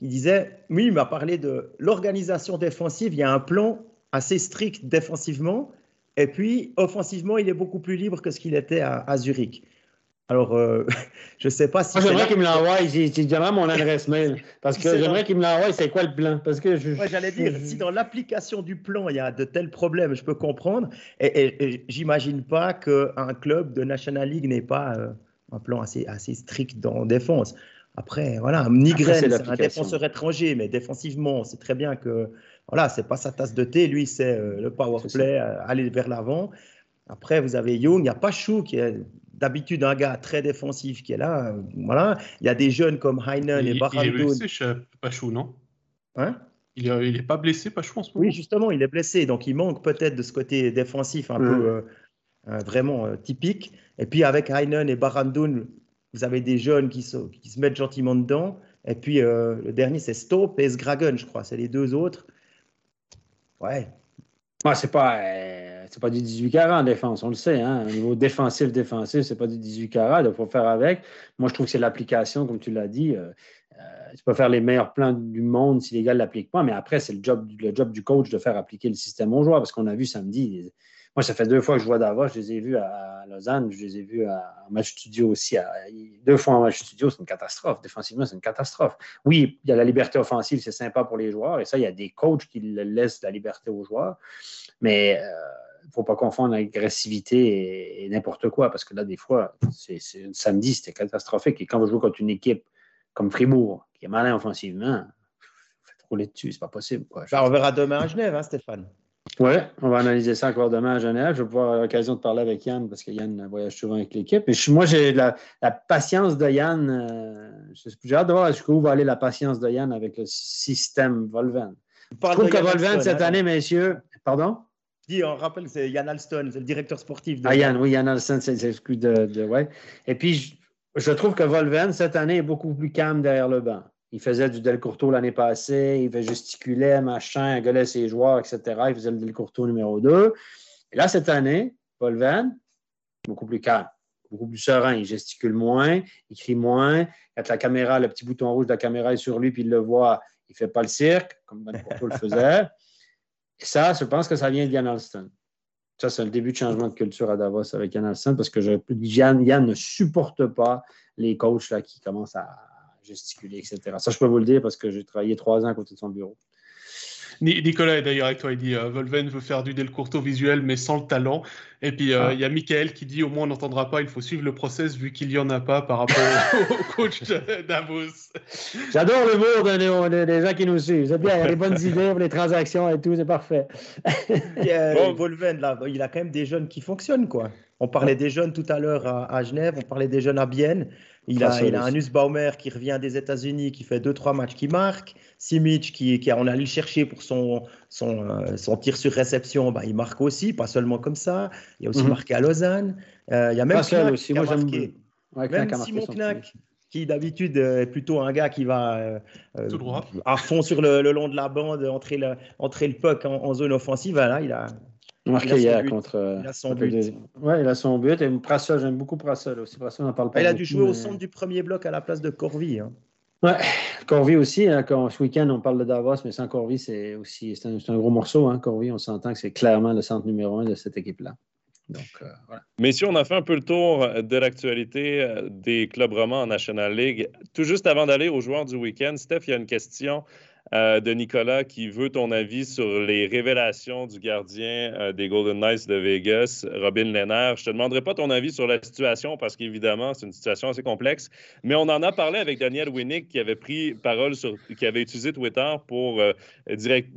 il disait, oui, il m'a parlé de l'organisation défensive. Il y a un plan assez strict défensivement. Et puis, offensivement, il est beaucoup plus libre que ce qu'il était à, Zurich. Alors, euh, je ne sais pas si. j'aimerais qu'il me l'envoie. J'ai mon adresse mail. Parce que j'aimerais qu'il me l'envoie. C'est quoi le plan? Parce que je... J'allais dire, si dans l'application du plan, il y a de tels problèmes, je peux comprendre. Et, j'imagine pas qu'un club de National League n'ait pas euh, un plan assez, assez strict dans défense. Après, voilà, Nigren, c'est un défenseur étranger, mais défensivement, c'est très bien que voilà, c'est pas sa tasse de thé. Lui, c'est euh, le power play, aller vers l'avant. Après, vous avez Young, il n'y a pas Chou qui est d'habitude un gars très défensif qui est là. Euh, voilà, il y a des jeunes comme Heinen et Barandoun. Il est blessé, Pachou, non? Hein? Il n'est pas blessé, Pachou, en ce moment? Oui, justement, il est blessé. Donc, il manque peut-être de ce côté défensif un peu vraiment typique. Et puis, avec Heinen et Barandoun, vous avez des jeunes qui, qui se mettent gentiment dedans. Et puis, le dernier, c'est Stope et Sgragen, je crois. C'est les deux autres. Ouais. Ouais, c'est pas, euh, c'est pas du 18 carats en défense, on le sait. Hein? Au niveau défensif, défensif, c'est pas du 18 carats, il faut faire avec. Moi, je trouve que c'est l'application, comme tu l'as dit. Euh, euh, tu peux faire les meilleurs plans du monde si les gars ne l'appliquent pas, mais après, c'est le job, le job du coach de faire appliquer le système aux joueurs, parce qu'on a vu samedi, moi, ça fait deux fois que je vois Davos. Je les ai vus à Lausanne, je les ai vus en match studio aussi. deux fois en match studio, c'est une catastrophe. Défensivement, c'est une catastrophe. Oui, il y a la liberté offensive, c'est sympa pour les joueurs. Et ça, il y a des coachs qui laissent la liberté aux joueurs. Mais euh, ne faut pas confondre agressivité et, n'importe quoi. Parce que là, des fois, c'est, samedi, c'était catastrophique. Et quand vous jouez contre une équipe comme Fribourg, qui est malin offensivement, vous faites rouler dessus, c'est pas possible. Quoi. on verra demain à Genève, hein, Stéphane. Oui, on va analyser ça encore demain à Genève. Je vais pouvoir avoir l'occasion de parler avec Yann parce que Yann voyage souvent avec l'équipe. Mais moi, j'ai la, patience de Yann. Euh, j'ai hâte de voir jusqu'où va aller la patience de Yann avec le système Volven. Je trouve que Volven, cette hein. année, messieurs. Pardon? Dis, on rappelle, c'est Yann Alston, c'est le directeur sportif. De... Ah, Yann, oui, Yann Alston, c'est le de, de, ouais. Et puis, je, je trouve que Volven, cette année, est beaucoup plus calme derrière le banc. Il faisait du Delcourto l'année passée, il gesticulait, machin, gueulait ses joueurs, etc. Il faisait le Delcourto numéro 2. Et là, cette année, Van, beaucoup plus calme, beaucoup plus serein. Il gesticule moins, il crie moins. Quand la caméra, le petit bouton rouge de la caméra est sur lui, puis il le voit, il ne fait pas le cirque, comme Delcourto le faisait. Ça, je pense que ça vient d'Yann Alston. Ça, c'est le début de changement de culture à Davos avec Yann Alston, parce que je, Yann, Yann ne supporte pas les coachs là, qui commencent à gesticuler, etc. Ça, je peux vous le dire parce que j'ai travaillé trois ans à côté de son bureau. Nicolas est d'ailleurs avec toi, il dit euh, Volven veut faire du Del Curto visuel mais sans le talent. Et puis euh, ah. il y a Michael qui dit au moins on n'entendra pas, il faut suivre le process vu qu'il n'y en a pas par rapport au, coach Davos. J'adore le mot des, gens qui nous suivent. C'est bien, il y a les bonnes idées les transactions et tout, c'est parfait. bon. Volven, là, il a quand même des jeunes qui fonctionnent quoi. On parlait des jeunes tout à l'heure à, Genève, on parlait des jeunes à Bienne. Il a, il a un Nussbaumer qui revient des États-Unis, qui fait 2-3 matchs qui marque. Simic, qui, qui, on a allé le chercher pour son, son, euh, son tir sur réception, bah, il marque aussi, pas seulement comme ça. Il a aussi mhm. marqué à Lausanne. Euh, il y a même Knack aussi. Moi, marqué. même Simon Knack, qui d'habitude est plutôt un gars qui va euh, à fond sur le, le, long de la bande, entrer le, entrer le puck en, zone offensive. Là, il a, marqué hier contre. Il a son but. Ouais, il a son but. Et Prassol, j'aime beaucoup Prassol aussi. Prassol, on parle pas. Il a dû jouer au centre du premier bloc à la place de Corvi. Hein. Ouais, Corvi aussi. Hein, quand, ce week-end, on parle de Davos, mais sans Corvi, c'est aussi c'est un, gros morceau. Hein, Corvi, on s'entend que c'est clairement le centre numéro un de cette équipe-là. Donc, euh, voilà. Messieurs, on a fait un peu le tour de l'actualité euh, des clubs romans en National League. Tout juste avant d'aller aux joueurs du week-end, Steph, il y a une question euh, de Nicolas qui veut ton avis sur les révélations du gardien euh, des Golden Knights de Vegas, Robin Lehner. Je ne te demanderai pas ton avis sur la situation parce qu'évidemment, c'est une situation assez complexe, mais on en a parlé avec Daniel Winnick qui avait pris parole sur, qui avait utilisé Twitter pour euh,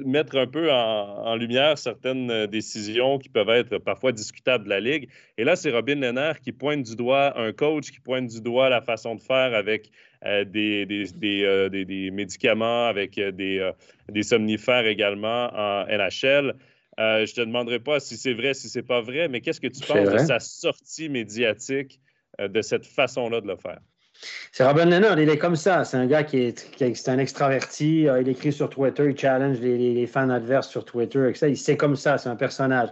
mettre un peu en, lumière certaines décisions qui peuvent être parfois discutables de la Ligue. Et là, c'est Robin Lehner qui pointe du doigt un coach, qui pointe du doigt la façon de faire avec euh, des, euh, des, des, médicaments, avec euh, des, des somnifères également en NHL. Euh, je te demanderai pas si c'est vrai, si c'est pas vrai, mais qu'est-ce que tu penses de sa sortie médiatique euh, de cette façon-là de le faire? C'est Robin Leonard, il est comme ça. C'est un gars qui est, un extraverti. Il écrit sur Twitter, il challenge les, fans adverses sur Twitter. ça. C'est comme ça, c'est un personnage.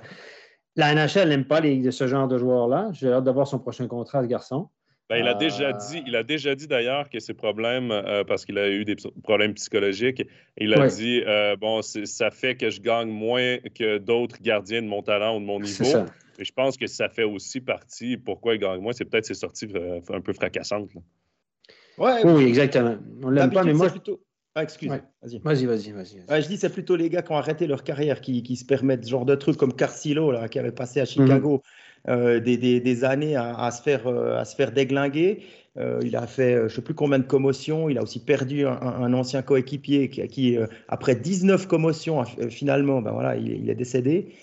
La NHL n'aime pas les, ce genre de joueurs-là. J'ai hâte de voir son prochain contrat, ce garçon. Ben, il, a déjà euh, dit, il a déjà dit d'ailleurs que ses problèmes, euh, parce qu'il a eu des problèmes psychologiques, il a dit euh, bon, ça fait que je gagne moins que d'autres gardiens de mon talent ou de mon niveau. Et je pense que ça fait aussi partie pourquoi il gagne moins. C'est peut-être ses sorties un peu fracassantes. Ouais, oui, exactement. On l'aime pas, mais moi. Plutôt... Ah, excuse. Vas-y, vas-y, vas-y. je dis, c'est plutôt les gars qui ont arrêté leur carrière qui, qui, se permettent ce genre de trucs comme Carcillo, là, qui avait passé à Chicago. Euh, des, années à, se faire, euh, à se faire déglinguer. Euh, il a fait je ne sais plus combien de commotions. Il a aussi perdu un, ancien coéquipier qui, après 19 commotions, finalement, ben voilà, il, est décédé.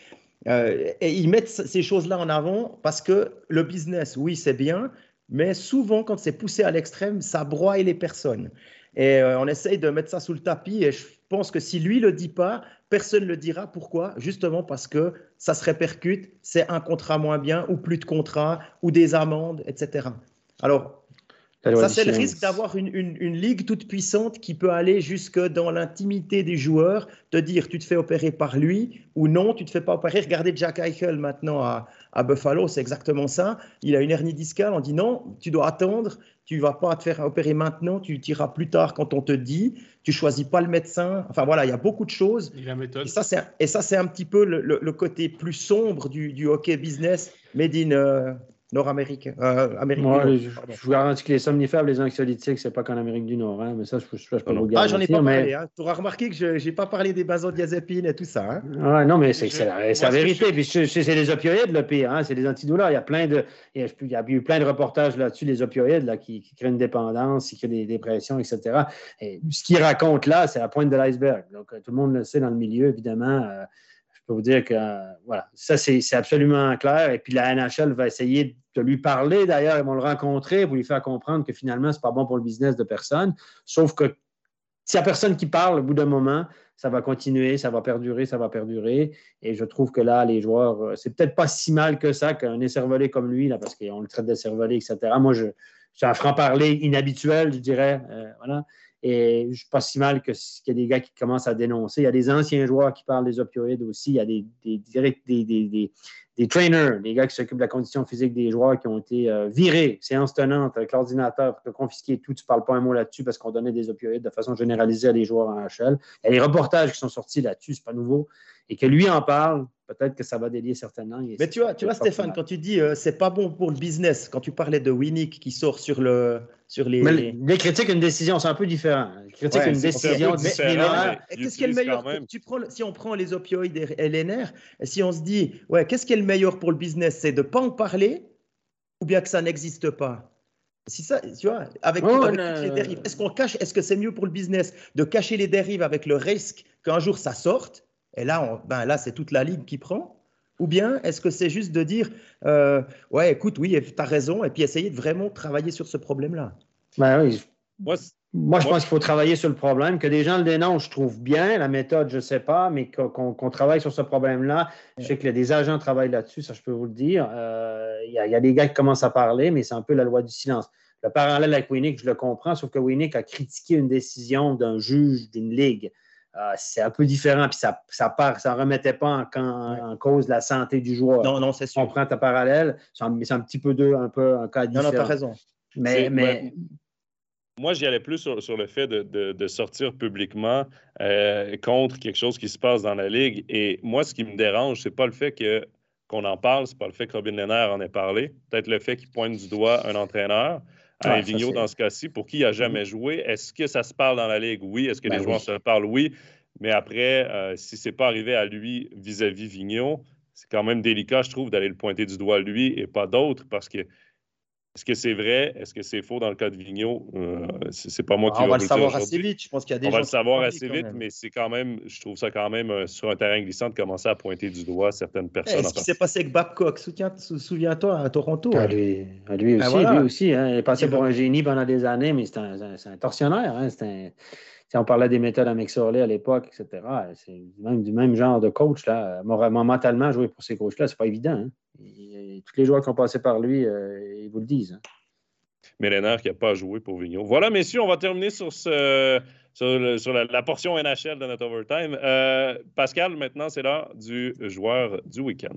et ils mettent ces choses-là en avant parce que le business, oui, c'est bien, mais souvent, quand c'est poussé à l'extrême, ça broie les personnes. Et on essaye de mettre ça sous le tapis. Et je pense que si lui ne le dit pas, Personne ne le dira. Pourquoi? Justement parce que ça se répercute, c'est un contrat moins bien ou plus de contrats ou des amendes, etc. Alors, ça, c'est le risque d'avoir une, une, ligue toute puissante qui peut aller jusque dans l'intimité des joueurs, te dire tu te fais opérer par lui ou non, tu te fais pas opérer. Regardez Jack Eichel maintenant à, à Buffalo, c'est exactement ça. Il a une hernie discale, on dit non, tu dois attendre, tu vas pas te faire opérer maintenant, tu tireras plus tard quand on te dit, tu choisis pas le médecin. Enfin voilà, il y a beaucoup de choses. Et, la méthode. et ça, c'est, c'est un petit peu le, le, côté plus sombre du, du hockey business made in, euh, nord-américain. Euh, je, vous garantis que les somnifères, les anxiolytiques, c'est pas qu'en Amérique du Nord. Hein, mais ça, je, peux vous garantir. Ah, j'en ai pas parlé. Hein. Tu auras remarqué que je n'ai pas parlé des benzodiazépines et tout ça. Hein. Ah, non, mais c'est la, vérité. Puis c'est les opioïdes le pire. Hein, c'est les antidouleurs. Il y a plein de, il y a, eu plein de reportages là-dessus, les opioïdes là, qui, créent une dépendance, qui créent des dépressions, etc. Et ce qu'ils racontent là, c'est la pointe de l'iceberg. Donc, tout le monde le sait dans le milieu, évidemment. Euh, je peux vous dire que voilà, ça c'est absolument clair. Et puis la NHL va essayer de lui parler. D'ailleurs, ils vont le rencontrer pour lui faire comprendre que finalement, ce n'est pas bon pour le business de personne. Sauf que s'il n'y a personne qui parle, au bout d'un moment, ça va continuer, ça va perdurer, ça va perdurer. Et je trouve que là, les joueurs, euh, c'est peut-être pas si mal que ça qu'un écervelé comme lui, là, parce qu'on le traite d'écervelé, etc. Moi, je, c'est un franc-parler inhabituel, je dirais. Euh, voilà. Et je pas si mal qu'il y a des gars qui commencent à dénoncer. Il y a des anciens joueurs qui parlent des opioïdes aussi. Il y a des, des, des, trainers, des gars qui s'occupent de la condition physique des joueurs qui ont été euh, virés, séance tenante, avec l'ordinateur, confisquer tout. Tu ne parles pas un mot là-dessus parce qu'on donnait des opioïdes de façon généralisée à des joueurs en HL. Il y a des reportages qui sont sortis là-dessus, ce n'est pas nouveau. Et que lui en parle, peut-être que ça va délier certainement. Mais tu vois, tu vois Stéphane, quand tu dis euh, c'est pas bon pour le business, quand tu parlais de Winnick qui sort sur, le, sur les. Mais les critiques une décision, c'est un peu différent. Critique une décision disciplinaire. Qu'est-ce qui est le meilleur tu prends, Si on prend les opioïdes et LNR, si on se dit, ouais, qu'est-ce qui est le meilleur pour le business C'est de ne pas en parler ou bien que ça n'existe pas? Si ça, tu vois, avec, les dérives, est-ce qu'on cache, est-ce que c'est mieux pour le business de cacher les dérives avec le risque qu'un jour ça sorte et là, ben là c'est toute la ligue qui prend. Ou bien est-ce que c'est juste de dire, euh, ouais, écoute, oui, tu as raison, et puis essayer de vraiment travailler sur ce problème-là? Ben oui. Moi, je pense qu'il faut travailler sur le problème. Que des gens le dénoncent, je trouve bien. La méthode, je ne sais pas, mais qu'on travaille sur ce problème-là. Je sais que des agents travaillent là-dessus, ça, je peux vous le dire. Euh, il y, a des gars qui commencent à parler, mais c'est un peu la loi du silence. Le parallèle avec Winnick, je le comprends, sauf que Winnick a critiqué une décision d'un juge d'une ligue. Euh, c'est un peu différent, puis ça ça part, ça remettait pas en, cause la santé du joueur. Non, non, c'est sûr. On prend ta parallèle, c'est un, petit peu deux, un peu un cas différent. Non, non, as raison. Mais, mais... Moi, j'y allais plus sur, le fait de, sortir publiquement euh, contre quelque chose qui se passe dans la ligue. Et moi, ce qui me dérange, c'est pas le fait que qu'on en parle, c'est pas le fait que Robin Lehner en ait parlé. Peut-être le fait qu'il pointe du doigt un entraîneur un Vigneault dans ce cas-ci, pour qui il n'a jamais mm-hmm. joué. Est-ce que ça se parle dans la Ligue? Oui. Est-ce que les ben joueurs se parlent? Oui. Mais après, euh, si ce n'est pas arrivé à lui vis-à-vis Vigneault, c'est quand même délicat, je trouve, d'aller le pointer du doigt lui et pas d'autres parce que Est-ce que c'est vrai? Est-ce que c'est faux dans le cas de Vigneault? Euh, c'est pas moi qui Ah, on va le savoir assez vite. Je pense qu'il y a des On gens va le savoir assez vite, même. mais c'est quand même, je trouve ça quand même euh, sur un terrain glissant de commencer à pointer du doigt certaines Eh, personnes. ce en qui s'est passé avec Babcock, souviens- sou- souviens-toi à Toronto. À hein. lui, à lui Ben aussi, voilà. lui aussi. hein. Il est passé pour un génie pendant des années, mais c'est un, c'est un- un tortionnaire. hein. Un- si on parlait des méthodes à McSorley à l'époque, etc., c'est du même, du même genre de coach. Là. Moralement, mentalement, jouer pour ces coachs-là, c'est pas évident. hein. Tous les joueurs qui ont passé par lui, euh, ils vous le disent. hein. Mélénaire qui n'a pas joué pour Vigneault. Voilà, messieurs, on va terminer sur, ce, sur, la portion NHL de notre overtime. Euh, Pascal, maintenant, c'est l'heure du joueur du week-end.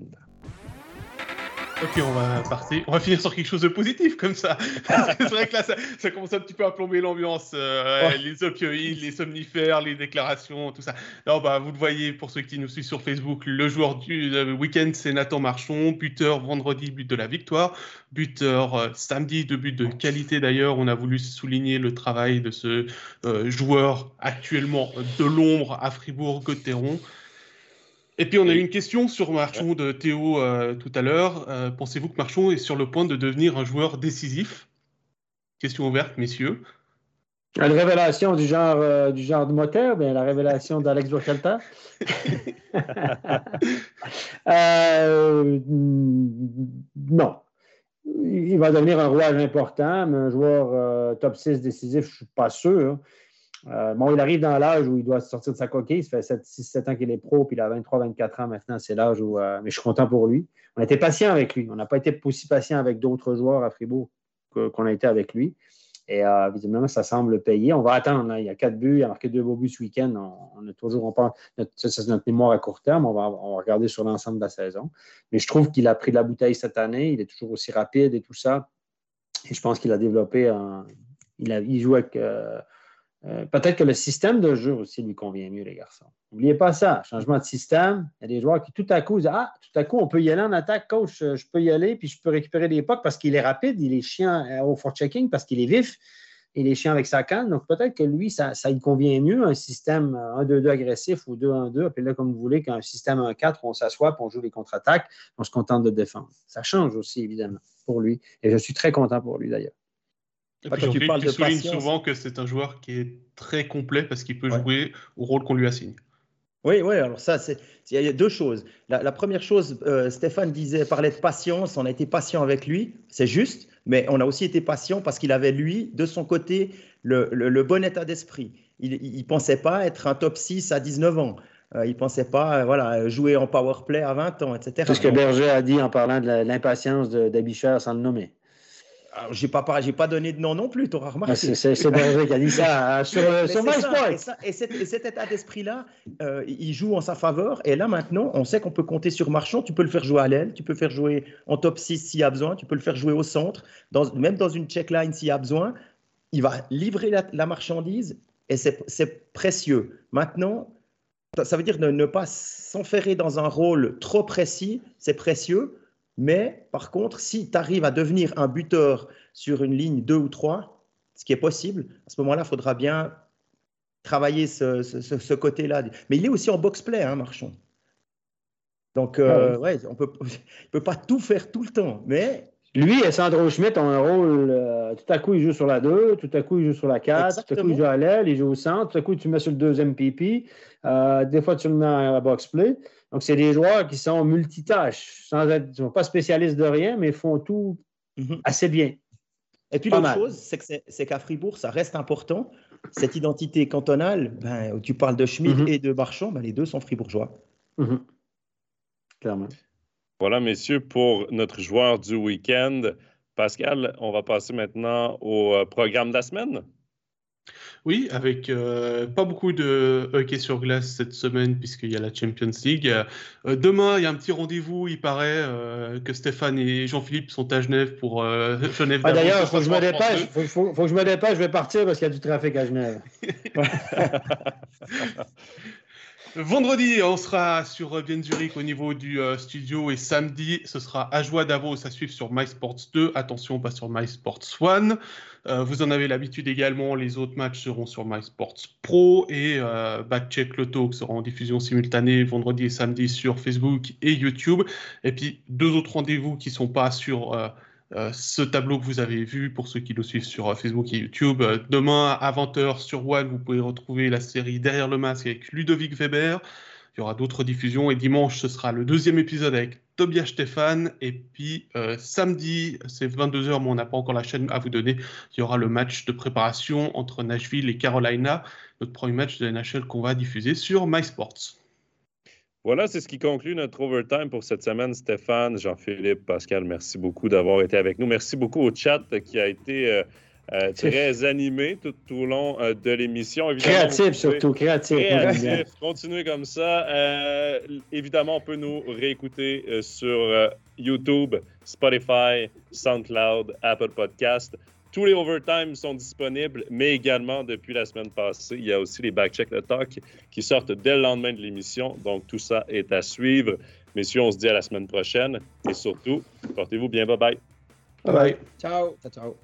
Ok, on va partir. On va finir sur quelque chose de positif comme ça. c'est vrai que là, ça, ça commence un petit peu à plomber l'ambiance. euh, Ouais. Les opioïdes, les somnifères, les déclarations, tout ça. Non, bah, vous le voyez pour ceux qui nous suivent sur Facebook. Le joueur du euh, week-end, c'est Nathan Marchon. Buteur vendredi, but de la victoire. Buteur euh, samedi, deux buts de qualité d'ailleurs. On a voulu souligner le travail de ce joueur actuellement de l'ombre à Fribourg-Gotteron. Et puis on a eu une question sur Marchon de Théo euh, tout à l'heure. Euh, Pensez-vous que Marchon est sur le point de devenir un joueur décisif? Question ouverte, messieurs. Une révélation du genre, euh, du genre de moteur, bien, la révélation d'Alex. Euh, non. Il va devenir un rouage important, mais un joueur euh, top 6 décisif, je ne suis pas sûr. Euh, bon, il arrive dans l'âge où il doit sortir de sa coquille. Ça fait 6-7 ans qu'il est pro, puis il a 23-24 ans maintenant. C'est l'âge où. euh, mais je suis content pour lui. On a été patient avec lui. On n'a pas été aussi patient avec d'autres joueurs à Fribourg qu'on a été avec lui. Et euh, visiblement, ça semble payer. On va attendre. hein. Il y a quatre buts. Il a marqué deux beaux buts ce week-end. On, on a toujours, notre, ça, c'est notre mémoire à court terme. On va, regarder sur l'ensemble de la saison. Mais je trouve qu'il a pris de la bouteille cette année. Il est toujours aussi rapide et tout ça. Et je pense qu'il a développé il joue avec. Euh, Peut-être que le système de jeu aussi lui convient mieux, les garçons. N'oubliez pas ça. Changement de système. Il y a des joueurs qui, tout à coup, disent Ah, tout à coup, on peut y aller en attaque, coach. euh, Je peux y aller, puis je peux récupérer des pucks parce qu'il est rapide, il est chiant euh, au forechecking, parce qu'il est vif, il est chiant avec sa canne. Donc, peut-être que lui, ça, ça lui convient mieux, un système euh, 1-2-2 agressif ou 2-1-2. Puis là, comme vous voulez, qu'un système 1-4, on s'assoit, on joue les contre-attaques, on se contente de défendre. Ça change aussi, évidemment, pour lui. Et je suis très content pour lui, d'ailleurs. Et Quand tu Jean-Philippe, parles tu de soulignes patience- souvent que c'est un joueur qui est très complet parce qu'il peut Ouais. jouer au rôle qu'on lui assigne. Oui, oui, alors ça, c'est, il y a deux choses. La, la première chose, euh, Stéphane disait, parlait de patience, on a été patient avec lui, c'est juste, mais on a aussi été patient parce qu'il avait, lui, de son côté, le, le- le bon état d'esprit. Il ne pensait pas être un top 6 à 19 ans. Euh, il ne pensait pas euh, voilà, jouer en power play à 20 ans, etc. C'est ce que Berger a dit en parlant de la- l'impatience de- d'Abicher sans le nommer. Alors, j'ai pas, j'ai pas donné de nom non plus, tu auras remarqué. Ah, C'est Berger qui a dit ça hein, sur, Mais sur c'est ça, MySport. et, ça- et cet, et cet état d'esprit-là, euh, il joue en sa faveur. Et là, maintenant, on sait qu'on peut compter sur Marchand. Tu peux le faire jouer à l'aile, tu peux le faire jouer en top 6 s'il y a besoin, tu peux le faire jouer au centre, dans, même dans une checkline s'il y a besoin. Il va livrer la, la marchandise et c'est précieux. Maintenant, ça- ça veut dire ne, ne pas s'enferrer dans un rôle trop précis, c'est précieux. Mais par contre, si tu arrives à devenir un buteur sur une ligne 2 ou 3, ce qui est possible, à ce moment-là, il faudra bien travailler ce, ce- ce- ce côté-là. Mais il est aussi en box-play, hein, Marchand. Donc, euh, ouais, on peut, il peut pas tout faire tout le temps. Mais Lui et Sandro Schmidt ont un rôle. euh, tout à coup, il joue sur la 2, tout à coup, il joue sur la 4, tout à coup, il joue à l'aile, il joue au centre, tout à coup, tu le mets sur le deuxième PP. euh, des fois, tu le mets à box play. Donc, c'est des joueurs qui sont multitâches, sans être, ils ne sont pas spécialistes de rien, mais font tout Mhm. assez bien. Et puis l'autre chose, c'est qu'à Fribourg, ça reste important. Cette identité cantonale, ben, tu parles de Schmidt Mhm. et de Marchand, ben, les deux sont fribourgeois. Mhm. Clairement. Voilà, messieurs, pour notre joueur du week-end. Pascal, on va passer maintenant au euh, programme de la semaine. Oui, avec euh, pas beaucoup de hockey sur glace cette semaine puisqu'il y a la Champions League. Euh, demain, il y a un petit rendez-vous. Il paraît euh, que Stéphane et Jean-Philippe sont à Genève pour euh, Genève. Ah. D'ailleurs, faut. Il faut, faut- faut que je me dépêche. Je vais partir parce qu'il y a du trafic à Genève. Vendredi, on sera sur Bien Zurich au niveau du euh, studio et samedi, ce sera à joie Davos à suivre sur MySports 2. Attention, pas sur MySports 1. Euh, vous en avez l'habitude également, les autres matchs seront sur MySports Pro et euh, Backcheck Lotto qui sera en diffusion simultanée vendredi et samedi sur Facebook et YouTube. Et puis deux autres rendez-vous qui sont pas sur euh, euh, ce tableau que vous avez vu pour ceux qui le suivent sur Facebook et YouTube. demain à 20h sur One, vous pouvez retrouver la série Derrière le masque avec Ludovic Weber. Il y aura d'autres diffusions et dimanche, ce sera le deuxième épisode avec Tobias Stéphane. Et puis samedi, c'est 22h, mais on n'a pas encore la chaîne à vous donner. Il y aura le match de préparation entre Nashville et Carolina, notre premier match de NHL qu'on va diffuser sur MySports. Voilà, c'est ce qui conclut notre overtime pour cette semaine. Stéphane, Jean-Philippe, Pascal, merci beaucoup d'avoir été avec nous. Merci beaucoup au chat qui a été euh, euh, très animé tout, au long euh, de l'émission. Créatif surtout, créatif. Créatif, continuez comme ça. évidemment, on peut nous réécouter sur YouTube, Spotify, SoundCloud, Apple Podcast. Tous les overtimes sont disponibles, mais également depuis la semaine passée, il y a aussi les backcheck the talk qui sortent dès le lendemain de l'émission. Donc tout ça est à suivre. Messieurs, on se dit à la semaine prochaine et surtout, portez-vous bien. Bye bye. Bye bye. Ciao. Ciao. ciao.